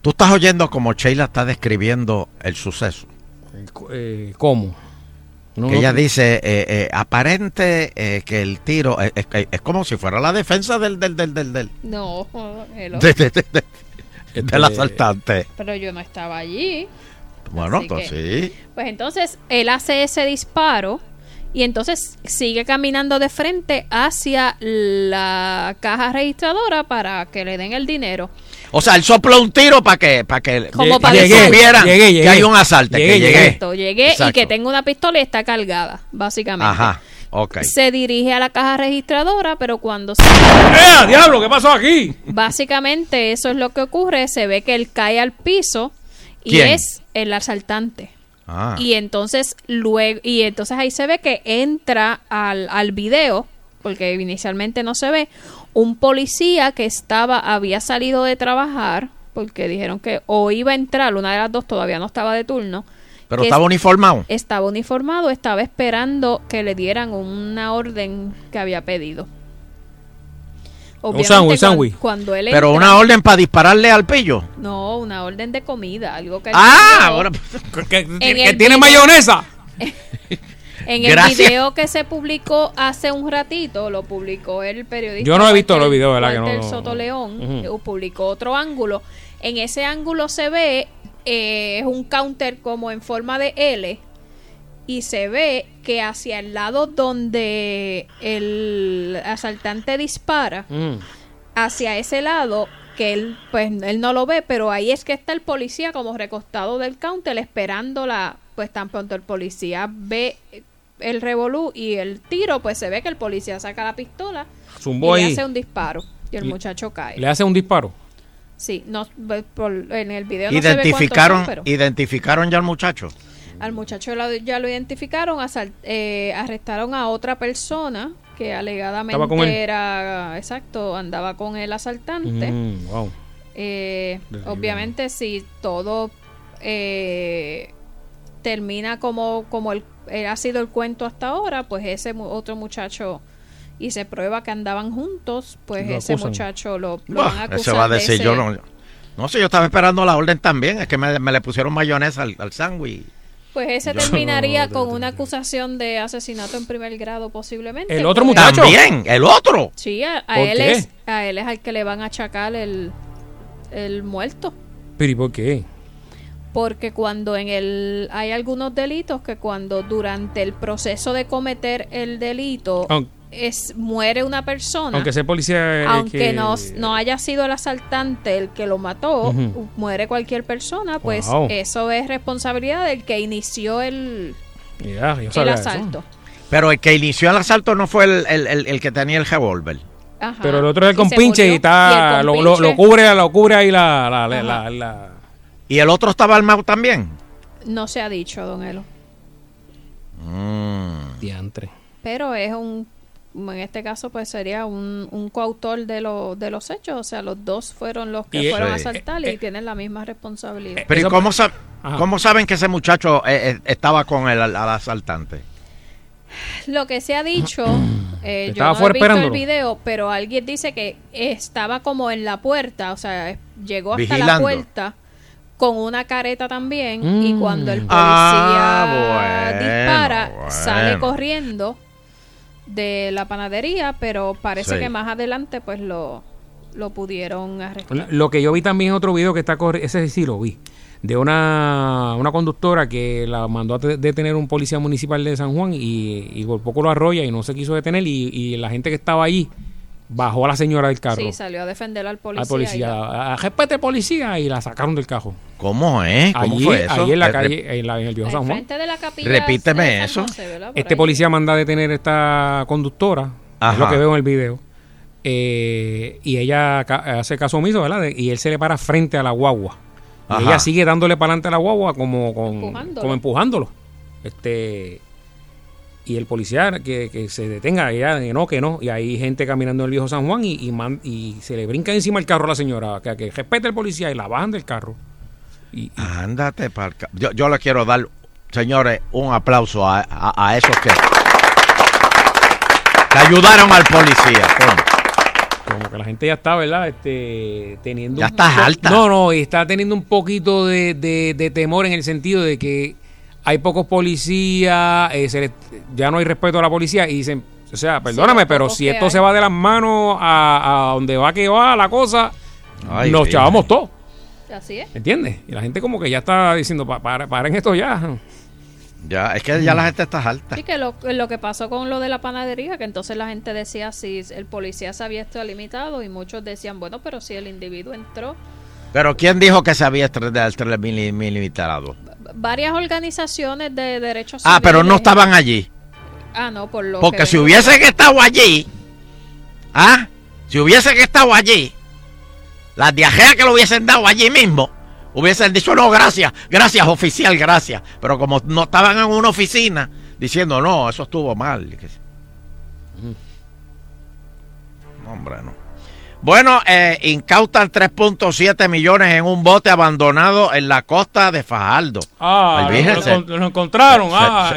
Tú estás oyendo como Sheila está describiendo el suceso. Eh, ¿Cómo? No, que no- ella dice, eh, eh, aparente eh, que el tiro eh, es, es- es como si fuera la defensa del del del del, del, No, hello. de- de- de- de- Este, del asaltante. pero yo no estaba allí. Bueno, que- sí. Pues entonces él hace ese disparo y entonces sigue caminando de frente hacia la caja registradora para que le den el dinero. O sea, él sopló un tiro para que para que Como para que decir- supieran llegué, que hay un asalto, Llegué, que llegué. llegué. Exacto, llegué y que tengo una pistola y está cargada, básicamente. Ajá, ok. Se dirige a la caja registradora, pero cuando se... ¡Eh, diablo! ¿Qué pasó aquí? Básicamente eso es lo que ocurre, se ve que él cae al piso y ¿Quién? es el asaltante. Ah. Y entonces luego y entonces ahí se ve que entra al, al video, porque inicialmente no se ve, un policía que estaba había salido de trabajar porque dijeron que o iba a entrar, una de las dos todavía no estaba de turno. Pero estaba es- uniformado. Estaba uniformado, estaba esperando que le dieran una orden que había pedido. Obviamente, cuan- sándwich. Cuando él Pero entra- una orden para dispararle al pillo. No, una orden de comida, algo que... Ah, ahora que, que tiene video- mayonesa. En el video que se publicó hace un ratito, lo publicó el periodista. Yo no he visto Walter- los videos, ¿verdad? Que no- Walter Soto León eh, publicó otro ángulo. En ese ángulo se ve eh, es un counter como en forma de L y se ve que hacia el lado donde el asaltante dispara, Mm. hacia ese lado que él pues él no lo ve, pero ahí es que está el policía como recostado del counter esperando la pues tan pronto el policía ve el revolú y el tiro, pues se ve que el policía saca la pistola Zumbó y le hace un disparo y el muchacho cae. Le hace un disparo. Sí, no por- en el video no se ve cuántos Identificaron, son, pero identificaron ya al muchacho. al muchacho ya lo identificaron, eh, arrestaron a otra persona que alegadamente Estaba con él. era exacto, andaba con el asaltante. Mm, wow. Eh, obviamente si todo eh, termina como, como el, ha sido el cuento hasta ahora, pues ese mu- otro muchacho y se prueba que andaban juntos, pues Lo ese acusan. muchacho lo, lo van a acusar ese va a de decir, ese- yo no. No sé, yo estaba esperando la orden también. Es que me, me le pusieron mayonesa al, al sándwich. Pues ese Yo- terminaría con una acusación de asesinato en primer grado posiblemente. ¿El otro porque- muchacho? También, el otro. Sí, a, a ¿Por él qué? es a él es al que le van a achacar el, el muerto. Pero ¿y por qué? Porque cuando en el hay algunos delitos que cuando durante el proceso de cometer el delito Aun- es muere una persona, Aunque sea policía. eh, aunque que- no, no haya sido el asaltante el que lo mató, muere cualquier persona, pues Wow. eso es responsabilidad del que inició el, yo el eso. asalto. Pero el que inició el asalto no fue el, el- el- el que tenía el revólver. Ajá. Pero el otro es el Y con se pinche y está. Y el lo, compinche- lo, lo cubre, lo cubre ahí la. la, la, la- la- ¿Y el otro estaba armado también? No se ha dicho, don Elo. Mm. Diantre. Pero es un, en este caso, pues sería un, un coautor de, lo, de los hechos. O sea, los dos fueron los que Y- fueron a asaltar y tienen la misma responsabilidad. Pero ¿y cómo, sab- Ajá. cómo saben que ese muchacho eh, eh, estaba con el al- al asaltante? Lo que se ha dicho, eh, yo Estaba no he fuera visto el video, pero alguien dice que estaba como en la puerta, o sea, llegó hasta la puerta con una careta también y Mm. cuando el policía Ah, bueno, dispara, bueno. sale corriendo de la panadería, pero parece Sí. que más adelante pues lo, lo pudieron arrestar. Lo que yo vi también es otro video que está corriendo, ese sí lo vi, de una, una conductora que la mandó a te- detener un policía municipal de San Juan y, y por poco lo arrolla y no se quiso detener y, y la gente que estaba allí bajó a la señora del carro. Sí, salió a defender al policía. al policía, la- respete policía y la sacaron del carro. ¿Cómo es? ¿Cómo allí, fue eso? allí en la Eh, calle, en, la- en el viejo San Juan. frente de la capilla Repíteme de San eso. José. Por Este ahí. policía manda a detener a esta conductora, Ajá. es lo que veo en el video. eh, y ella ca- hace caso omiso, ¿verdad? De- y él se le para frente a la guagua. Y Ajá. ella sigue dándole para adelante a la guagua como, con- Empujándolo. como empujándolo. Este y el policía que, que se detenga, ella que no, que no. Y hay gente caminando en el viejo San Juan y, y, man- y se le brinca encima el carro a la señora, que, que respete el policía y la bajan del carro. Ándate para yo, yo le quiero dar, señores, un aplauso a, a- a esos que, que ayudaron al policía. coño. Como que la gente ya está, ¿verdad? Este, teniendo Ya estás alta. No, no, y está teniendo un poquito de, de- de temor en el sentido de que hay pocos policías, eh, se le- ya no hay respeto a la policía y dicen, o sea, perdóname, pero si esto hay. se va de las manos a, a donde va que va la cosa, Ay, nos chavamos todos, Así es. ¿entiendes? Y la gente como que ya está diciendo, "Pa- para, paren esto ya. Ya, es que ya la gente está alta. Sí, que lo, lo que pasó con lo de la panadería, que entonces la gente decía si el policía se había extralimitado y muchos decían, bueno, pero si el individuo entró. Pero ¿quién dijo que se había extralimitado? Varias organizaciones de derechos Ah, pero no civiles- estaban allí. Ah, no, por lo Porque que si hubiesen estado allí, ¿ah? Si hubiesen estado allí, las diajeas que lo hubiesen dado allí mismo, hubiesen dicho, no, gracias, gracias oficial, gracias. Pero como no estaban en una oficina diciendo, no, eso estuvo mal. que- No, hombre, no. Bueno, eh, incautan 3.7 millones en un bote abandonado en la costa de Fajardo. Ah, lo, lo- lo encontraron. se- ah.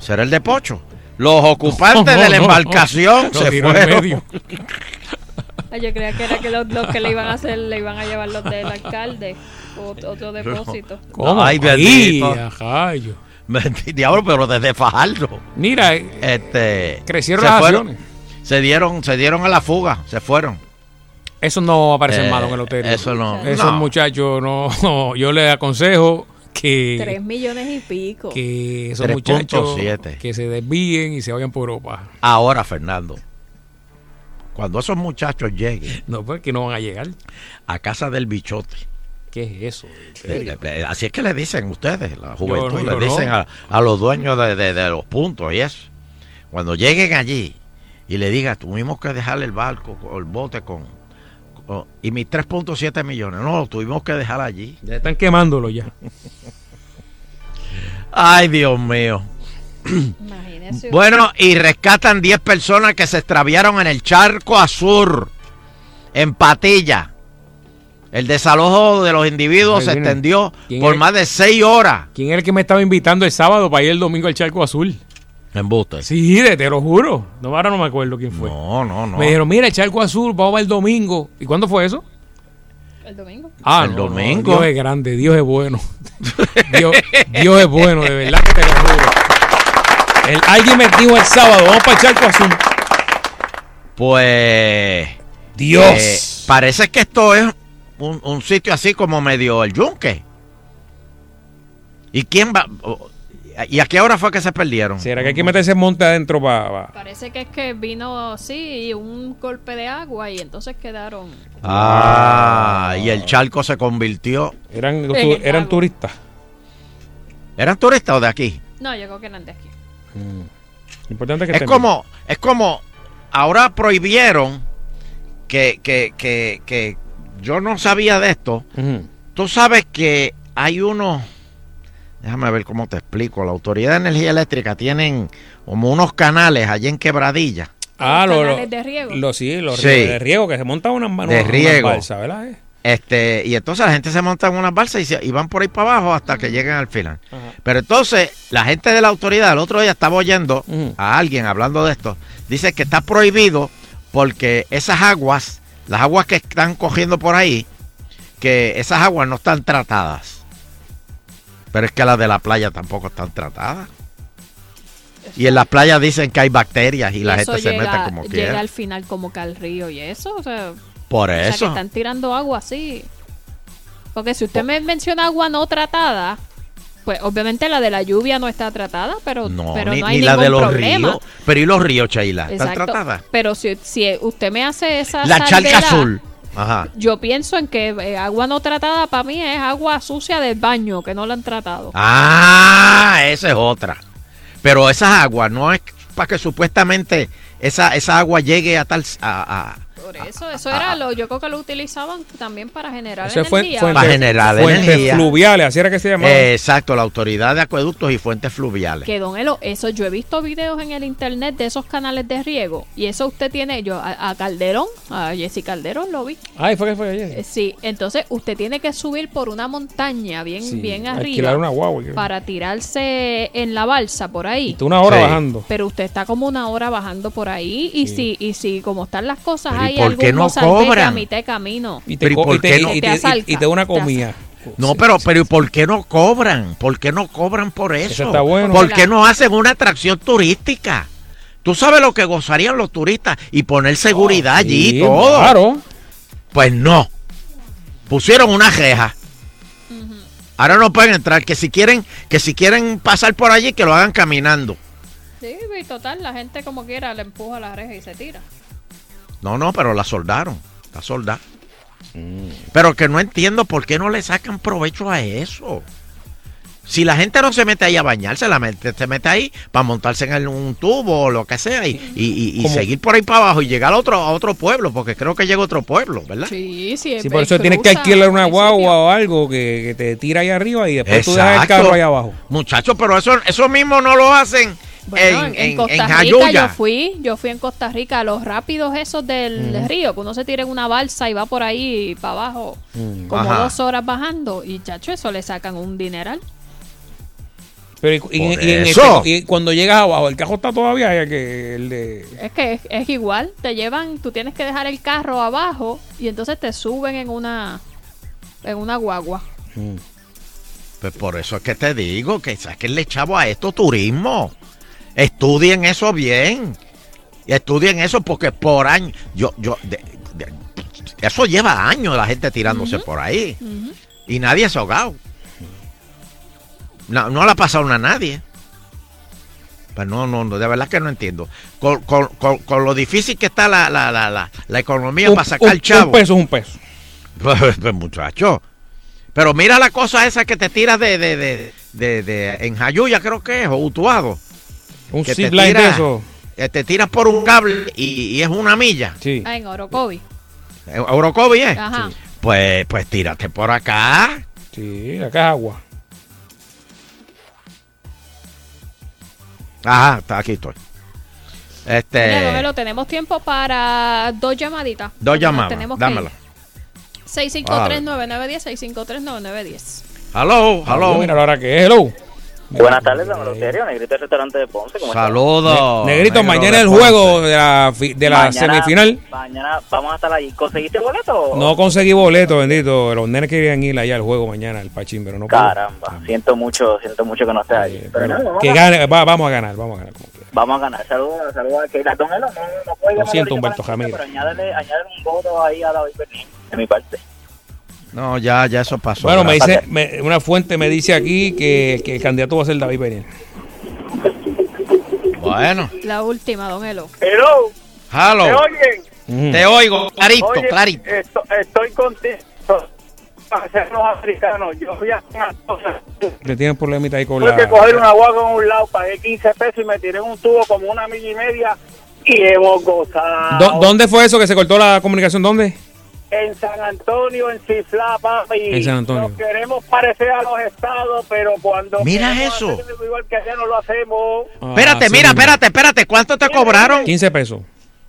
¿Será el de Pocho? Los ocupantes No, de la no, embarcación lo se tiró en fueron. medio. Yo creía que era que los, los que le iban a hacer, le iban a llevar los del alcalde. Otro, otro depósito. ¿Cómo? Ay, Ahí, bendito. Diablo, pero desde Fajardo. Mira, eh, Este, Crecieron se las fueron, acciones. Se dieron, se dieron a la fuga, se fueron. Eso no aparece Eh, en malo en el hotel. eso no. Esos No. muchachos, no. Yo les aconsejo que, Tres millones y pico. que esos 3.7. muchachos que se desvíen y se vayan por Europa. Ahora, Fernando, cuando esos muchachos lleguen No, pues que no van a llegar. a casa del bichote, ¿Qué es eso? eh, eh, así es que le dicen ustedes, la juventud, Yo le dicen no. a, a los dueños de, de- de los puntos y eso. Cuando lleguen allí y le digan, tuvimos que dejar el barco, o el bote con, con- y mis 3.7 millones, no, lo tuvimos que dejar allí. Ya están quemándolo ya. Ay, Dios mío. Imagínese. Bueno, y rescatan 10 personas que se extraviaron en el charco azul, en Patilla. El desalojo de los individuos se extendió ¿Quién por es? más de 6 horas. ¿Quién es el que me estaba invitando el sábado para ir el domingo al Charco Azul? En Buste. Sí, de- te lo juro. No, ahora no me acuerdo quién fue. No, no, no. Me dijeron, mira, el Charco Azul, vamos para el domingo. ¿Y cuándo fue eso? El domingo. Ah, El no, no, domingo. Dios es grande, Dios es bueno. Dios, Dios es bueno, de verdad que te lo juro. El- alguien me dijo el sábado, vamos para el Charco Azul. Pues. Dios. eh, parece que esto es un, un sitio así como medio el yunque. ¿Y quién va? ¿Y a qué hora fue que se perdieron? ¿Será que hay que meterse en monte adentro para... Parece que es que vino, sí, un golpe de agua y entonces quedaron. Ah, y el charco se convirtió. Eran, En el eran turistas. ¿Eran turistas o de aquí? No, yo creo que eran de aquí. Importante que Es estén como, es como, ahora prohibieron que, que, que, que yo no sabía de esto. Tú sabes que hay unos, déjame ver cómo te explico, la Autoridad de Energía Eléctrica tienen como unos canales allí en Quebradilla. Ah, lo, lo, canales de riego. lo- sí, los Sí. ríos de riego que se montan unas manos De riego. ¿verdad? eh? Este, y entonces la gente se monta en unas balsas y, se- y van por ahí para abajo hasta que lleguen al final. Pero entonces, la gente de la autoridad, el otro día estaba oyendo a alguien hablando de esto, dice que está prohibido porque esas aguas, las aguas que están cogiendo por ahí, que esas aguas no están tratadas. Pero es que las de la playa tampoco están tratadas. Y en las playas dicen que hay bacterias y la Eso gente se llega- mete como llega quiera. al final como que al río y eso, o sea, Por o sea, que eso. están tirando agua así. Porque si usted me menciona agua no tratada, pues obviamente la de la lluvia no está tratada, pero No, pero ni, no hay ni la de los problema. ríos. Pero ¿y los ríos, Sheila? ¿Están Exacto. tratadas? Pero si, si usted me hace esa La charca salvedad, azul. Ajá. Yo pienso en que eh, agua no tratada para mí es agua sucia del baño que no la han tratado. Ah, esa es otra. Pero esas aguas no es para que supuestamente esa, esa agua llegue a tal... A, a- Por eso, eso era lo, yo creo que lo utilizaban también para generar Eso fue energía. Para generar fuentes energía. fluviales, así era que se llamaba. Eh, exacto, la autoridad de acueductos y fuentes fluviales. Que don Elo, eso yo he visto videos en el internet de esos canales de riego y eso usted tiene, yo a, a Calderón, a Jessy Calderón lo vi. Ay, fue que fue ayer. Eh, Sí, entonces usted tiene que subir por una montaña bien, Sí, bien arriba una guagua. para tirarse en la balsa por ahí. Tú una hora Sí. bajando. Pero usted está como una hora bajando por ahí y si y si como están las cosas ¿y hay por qué no cobran? a mitad de camino. Y te, Pero ¿y co- por qué no? y te- y- te una comida. No, pero, pero ¿y por qué no cobran? ¿Por qué no cobran por eso? está bueno. ¿Por qué no hacen una atracción turística? Tú sabes lo que gozarían los turistas y poner seguridad allí y sí, todo. claro. Pues no. Pusieron una reja. Ahora no pueden entrar. Que si quieren, que si quieren pasar por allí, que lo hagan caminando. Sí, y total, la gente como quiera le empuja la reja y se tira. No, no, pero la soldaron. La soldaron. Mm. Pero que no entiendo por qué no le sacan provecho a eso. Si la gente no se mete ahí a bañarse, la mete- se mete ahí para montarse en el- un tubo o lo que sea y, y- y- seguir por ahí para abajo y llegar a otro, a otro pueblo, porque creo que llega a otro pueblo, ¿verdad? Sí, sí, Sí, por eso tienes que alquilar una guagua o algo que, que te tira ahí arriba y después tú dejas el Exacto. carro ahí abajo. Muchachos, pero eso, eso mismo no lo hacen Bueno, en, en, en, Costa en Rica yo fui, yo fui en Costa Rica a los rápidos esos del Ujú. río, que uno se tira en una balsa y va por ahí para abajo como Ajá. dos horas bajando y chacho, eso le sacan un dineral. Pero y, y- Por y en eso. este- y cuando llegas abajo, el carro está todavía que el de Es que es, es igual, te llevan, tú tienes que dejar el carro abajo y entonces te suben en una en una guagua. Pues por eso es que te digo que saquenle chavo a esto turismo. Estudien eso bien. Estudien eso porque por año. Yo, yo, de- de- eso lleva años la gente tirándose por ahí. Y nadie se ha ahogado. No, no le ha pasado a nadie. Pues no, no, no, de verdad que no entiendo. Con, con- con- con lo difícil que está la, la, la, la, la economía un, para sacar un- chavo. un peso es un peso. Pues, pues, muchacho. Pero mira la cosa esa que te tiras de, de, de, de, de- en Jayuya, creo que es, o Utuado. Un que te zip line de eso. Te tiras por un cable y, y es una milla. Sí. Ah, en Orocovi. Eurocovi, ¿eh? Ajá. Pues, pues tírate por acá. Sí, acá es agua. Ajá, está aquí estoy. Mira, Este. Domelo, tenemos tiempo para dos llamaditas. Dos llamadas. tenemos ir. 653-9910, 653-9910. Hello, hello. Mira la hora que es, hello. Buenas tardes, Don Serio, Negrito del restaurante de Ponce. Saludos. Ne- Negrito, negro mañana el juego de la, de la Mañana- semifinal. Mañana vamos a estar allí. ¿Conseguiste boleto? No conseguí boleto, bendito. Los nenes querían ir allá al juego mañana, el Pachín, pero no. Caramba, siento mucho, siento mucho que no estés allí. Pero que a, gane, va- vamos a ganar, vamos a ganar. vamos a ganar. Saludos, saludos a Keila. Don Elo, no, no puede Lo siento, Humberto Ramírez. Pero añádele, añádele un voto ahí a David Bernín, de mi parte. No, ya, ya eso pasó. Bueno, me dice, me- una fuente me dice aquí que, que el candidato va a ser David Benítez. Bueno. La última, Don Elo. Hello. Hello. ¿Me oyen? Te oigo, clarito, Oye, clarito. esto- estoy contento. parecer los africanos. Yo fui a una cosa. Le tienen problemita ahí con Tuve que la... coger una guagua en un lado, pagué 15 pesos y me tiré en un tubo como una milla y media y hemos gozado. ¿Dó- ¿Dónde fue eso que se cortó la comunicación? ¿Dónde? En San Antonio, en Cifla, papi. En San Antonio. Nos queremos parecer a los estados, pero cuando. Mira eso. hacerlo Igual que allá no lo hacemos. Espérate, Ah, sí mira, espérate, espérate. ¿Cuánto te cobraron? 15 pesos.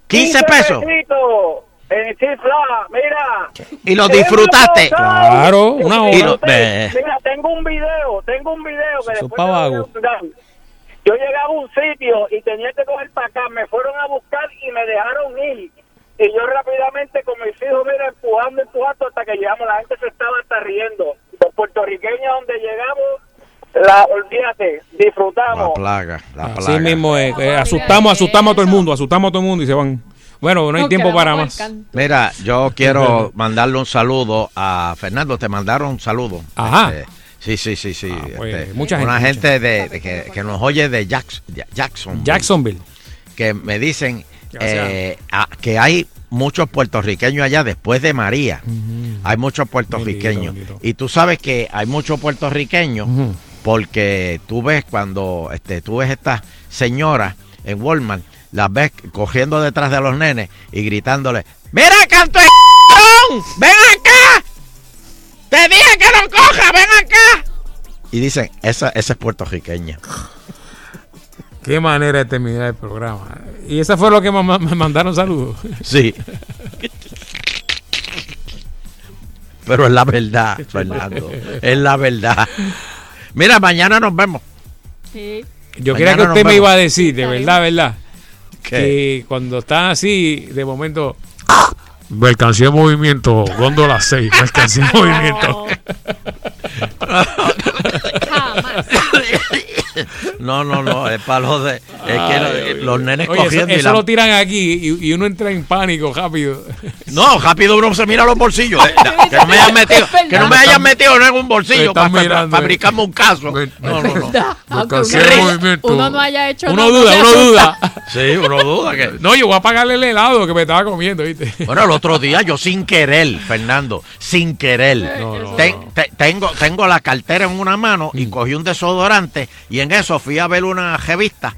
15 pesos. pesitos En Cifla, mira. Y lo disfrutaste. Claro, una hora. Y lo- ve. Mira, tengo un video, tengo un video que después. Yo llegaba a un sitio y tenía que coger para acá, me fueron a buscar y me dejaron ir. Y yo rápidamente con mis hijos, mira, empujando, empujando hasta que llegamos, la gente se estaba hasta riendo. Los puertorriqueños donde llegamos, la, olvídate, disfrutamos. La plaga, la Así plaga. mismo es. eh, asustamos, asustamos a todo el mundo, asustamos a todo el mundo y se van. Bueno, no hay tiempo para más. Mira, yo quiero mandarle un saludo a Fernando. Te mandaron un saludo. Ajá. Este, sí, sí, sí, sí. pues, este, mucha Una gente, gente de, de que, que nos oye de Jacks- de Jackson. Jacksonville. Que me dicen. Eh, a- que hay muchos puertorriqueños allá después de María. Hay muchos puertorriqueños. Y tú sabes que hay muchos puertorriqueños porque tú ves cuando este, tú ves estas señoras en Walmart, las ves cogiendo detrás de los nenes y gritándole, ¡Mira, canto de ¡Ven acá! ¡Te dije que no coja! ¡Ven acá! Y dicen, esa, esa es puertorriqueña. Qué manera de terminar el programa. Y esa fue lo que me, me mandaron saludos. Sí. Pero es la verdad, Fernando. Es la verdad. Mira, mañana nos vemos. Yo Mañana creía que usted me iba a decir, de verdad, verdad, ¿Qué? que cuando están así, de momento... Mercancía en movimiento, góndola 6, mercancía en movimiento. No, no, no, es para los de. Es que Ay, lo- los nenes Oye, eso, cogiendo y eso la- lo tiran aquí y, y uno entra en pánico rápido. No, rápido uno se mira los bolsillos. eh, que no me hayan metido, que no me hayan metido en un bolsillo para, mirando, eh. fabricarme un caso. No, no, no. Uno, no- movimiento. uno no haya hecho Uno nada, duda, uno duda. Sí, uno duda que. No, yo voy a pagarle el helado que me estaba comiendo, ¿viste? Bueno, el otro día yo sin querer, Fernando, sin querer, te- te- tengo, tengo la cartera en una mano y cogí un desodorante y en eso fui a ver una revista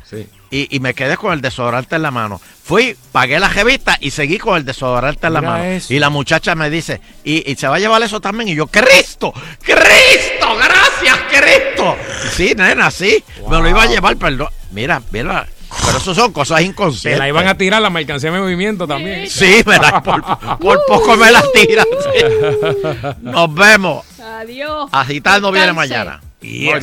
y, y me quedé con el desodorante en la mano. Fui, pagué la revista y seguí con el desodorante en la mano. eso. Y la muchacha me dice, ¿y, y se va a llevar eso también? Y yo, ¡Cristo! ¡Cristo! ¡Gracias, Cristo! Sí, nena, sí, me lo iba a llevar, perdón. Mira, mira, pero eso son cosas Se inconscientes. la iban a tirar la mercancía en movimiento también. Sí, me la, por, por poco me la tiran. sí. Nos vemos. Adiós. Agitando viene mañana. Muy bien.